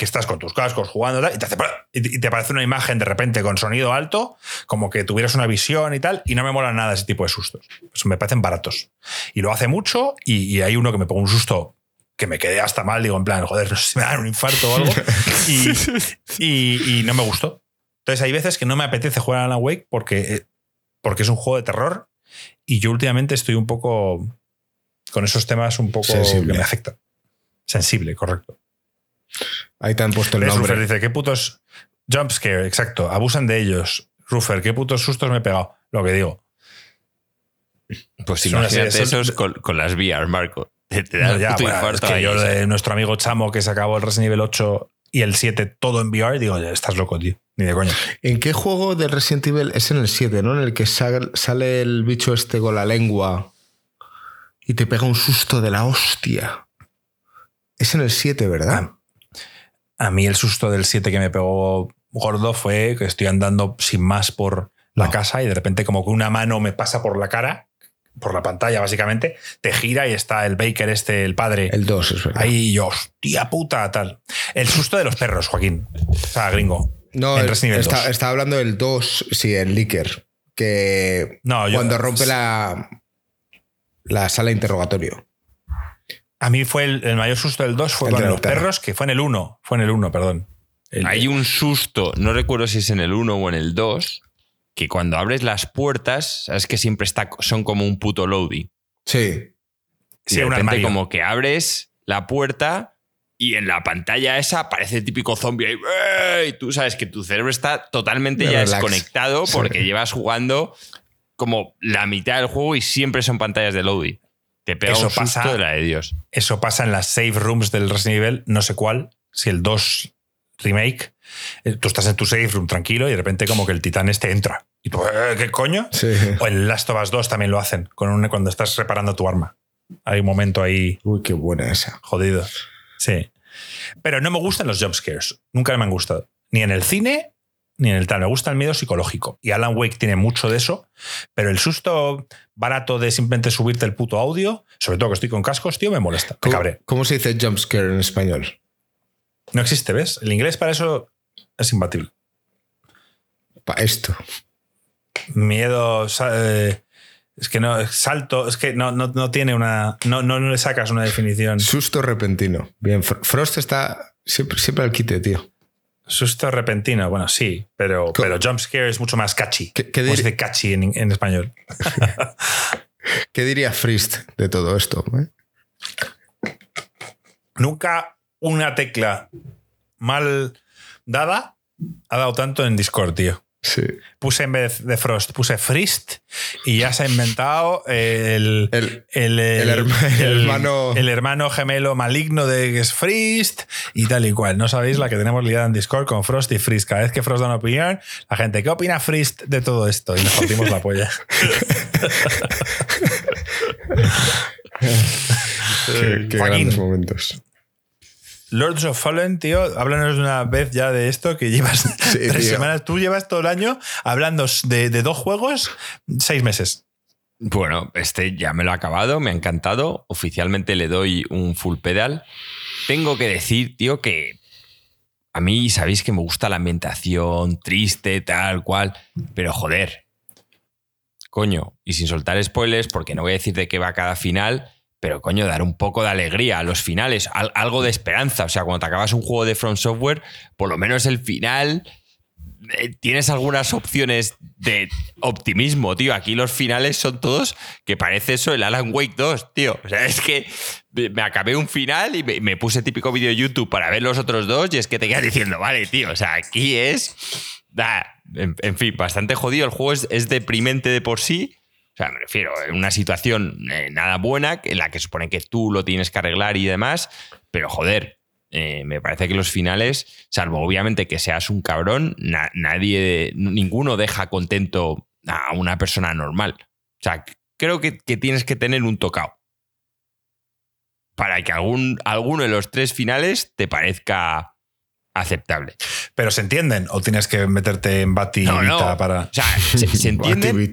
que estás con tus cascos jugando y te, hace, y te aparece una imagen de repente con sonido alto, como que tuvieras una visión y tal, y no me mola nada ese tipo de sustos. Pues me parecen baratos. Y lo hace mucho, y, hay uno que me pone un susto que me quedé hasta mal, digo, en plan, joder, no sé si me da un infarto o algo, y, no me gustó. Entonces hay veces que no me apetece jugar a Alan Wake porque, eh, porque es un juego de terror, y yo últimamente estoy un poco con esos temas un poco que me afectan. Sensible, correcto. Ahí te han puesto el nombre. Ruffer dice, qué putos jumpscare, exacto, abusan de ellos. Ruffer, qué putos sustos me he pegado. Lo que digo. Pues imagínate esos con, con, las VR, Marco. Te, da ya, bueno, es que yo de nuestro amigo Chamo que se acabó el Resident Evil 8 y el 7 todo en VR, digo, ya estás loco, tío. Ni de coña. ¿En qué juego de Resident Evil es en el 7, ¿no? En el que sal- sale el bicho este con la lengua y te pega un susto de la hostia. Es en el 7, ¿verdad? A mí el susto del 7 que me pegó gordo fue que estoy andando sin más por la No. casa y de repente como que una mano me pasa por la cara, por la pantalla básicamente, te gira y está el Baker este, el padre, El 2, es verdad. ahí yo, hostia puta, tal. El susto de los perros, Joaquín. O sea, gringo. No, el- está, 2. está hablando del 2, sí, el Licker. Que No, yo- cuando rompe la, la sala de interrogatorio. A mí fue el, el mayor susto del 2 fue El con los perros. que fue en el 1. Fue en el 1, perdón. El- Hay un susto, no recuerdo si es en el 1 o en el 2, que cuando abres las puertas, sabes que siempre está, son como un puto loading. Sí. sí, de un repente armario. como que abres la puerta y en la pantalla esa aparece el típico zombie ahí, ¡eh! y tú sabes que tu cerebro está totalmente De ya relax. desconectado Sí. porque llevas jugando como la mitad del juego y siempre son pantallas de loading. Te pega Eso un susto pasa- de la de Dios. Eso pasa en las save rooms del Resident Evil, no sé cuál, si el 2 remake, eh, tú estás en tu save room tranquilo y de repente como que el titán este entra. Y tú, "Eh, ¿qué coño? Sí. O el Last of Us 2 también lo hacen, con un- cuando estás reparando tu arma. Hay un momento ahí Uy, qué buena esa. jodido. Sí. Pero no me gustan los jumpscares. Nunca me han gustado. Ni en el cine, ni en el tal. Me gusta el miedo psicológico. Y Alan Wake tiene mucho de eso. Pero el susto barato de simplemente subirte el puto audio, sobre todo que estoy con cascos, tío, me molesta. Me ¿Cómo, se dice jumpscare en español? No existe, ¿ves? El inglés para eso es imbatible. Pa' esto. Miedo. eh, es que no, salto, es que no, no, no tiene una. No, no, no le sacas una definición. Susto repentino. Bien, Fr- Frost está siempre, siempre al quite, tío. Susto repentino, bueno, sí, pero, pero jumpscare es mucho más catchy. ¿Qué- qué ¿Cómo se dir- dice catchy en, en español? ¿Qué diría Frist de todo esto? eh? Nunca una tecla mal dada ha dado tanto en Discord, tío. Sí. Puse en vez de Frost, puse Frist y ya se ha inventado el, El, el, el herma- el hermano- el hermano gemelo maligno de que es Frist y tal y cual. No sabéis la que tenemos liada en Discord con Frost y Frist. Cada vez que Frost da una opinión, la gente, ¿qué opina Frist de todo esto? Y nos partimos la polla. qué, qué grandes momentos. Lords of Fallen, tío, háblanos de una vez ya de esto que llevas tres tío. semanas. Tú llevas todo el año hablando de, de dos juegos, seis meses. Bueno, este ya me lo ha acabado, me ha encantado. Oficialmente le doy un full pedal. Tengo que decir, tío, que a mí sabéis que me gusta la ambientación triste, tal cual, pero joder. Coño, y sin soltar spoilers, porque no voy a decir de qué va cada final, pero coño, dar un poco de alegría a los finales, al- algo de esperanza. O sea, cuando te acabas un juego de From Software, por lo menos el final eh, tienes algunas opciones de optimismo, tío. Aquí los finales son todos que parece eso el Alan Wake 2, tío. O sea, es que me acabé un final y me, puse típico vídeo de YouTube para ver los otros dos y es que te quedas diciendo, vale, tío, o sea, aquí es... en, fin, bastante jodido. El juego es deprimente de por sí. Sea, me refiero, en una situación eh, nada buena, en la que supone que tú lo tienes que arreglar y demás, pero joder, eh, me parece que los finales, salvo obviamente que seas un cabrón, na- nadie, ninguno deja contento a una persona normal. O sea, creo que, que tienes que tener un tocado para que algún, alguno de los tres finales te parezca aceptable. Pero se entienden o tienes que meterte en Bati No, no. Vita para. O sea, ¿se, se entienden?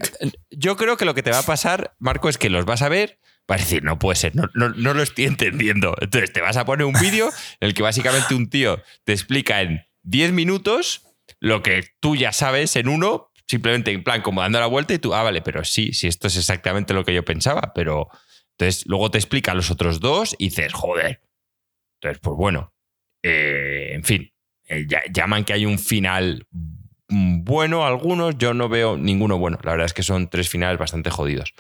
Yo creo que lo que te va a pasar, Marco, es que los vas a ver, vas a decir, no puede ser, no, no, no lo estoy entendiendo. Entonces te vas a poner un vídeo en el que básicamente un tío te explica en 10 minutos lo que tú ya sabes en uno, simplemente en plan como dando la vuelta y tú, ah, vale, pero sí, sí, esto es exactamente lo que yo pensaba, pero entonces luego te explica los otros dos y dices, joder. Entonces, pues bueno, eh, en fin, eh, llaman que hay un final bueno algunos, yo no veo ninguno bueno. La verdad es que son tres finales bastante jodidos.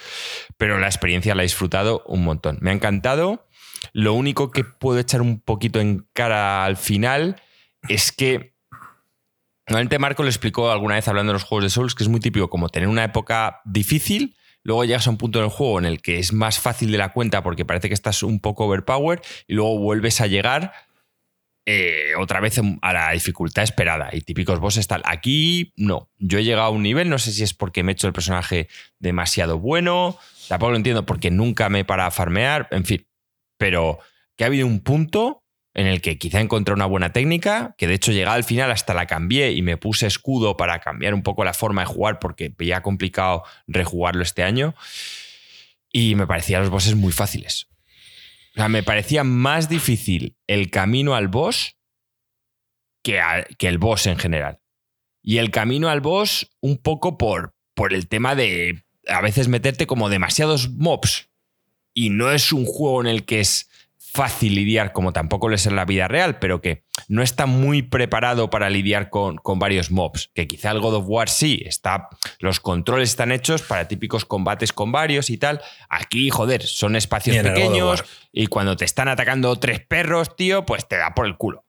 Pero la experiencia la he disfrutado un montón. Me ha encantado. Lo único que puedo echar un poquito en cara al final es que Normalmente Marco le explicó alguna vez hablando de los juegos de Souls que es muy típico como tener una época difícil, luego llegas a un punto en el juego en el que es más fácil de la cuenta porque parece que estás un poco overpower y luego vuelves a llegar eh, otra vez a la dificultad esperada y típicos bosses tal. Aquí no, yo he llegado a un nivel, no sé si es porque me he hecho el personaje demasiado bueno, tampoco lo entiendo porque nunca me he parado a farmear, en fin, pero que ha habido un punto en el que quizá encontré una buena técnica, que de hecho llegado al final hasta la cambié y me puse escudo para cambiar un poco la forma de jugar porque veía complicado rejugarlo este año y me parecían los bosses muy fáciles. O sea, me parecía más difícil el camino al boss que, que el boss en general. Y el camino al boss un poco por, por el tema de a veces meterte como demasiados mobs. Y no es un juego en el que es fácil lidiar, como tampoco lo es en la vida real, pero que no está muy preparado para lidiar con, con, varios mobs. Que quizá el God of War sí, está, los controles están hechos para típicos combates con varios y tal. Aquí, joder, son espacios pequeños y cuando te están atacando tres perros, tío, pues te da por el culo.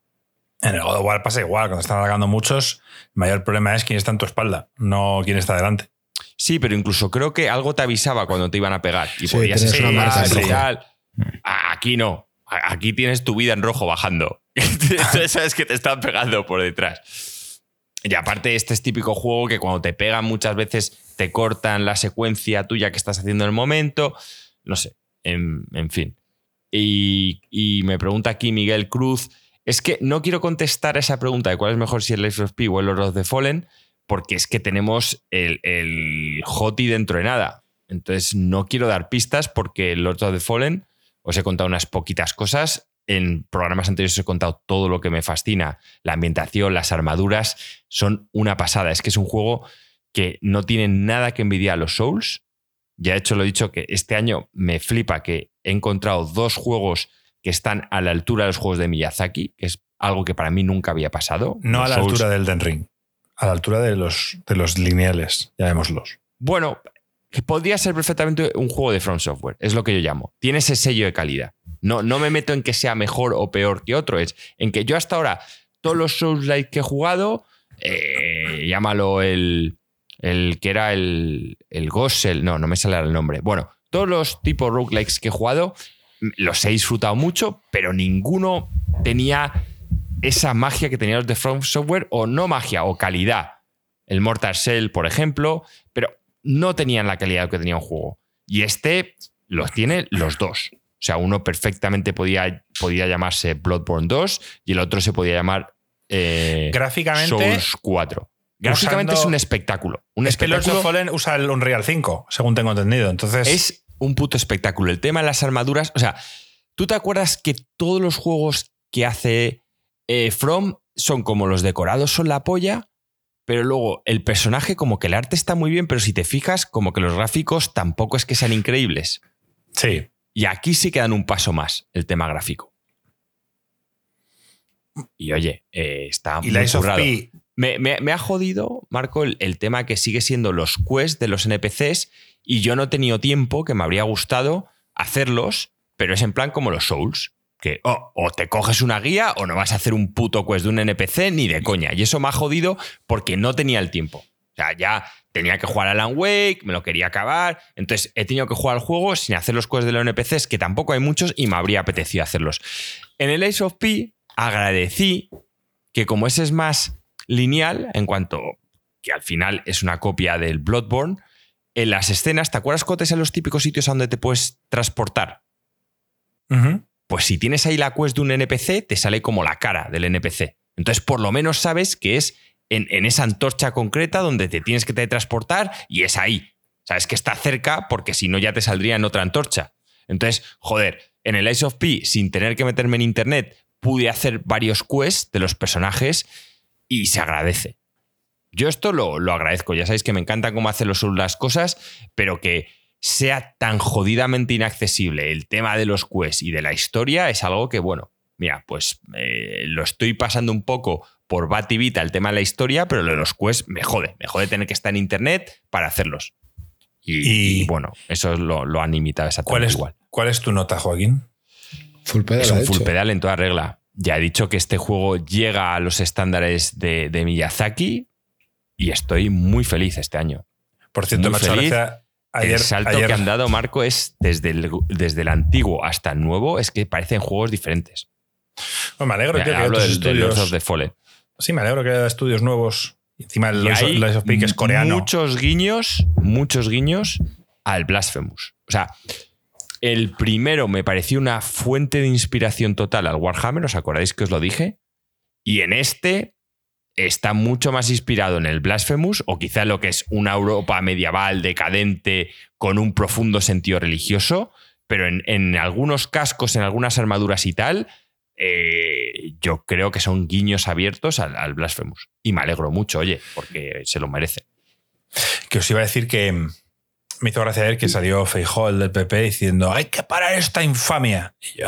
En el God of War pasa igual, cuando están atacando muchos, el mayor problema es quién está en tu espalda, no quién está delante. Sí, pero incluso creo que algo te avisaba cuando te iban a pegar y podías estar Aquí no. Aquí tienes tu vida en rojo bajando. Sabes que te están pegando por detrás. Y aparte, este es típico juego que cuando te pegan muchas veces te cortan la secuencia tuya que estás haciendo en el momento. No sé, en, fin. Y, me pregunta aquí Miguel Cruz. Es que no quiero contestar esa pregunta de cuál es mejor si el Life of P o el Lord of the Fallen, porque es que tenemos el, el Hoti dentro de nada. Entonces no quiero dar pistas porque el Lord of the Fallen os he contado unas poquitas cosas. En programas anteriores os he contado todo lo que me fascina. La ambientación, las armaduras, son una pasada. Es que es un juego que no tiene nada que envidiar a los Souls. Ya he hecho lo he dicho que este año me flipa que he encontrado dos juegos que están a la altura de los juegos de Miyazaki, que es algo que para mí nunca había pasado. No a la altura del Den Ring, a la altura de los, de los lineales, llamémoslos. Bueno, que podría ser perfectamente un juego de From Software, es lo que yo llamo. Tiene ese sello de calidad. No, no me meto en que sea mejor o peor que otro, es en que yo hasta ahora, todos los Souls-like que he jugado, eh, llámalo el, el que era el, el Gossel, no, no me sale el nombre. Bueno, todos los tipos roguelikes que he jugado, los he disfrutado mucho, pero ninguno tenía esa magia que tenían los de From Software, o no magia, o calidad. El Mortal Shell, por ejemplo, pero no tenían la calidad que tenía un juego. Y este los tiene los dos. O sea, uno perfectamente podía, podía llamarse Bloodborne 2 y el otro se podía llamar eh, Gráficamente, Souls 4. Gráficamente es un espectáculo. Un es espectáculo. que Fallen usa el Unreal 5, según tengo entendido. Entonces. Es un puto espectáculo. El tema de las armaduras. O sea, ¿tú te acuerdas que todos los juegos que hace eh, From son como los decorados son la polla? Pero luego el personaje como que el arte está muy bien, pero si te fijas como que los gráficos tampoco es que sean increíbles. Sí. Y aquí sí quedan un paso más el tema gráfico. Y oye, eh, está ¿Y muy currado. Me, me, ha jodido, Marco, el, el, tema que sigue siendo los quests de los NPCs y yo no he tenido tiempo, que me habría gustado hacerlos, pero es en plan como los Souls que oh, o te coges una guía o no vas a hacer un puto quest de un NPC ni de coña. Y eso me ha jodido porque no tenía el tiempo. O sea, ya tenía que jugar a Alan Wake, me lo quería acabar. Entonces he tenido que jugar al juego sin hacer los quests de los NPCs, que tampoco hay muchos y me habría apetecido hacerlos. En el Ace of P agradecí que como ese es más lineal, en cuanto que al final es una copia del Bloodborne, en las escenas, ¿te acuerdas cuando en los típicos sitios a donde te puedes transportar? Pues si tienes ahí la quest de un NPC, te sale como la cara del NPC. Entonces, por lo menos sabes que es en, esa antorcha concreta donde te tienes que transportar y es ahí. Sabes que está cerca porque si no ya te saldría en otra antorcha. Entonces, joder, en el Ice of P, sin tener que meterme en internet, pude hacer varios quests de los personajes y se agradece. Yo esto lo, lo agradezco. Ya sabéis que me encanta cómo hacen los las cosas, pero que sea tan jodidamente inaccesible el tema de los quests y de la historia es algo que, bueno, mira, pues eh, lo estoy pasando un poco por bat y el tema de la historia, pero lo de los quests me jode, me jode tener que estar en internet para hacerlos. Y, bueno, eso lo, lo han imitado exactamente ¿Cuál es, igual. ¿Cuál es tu nota, Joaquín? Full pedal es un full pedal en toda regla. Ya he dicho que este juego llega a los estándares de, Miyazaki y estoy muy feliz este año. Por cierto, me el salto que han dado, Marco, es desde el, desde el antiguo hasta el nuevo, es que parecen juegos diferentes. Bueno, me alegro, tío, que Hablo del, del estudios. of the Fallen. Sí, me alegro que haya estudios nuevos. Encima el Lies of, of P, que es coreano. Muchos guiños, muchos guiños al Blasphemous. O sea, el primero me pareció una fuente de inspiración total al Warhammer, ¿os acordáis que os lo dije? Y en este está mucho más inspirado en el Blasphemous, o quizá lo que es una Europa medieval decadente con un profundo sentido religioso, pero en, algunos cascos, en algunas armaduras y tal, eh, yo creo que son guiños abiertos al, al Blasphemous. Y me alegro mucho, oye, porque se lo merece. Que os iba a decir que me hizo gracia ver que salió Feijó, el del PP, diciendo hay que parar esta infamia. Y yo,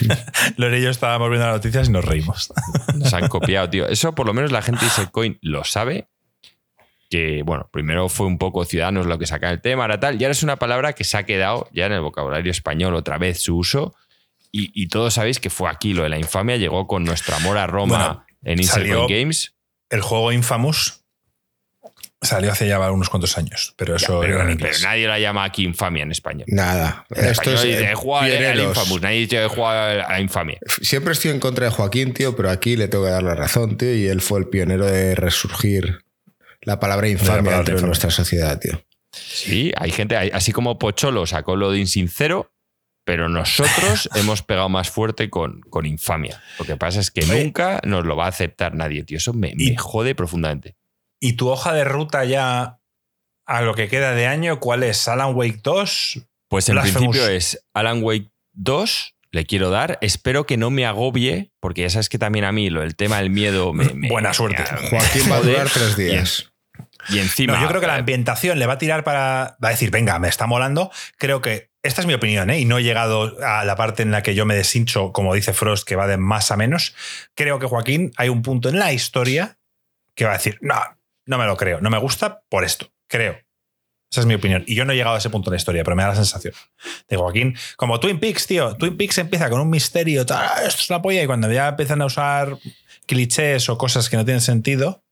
Lore y yo estábamos viendo las noticias y nos reímos. Nos han copiado, tío. Eso por lo menos la gente de Isecoin lo sabe. Que, bueno, primero fue un poco ciudadanos lo que saca el tema, ahora tal. Y ahora es una palabra que se ha quedado ya en el vocabulario español otra vez su uso. Y, y todos sabéis que fue aquí lo de la infamia, llegó con nuestro amor a Roma Bueno, en Isecoin Games. El juego Infamous salió hace ya unos cuantos años, pero Ya, eso pero, era en pero inglés. nadie la llama aquí infamia en español. Nada. En Esto español es dice, eh, juega al pioneros. infamous, nadie dice juega a infamia. Siempre estoy en contra de Joaquín, tío, pero aquí le tengo que dar la razón, tío, y él fue el pionero de resurgir la palabra infamia palabra dentro de nuestra sociedad, tío. Sí, hay gente, así como Pocholo sacó lo de insincero, pero nosotros hemos pegado más fuerte con, con infamia. Lo que pasa es que nunca nos lo va a aceptar nadie, tío. Eso me, me jode profundamente. ¿Y tu hoja de ruta ya a lo que queda de año, cuál es? ¿Alan Wake 2? Pues en Blasphemous. principio es Alan Wake 2, le quiero dar. Espero que no me agobie, porque ya sabes que también a mí lo, el tema del miedo me. me- Buena suerte. me- Joaquín va a durar tres días. Y encima. No, yo creo que la eh, ambientación le va a tirar para. Va a decir, venga, me está molando. Creo que. Esta es mi opinión, ¿eh? y no he llegado a la parte en la que yo me deshincho, como dice Frost, que va de más a menos. Creo que Joaquín, hay un punto en la historia que va a decir, no, no me lo creo, no me gusta por esto, creo. Esa es mi opinión. Y yo no he llegado a ese punto en la historia, pero me da la sensación. De Joaquín, como Twin Peaks, tío. Twin Peaks empieza con un misterio, tal, "Ah, esto es la polla, y cuando ya empiezan a usar clichés o cosas que no tienen sentido,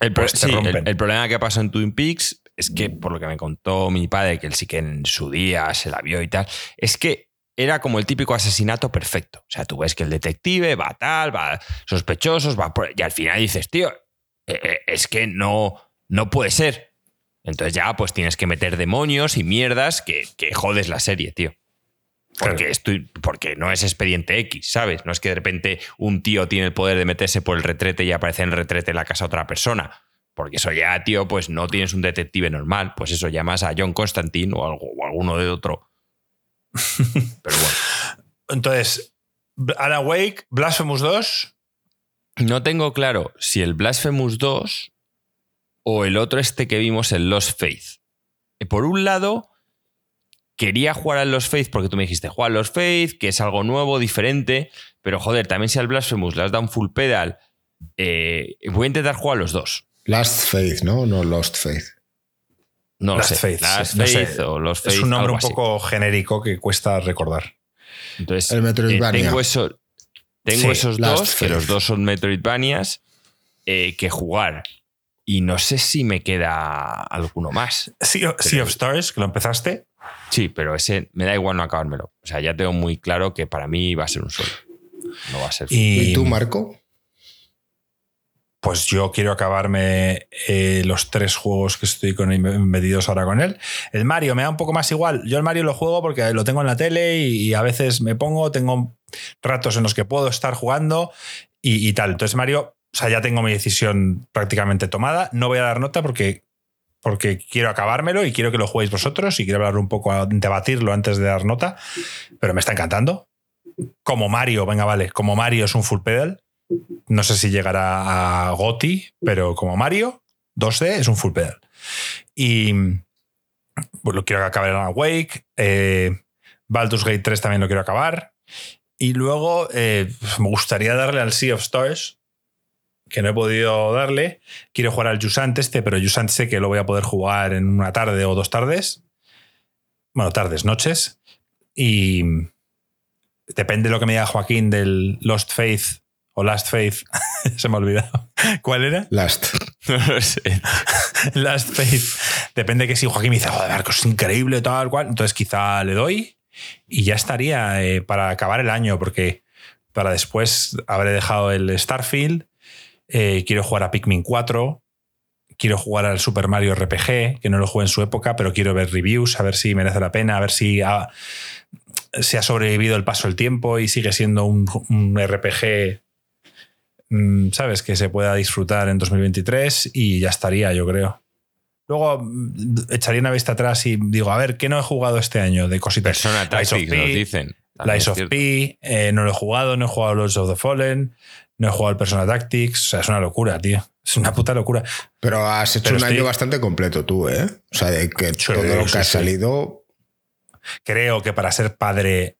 El, pues sí, el problema que pasó en Twin Peaks es que, por lo que me contó mi padre, que él sí que en su día se la vio y tal, es que era como el típico asesinato perfecto. O sea, tú ves que el detective va tal, va sospechosos, va por... Y al final dices, tío, eh, eh, es que no, no puede ser. Entonces ya pues tienes que meter demonios y mierdas que, que jodes la serie, tío. Porque, estoy, porque no es expediente X, ¿sabes? No es que de repente un tío tiene el poder de meterse por el retrete y aparece en el retrete en la casa de otra persona. Porque eso ya, tío, pues no tienes un detective normal. Pues eso llamas a John Constantine o, algo, o alguno de otro. Pero bueno. Entonces, Alan Wake, Blasphemous 2. No tengo claro si el Blasphemous 2 o el otro este que vimos, el Lost Faith. Eh, Por un lado, quería jugar al Lost Faith porque tú me dijiste, juega al Lost Faith, que es algo nuevo, diferente, pero joder, también si al Blasphemous le has dado un full pedal, eh, voy a intentar jugar a los dos. Last Faith, ¿no? No Lost Faith. No Last lo sé. Faith, Last sí, no sé. Faith o Lost Faith. Es un nombre un así. poco genérico que cuesta recordar. Entonces, El Metroidvania. eh, tengo, eso- tengo Sí, esos Last dos, que Faith. los dos son Metroidvanias, eh, que jugar. Y no sé si me queda alguno más. Sea, of- Sea of Stars, que lo empezaste. Sí, pero ese me da igual no acabármelo. O sea, ya tengo muy claro que para mí va a ser un solo. No va a ser. Y, ¿Y tú, Marco? Pues yo quiero acabarme eh, los tres juegos que estoy con, metidos ahora con él. El Mario me da un poco más igual. Yo el Mario lo juego porque lo tengo en la tele y, a veces me pongo, tengo ratos en los que puedo estar jugando y, y tal. Entonces Mario, o sea, ya tengo mi decisión prácticamente tomada. No voy a dar nota porque, porque quiero acabármelo y quiero que lo juguéis vosotros y quiero hablar un poco, debatirlo antes de dar nota. Pero me está encantando. Como Mario, venga, vale, como Mario es un full pedal. No sé si llegará a Goti, pero como Mario, 2D es un full pedal. Y pues lo quiero acabe en Alan Wake. Eh, Baldur's Gate 3 también lo quiero acabar. Y luego eh, me gustaría darle al Sea of Stars, que no he podido darle. Quiero jugar al Jusant este, pero Jusant sé que lo voy a poder jugar en una tarde o dos tardes. Bueno, tardes, noches. Y depende de lo que me diga Joaquín del Lost Faith o Last Faith. Se me ha olvidado. ¿Cuál era? Last. No lo sé. Last Faith. Depende que si Joaquín me dice, joder, Marco, es increíble, tal cual. Entonces quizá le doy y ya estaría eh, para acabar el año, porque para después habré dejado el Starfield. Eh, quiero jugar a Pikmin 4. Quiero jugar al Super Mario RPG, que no lo jugué en su época, pero quiero ver reviews, a ver si merece la pena, a ver si ha, se ha sobrevivido el paso del tiempo y sigue siendo un, un RPG, ¿sabes? Que se pueda disfrutar en 2023 y ya estaría, yo creo. Luego mm, echaría una vista atrás y digo, a ver, ¿qué no he jugado este año de cositas? Persona Tactics P, nos dicen. Lies es of. P, eh, no lo he jugado, no he jugado Lords of the Fallen, no he jugado el Persona Tactics. O sea, es una locura, tío. Es una puta locura. Pero has hecho Pero un estoy- año bastante completo tú, ¿eh? O sea, de que Sí, todo lo que sí, ha salido. Creo que para ser padre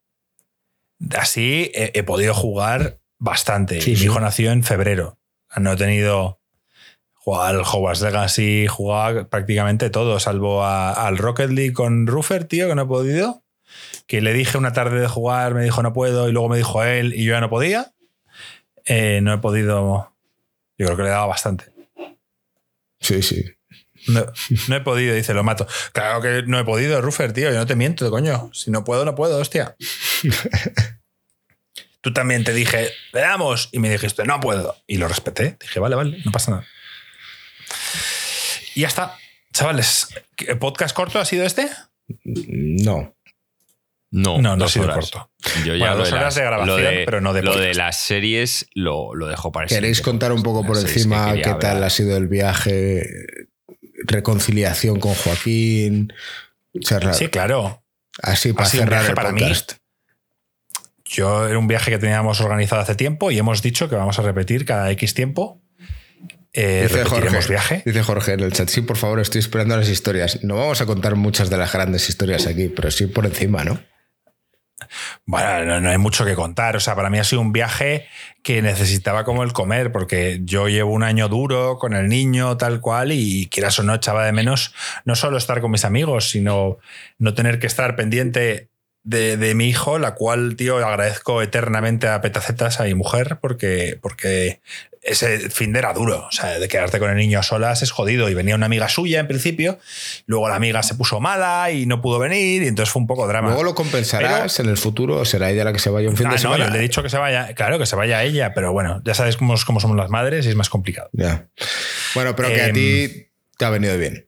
así he, he podido jugar bastante. Sí, mi hijo nació en febrero. No he tenido. Jugar al Hogwarts Legacy, jugaba prácticamente todo, salvo a- al Rocket League con Ruffer, tío, que no he podido. Que le dije una tarde de jugar, me dijo no puedo, y luego me dijo él, y yo ya no podía. Eh, no he podido. Yo creo que le dado bastante. Sí, sí. No, no he podido, dice, lo mato. Claro que no he podido, Ruffer, tío. Yo no te miento, coño. Si no puedo, no puedo, hostia. Tú también te dije, le damos. Y me dijiste, no puedo. Y lo respeté. Dije, vale, vale, no pasa nada. Y ya está. Chavales, ¿qué ¿podcast corto ha sido este? No. No, No, no ha sido horas. corto. Yo ya Bueno, lo dos de horas las- de grabación, lo pero no de Lo de podcast. las series lo, lo dejo para ¿Queréis contar un poco por encima que qué tal ha sido el viaje? Reconciliación con Joaquín. Charlar. Sí, claro. Así para cerrar el para mí. Yo era un viaje que teníamos organizado hace tiempo y hemos dicho que vamos a repetir cada X tiempo. Eh, Dice Jorge, viaje. dice Jorge en el chat, sí, por favor, estoy esperando las historias. No vamos a contar muchas de las grandes historias aquí, pero sí por encima, ¿no? Bueno, no, no hay mucho que contar. O sea, para mí ha sido un viaje que necesitaba como el comer, porque yo llevo un año duro con el niño, tal cual, y quieras o no, echaba de menos no solo estar con mis amigos, sino no tener que estar pendiente de, de mi hijo, la cual, tío, agradezco eternamente a Petacetas, a mi mujer, porque, porque ese fin de era duro. O sea, de quedarte con el niño a solas es jodido. Y venía una amiga suya en principio, luego la amiga se puso mala y no pudo venir, y entonces fue un poco drama. Luego lo compensarás en el futuro, o será ella la que se vaya un fin Ah, de no, semana. yo le he dicho que se vaya, claro, que se vaya ella, pero bueno, ya sabes cómo, cómo somos las madres y es más complicado. Ya. Bueno, pero que a Em, ti te ha venido bien.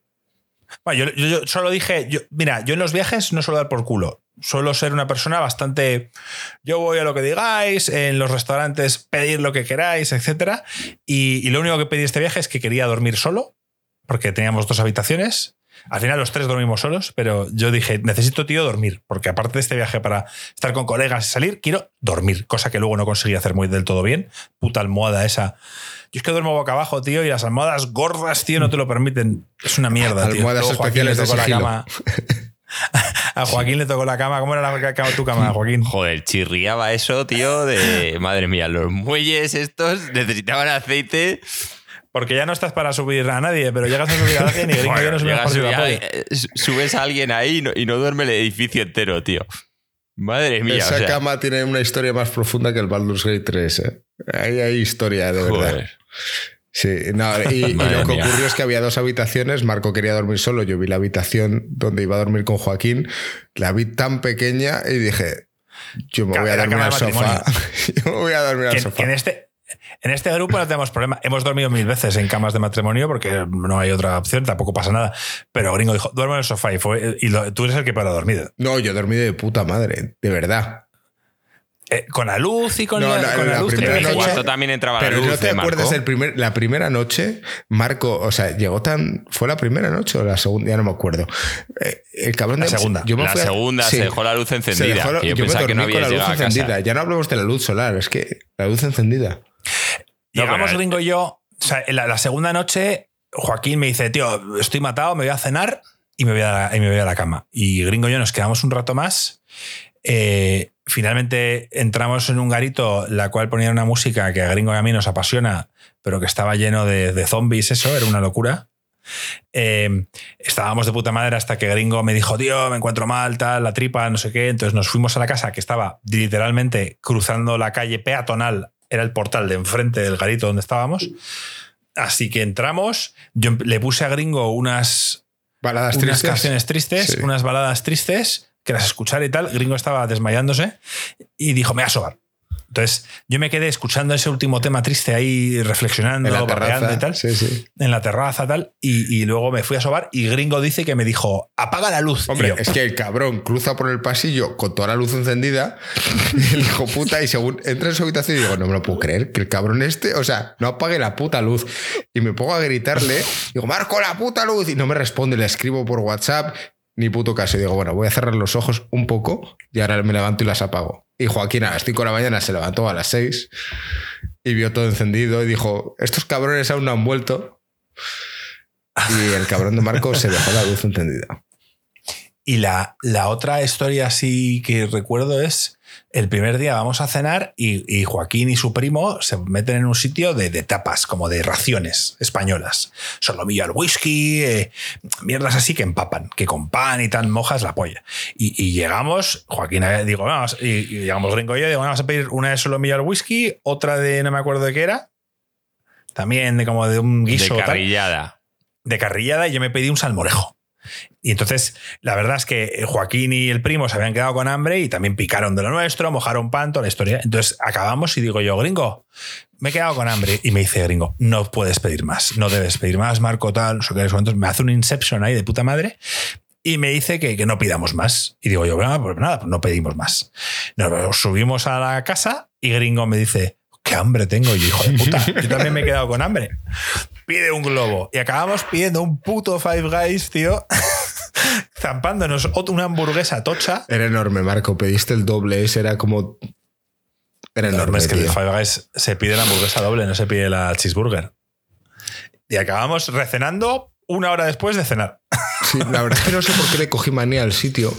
Bueno, yo, yo- yo solo dije, yo, mira, yo en los viajes no suelo dar por culo. Suelo ser una persona bastante. Yo voy a lo que digáis, en los restaurantes pedir lo que queráis, etc. Y, y lo único que pedí este viaje es que quería dormir solo, porque teníamos dos habitaciones. Al final los tres dormimos solos, pero yo dije, necesito, tío, dormir, porque aparte de este viaje para estar con colegas y salir, quiero dormir, cosa que luego no conseguí hacer muy del todo bien. Puta almohada esa. Yo es que duermo boca abajo, tío, y las almohadas gordas, tío, no te lo permiten. Es una mierda, tío. Almohadas Luego Joaquín le especiales de tocó la cama. A Joaquín le tocó la cama. ¿Cómo era la cama, tu cama, Joaquín? Joder, chirriaba eso, tío, de madre mía, los muelles estos necesitaban aceite. Porque ya no estás para subir a nadie, pero llegas a subir a alguien y gringo ya no por y arriba, ya, joder. eh, subes a alguien ahí y no, y no duerme el edificio entero, tío. Madre mía, Esa o sea, cama tiene una historia más profunda que el Baldur's Gate 3. ¿eh? Ahí hay historia, de verdad. Sí, no, y, lo que mía. ocurrió es que había dos habitaciones. Marco quería dormir solo. Yo vi la habitación donde iba a dormir con Joaquín. La vi tan pequeña y dije: Yo me voy a dormir al sofá. Yo me voy a dormir al sofá. en, este, en este grupo no tenemos problema. Hemos dormido mil veces en camas de matrimonio porque no hay otra opción, tampoco pasa nada. Pero Gringo dijo, duermo en el sofá y, fue, y lo- tú eres el que para dormir. No, yo dormí de puta madre, de verdad. Eh, con la luz y con No, la, no, con la la luz primera el noche- yo. cuarto también entraba Pero la luz no te de Marco. acuerdas del primer, la primera noche, Marco, o sea, llegó tan. ¿Fue la primera noche o la segunda? Ya no me acuerdo. Eh, El cabrón de La segunda. Yo me La fui a- segunda sí. se dejó la luz Se encendida. dejó la- que yo, yo me pensaba que no había la luz encendida. Ya no hablemos de la luz solar, es que la luz encendida. No, Llegamos pero- Gringo y yo. O sea, la, la segunda noche, Joaquín me dice, tío, estoy matado, me voy a cenar y me voy a, y me voy a la cama. Y Gringo y yo nos quedamos un rato más. Eh, finalmente entramos en un garito, la cual ponía una música que a Gringo y a mí nos apasiona, pero que estaba lleno de, de zombies, eso, era una locura. Eh, estábamos de puta madre hasta que Gringo me dijo, tío, me encuentro mal, tal, la tripa, no sé qué. Entonces nos fuimos a la casa que estaba literalmente cruzando la calle peatonal, era el portal de enfrente del garito donde estábamos. Así que entramos, yo le puse a Gringo unas, Baladas unas tristes. canciones tristes, Sí. unas baladas tristes, que las escuchara y tal. Gringo estaba desmayándose y dijo, me voy a sobar. Entonces, yo me quedé escuchando ese último tema triste ahí, reflexionando, En la barreando y tal, Sí, sí. en la terraza tal, y, y luego me fui a sobar y Gringo dice que me dijo, apaga la luz. Hombre, Y yo, es que el cabrón cruza por el pasillo con toda la luz encendida, el hijo puta, y según entra en su habitación y digo, no me lo puedo creer, que el cabrón este, o sea, no apague la puta luz. Y me pongo a gritarle, digo, Marco, la puta luz, y no me responde, le escribo por WhatsApp, ni puto caso. Y digo, bueno, voy a cerrar los ojos un poco y ahora me levanto y las apago. Y Joaquín a las 5 de la mañana se levantó a las 6 y vio todo encendido y dijo, estos cabrones aún no han vuelto. Y el cabrón de Marco se dejó la luz encendida. Y la, la otra historia así que recuerdo es el primer día vamos a cenar y, y Joaquín y su primo se meten en un sitio de, de tapas, como de raciones españolas. Solomillo al whisky, eh, mierdas así que empapan, que con pan y tan mojas la polla. Y, y llegamos, Joaquín, eh, digo, vamos, y, y llegamos Gringo y yo, digo, vamos a pedir una de solomillo al whisky, otra de no me acuerdo de qué era, también de como de un De guiso. tal carrillada. de carrillada y yo me pedí un salmorejo. Y entonces, la verdad es que Joaquín y el primo se habían quedado con hambre y también picaron de lo nuestro, mojaron pan, toda la historia. Entonces acabamos y digo yo, gringo, me he quedado con hambre. Y me dice, gringo, no puedes pedir más, no debes pedir más, Marco, tal, no sé qué, cuántos. Me hace un inception ahí de puta madre y me dice que, que no pidamos más. Y digo yo, bueno, pues nada, pues no pedimos más. Nos subimos a la casa y gringo me dice, qué hambre tengo. Y yo, hijo de puta, yo también me he quedado con hambre. Pide un globo. Y acabamos pidiendo un puto Five Guys, tío. zampándonos una hamburguesa tocha. Era enorme, Marco. Pediste el doble, ese era como. Era enorme. es que el. Five Guys se pide la hamburguesa doble, no se pide la cheeseburger. Y acabamos recenando una hora después de cenar. Sí, la verdad es que no sé por qué le cogí manía al sitio.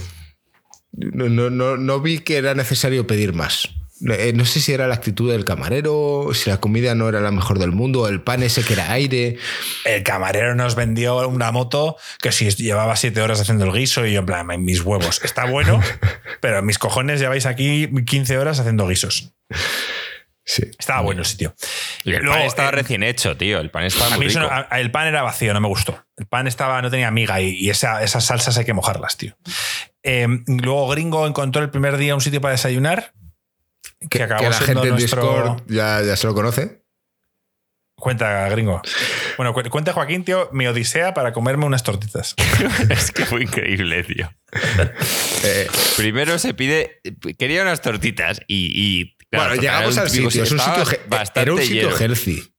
No, no, no, no vi que era necesario pedir más. Eh, No sé si era la actitud del camarero, si la comida no era la mejor del mundo, el pan ese que era aire. El camarero nos vendió una moto que si llevaba siete horas haciendo el guiso y yo en plan, "En mis huevos, está bueno, pero en mis cojones lleváis aquí 15 horas haciendo guisos. Sí. Estaba bueno el sitio. Y el Luego, pan estaba eh, recién hecho, tío. El pan estaba A muy mí eso rico. no- el pan era vacío, no me gustó. El pan estaba, no tenía miga y, y esa- esas salsas hay que mojarlas, tío. Eh, luego Gringo encontró el primer día un sitio para desayunar que, acabó que la siendo gente en nuestro... Discord ya, ya se lo conoce. Cuenta, Gringo. Bueno, cu- cuenta Joaquín, tío, mi odisea para comerme unas tortitas. es que fue increíble, tío. Eh, Primero se pide. Quería unas tortitas y. y, claro, bueno, llegamos al sitio. Es un estaba sitio, he- bastante era un sitio healthy.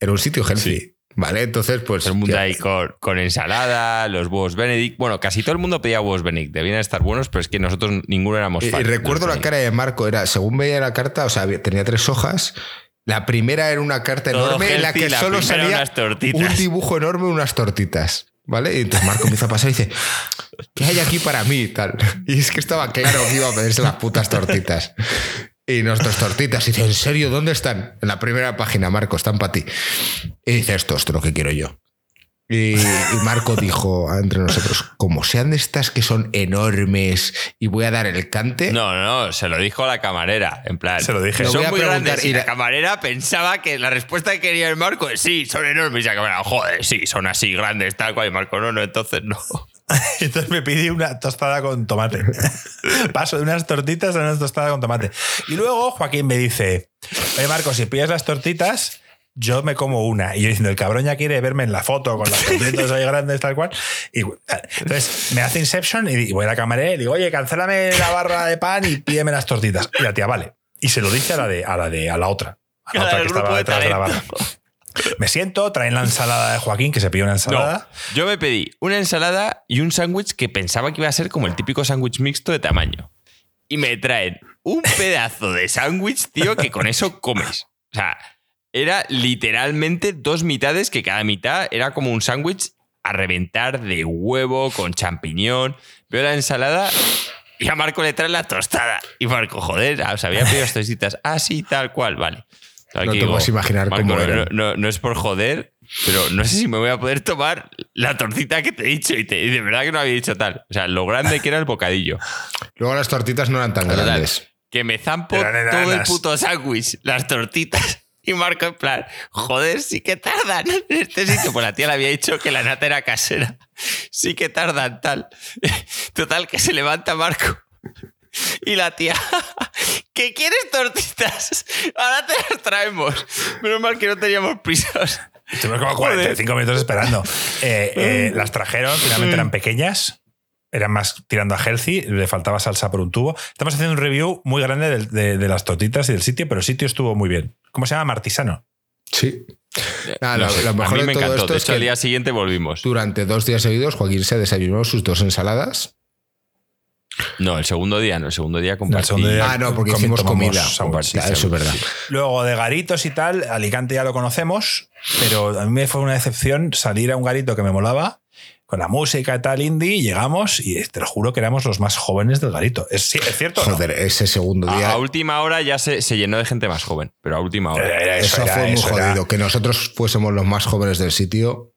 Era un sitio healthy. Vale, entonces, pues. Todo el mundo ahí con, con ensalada, los huevos Benedict. Bueno, casi todo el mundo pedía huevos Benedict. Debían estar buenos, pero es que nosotros ninguno éramos Y, y fans los recuerdo la cara de Marco, era, según veía la carta, o sea, tenía tres hojas. La primera era una carta Todo enorme en la que la solo salía un dibujo enorme, unas tortitas. ¿Vale? Y entonces Marco empieza a pasar y dice, ¿qué hay aquí para mí? y Tal. Y es que estaba claro que iba a pedirse las putas tortitas. Y nuestras tortitas. Y dice, ¿en serio? ¿Dónde están? En la primera página, Marco, están para ti. Y dice, esto, esto es lo que quiero yo. Y, y Marco dijo entre nosotros, como sean de estas que son enormes y voy a dar el cante, No, no, se lo dijo a la camarera. En plan, Se lo dije. Lo Son voy a muy grandes. Y y la la- camarera pensaba que la respuesta que quería el Marco es sí, son enormes. Y la camarera, joder, sí, son así grandes, tal cual. Y Marco, no, no, entonces no. Entonces me pedí una tostada con tomate. Paso de unas tortitas a unas tostadas con tomate. Y luego Joaquín me dice, oye Marco, si pides las tortitas, yo me como una. Y yo diciendo, el cabrón ya quiere verme en la foto con las tortitas ahí grandes, tal cual. Y entonces me hace Inception y voy a la camarera y digo, oye, cancélame la barra de pan y pídeme las tortitas. Y la tía, vale. Y se lo dice a la de a la de a la otra. A la otra que estaba de detrás de la barra. Me siento, traen la ensalada de Joaquín, que se pidió una No, ensalada. yo me pedí una ensalada y un sándwich que pensaba que iba a ser como el típico sándwich mixto de tamaño. Y me traen un pedazo de sándwich, tío, que con eso comes. O sea, era literalmente dos mitades que cada mitad era como un sándwich a reventar de huevo con champiñón. Veo la ensalada y a Marco le trae la tostada. Y Marco, joder, os había pedido las tostitas. Ah, sí, tal cual, vale. No te puedes imaginar Marco, cómo no, eran. no- no- no es por joder, pero no sé si me voy a poder tomar la tortita que te he dicho. Y, te- y de verdad que no había dicho tal. O sea, lo grande que era el bocadillo. luego las tortitas no eran tan Total, grandes. Que me zampo todo el puto sándwich, las tortitas. Y Marco en plan, joder, sí que tardan en este sitio. Pues la tía le había dicho que la nata era casera. Sí que tardan tal. Total, que se levanta Marco. Y la tía, ¿qué quieres tortitas? Ahora te las traemos. Menos mal que no teníamos prisas. Estuvimos como 45 minutos esperando. Eh, eh, las trajeron, finalmente eran pequeñas. Eran más tirando a healthy, le faltaba salsa por un tubo. Estamos haciendo un review muy grande de, de- de las tortitas y del sitio, pero el sitio estuvo muy bien. ¿Cómo se llama? Martisano. Sí. No lo- a mejor de me todo encantó. esto De es que al día siguiente volvimos. durante dos días seguidos Joaquín se desayunó sus dos ensaladas. No, el segundo día no. El segundo día No, segundo día- Ah, no, porque hicimos comida. Eso es verdad. Luego de garitos y tal, Alicante ya lo conocemos, pero a mí me fue una decepción salir a un garito que me molaba con la música y tal indie, llegamos y te lo juro que éramos los más jóvenes del garito. ¿Es, ¿es cierto? no? Joder, ese segundo día. a última hora ya se, se llenó de gente más joven, pero a última hora. Era- era eso era- fue muy eso era- jodido. Que nosotros fuésemos los más jóvenes del sitio.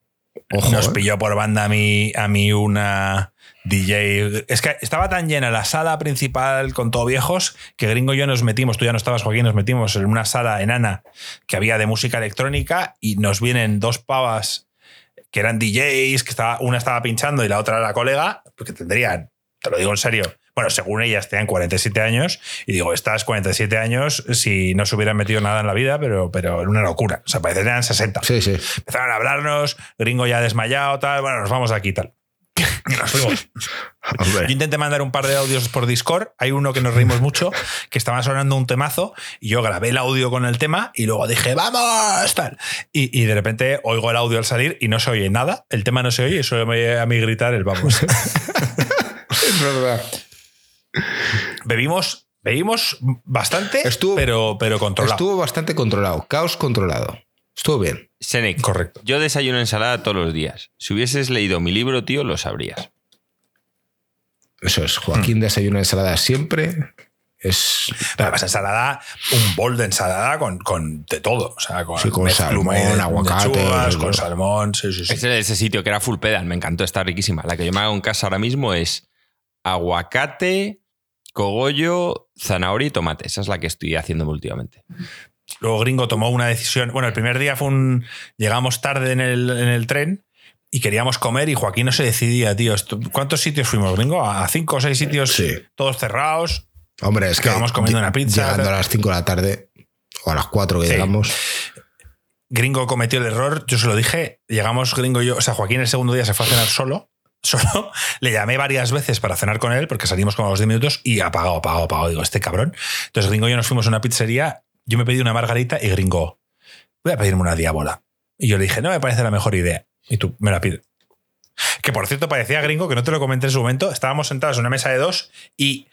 Ojo. Nos eh. pilló por banda a mí, a mí una DJ. Es que estaba tan llena la sala principal con todo viejos que Gringo y yo nos metimos, tú ya no estabas, Joaquín, nos metimos en una sala enana que había de música electrónica y nos vienen dos pavas que eran DJs, que estaba, una estaba pinchando y la otra era la colega, porque tendrían, te lo digo en serio, bueno, según ellas tenían 47 años y digo, estas 47 años si no se hubieran metido nada en la vida, pero, pero era una locura. O sea, parece que tenían 60 Sí, sí. empezaron a hablarnos, gringo ya desmayado, tal, bueno, nos vamos aquí, tal. Y nos fuimos. Hombre. Yo intenté mandar un par de audios por Discord. Hay uno que nos reímos mucho, que estaba sonando un temazo, y yo grabé el audio con el tema y luego dije, ¡vamos! Tal. Y, y de repente oigo el audio al salir y no se oye nada. El tema no se oye y solo me oye a mí gritar el vamos. Es verdad. Bebimos, bebimos bastante, Estuvo- pero, pero controlado. Estuvo bastante controlado. Caos controlado. Estuvo bien. Senec, Correcto. yo desayuno ensalada todos los días. Si hubieses leído mi libro, tío, lo sabrías. Eso es. Joaquín desayuna ensalada siempre. Es. Además, ensalada, un bol de ensalada con, con de todo. O sea, con, Sí, con salmón, de- aguacate, todo. con salmón, sí, sí, sí. Ese ese sitio que era full pedal, me encantó, está riquísima. La que yo me hago en casa ahora mismo es aguacate, cogollo, zanahoria y tomate. Esa es la que estoy haciendo últimamente. Luego Gringo tomó una decisión. Bueno, el primer día fue un. Llegamos tarde en el, en el tren y queríamos comer y Joaquín no se decidía, tío. ¿Cuántos sitios fuimos, Gringo? A cinco o seis sitios, Sí. todos cerrados. Hombre, es que. Comiendo una pizza. Llegando a las 5 de la tarde o a las 4 que Sí. llegamos. Gringo cometió el error, yo se lo dije. Llegamos Gringo y yo. O sea, Joaquín el segundo día se fue a cenar solo. Solo le llamé varias veces para cenar con él porque salimos como a los 10 minutos y apagado, apagado, apagado. Digo, este cabrón. Entonces Gringo y yo nos fuimos a una pizzería. Yo me pedí una margarita y Gringo, voy a pedirme una diábola. Y yo le dije, no me parece la mejor idea. Y tú me la pides. Que por cierto parecía gringo, que no te lo comenté en su momento. Estábamos sentados en una mesa de dos y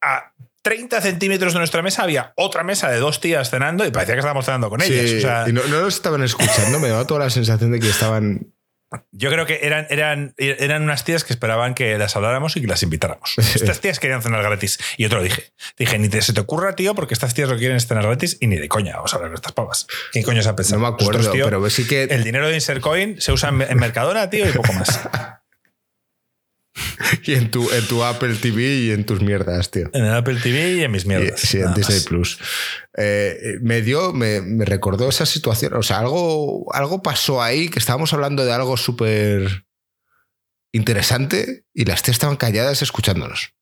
a 30 centímetros de nuestra mesa había otra mesa de dos tías cenando y parecía que estábamos cenando con ellas. Sí, O sea, y no, no nos estaban escuchando. Me daba toda la sensación de que estaban. Yo creo que eran, eran, eran unas tías que esperaban que las habláramos y que las invitáramos. Estas tías querían cenar gratis. Y yo te lo dije. Dije, ni te, se te ocurra, tío, porque estas tías lo quieren cenar gratis y ni de coña vamos a hablar con estas pavas. ¿Qué coño se ha pensado? No me acuerdo, Nosotros, tío, pero sí que. El dinero de Insercoin se usa en, en Mercadona, tío, y poco más. Y en tu, en tu Apple TV y en tus mierdas, tío. En el Apple TV y en mis Y- mierdas. Sí, en Disney más. Plus. Eh, me dio, me, me recordó esa situación. O sea, algo, algo pasó ahí que estábamos hablando de algo súper interesante y las tías estaban calladas escuchándonos.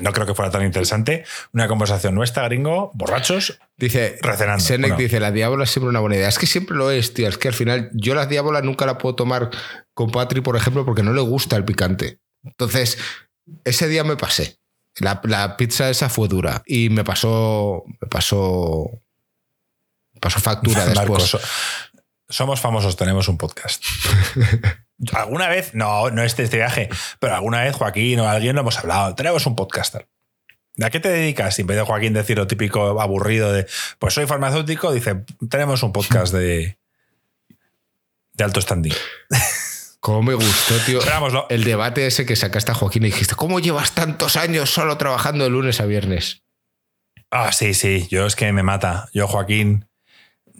No creo que fuera tan interesante. Una conversación nuestra, gringo, borrachos, Dice, recenando. Senec Bueno, dice, la diábola es siempre una buena idea. Es que siempre lo es, tío. Es que al final yo la diábola nunca la puedo tomar con Patri, por ejemplo, porque no le gusta el picante. Entonces, ese día me pasé. La, la pizza esa fue dura y me pasó, me pasó, pasó factura Marcos, después. so- somos famosos, tenemos un podcast. alguna vez, no, no este, este viaje, pero alguna vez Joaquín o alguien lo hemos hablado. Tenemos un podcaster. ¿A qué te dedicas? En vez de Joaquín decir lo típico aburrido de, pues soy farmacéutico, dice, tenemos un podcast de, de alto standing. Cómo me gustó, tío. Lo- El debate ese que sacaste a Joaquín y dijiste, ¿cómo llevas tantos años solo trabajando de lunes a viernes? Ah, sí, sí, yo es que me mata. Yo, Joaquín,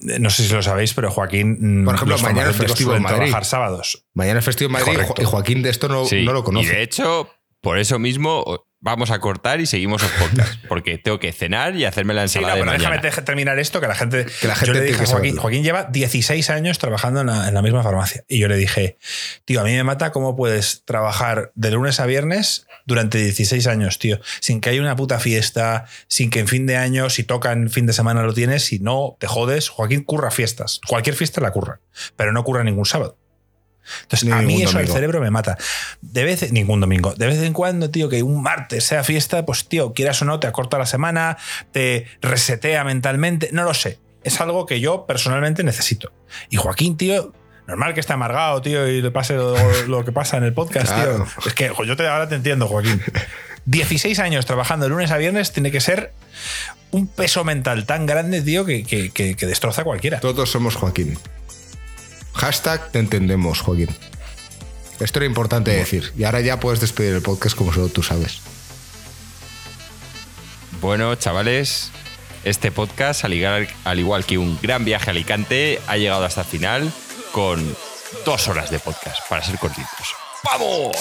no sé si lo sabéis, pero Joaquín, mm, Por ejemplo, mañana es festivo en Madrid. trabajar sábados. Mañana es festivo en Madrid Correcto. y Joaquín de esto no, Sí, no lo Y conoce. de hecho, por eso mismo, vamos a cortar y seguimos los podcasts. Porque tengo que cenar y hacerme la Sí, ensalada no, de pero déjame te- terminar esto, que la gente. Que la gente yo le tiene dije que a Joaquín, lleva 16 años trabajando en la, en la misma farmacia. Y yo le dije, tío, a mí me mata cómo puedes trabajar de lunes a viernes durante 16 años, tío. Sin que haya una puta fiesta, sin que en fin de año, si toca en fin de semana lo tienes, si no, te jodes. Joaquín curra fiestas. Cualquier fiesta la curra, pero no curra ningún sábado. Entonces, Ni a mí eso el domingo. cerebro me mata. De vez ningún domingo. De vez en cuando, tío, que un martes sea fiesta, pues, tío, quieras o no, te acorta la semana, te resetea mentalmente. No lo sé. Es algo que yo personalmente necesito. Y Joaquín, tío, normal que esté amargado, tío, y le pase lo, lo que pasa en el podcast, Claro. tío. Es que yo te, ahora te entiendo, Joaquín. 16 años trabajando de lunes a viernes tiene que ser un peso mental tan grande, tío, que, que- que- que destroza a cualquiera. Todos somos Joaquín. Hashtag te entendemos, Joaquín. Esto era importante decir. Y ahora ya puedes despedir el podcast como solo tú sabes. Bueno, chavales, este podcast, al igual, al igual que un gran viaje a Alicante, ha llegado hasta el final con dos horas de podcast, para ser cortitos. ¡Vamos!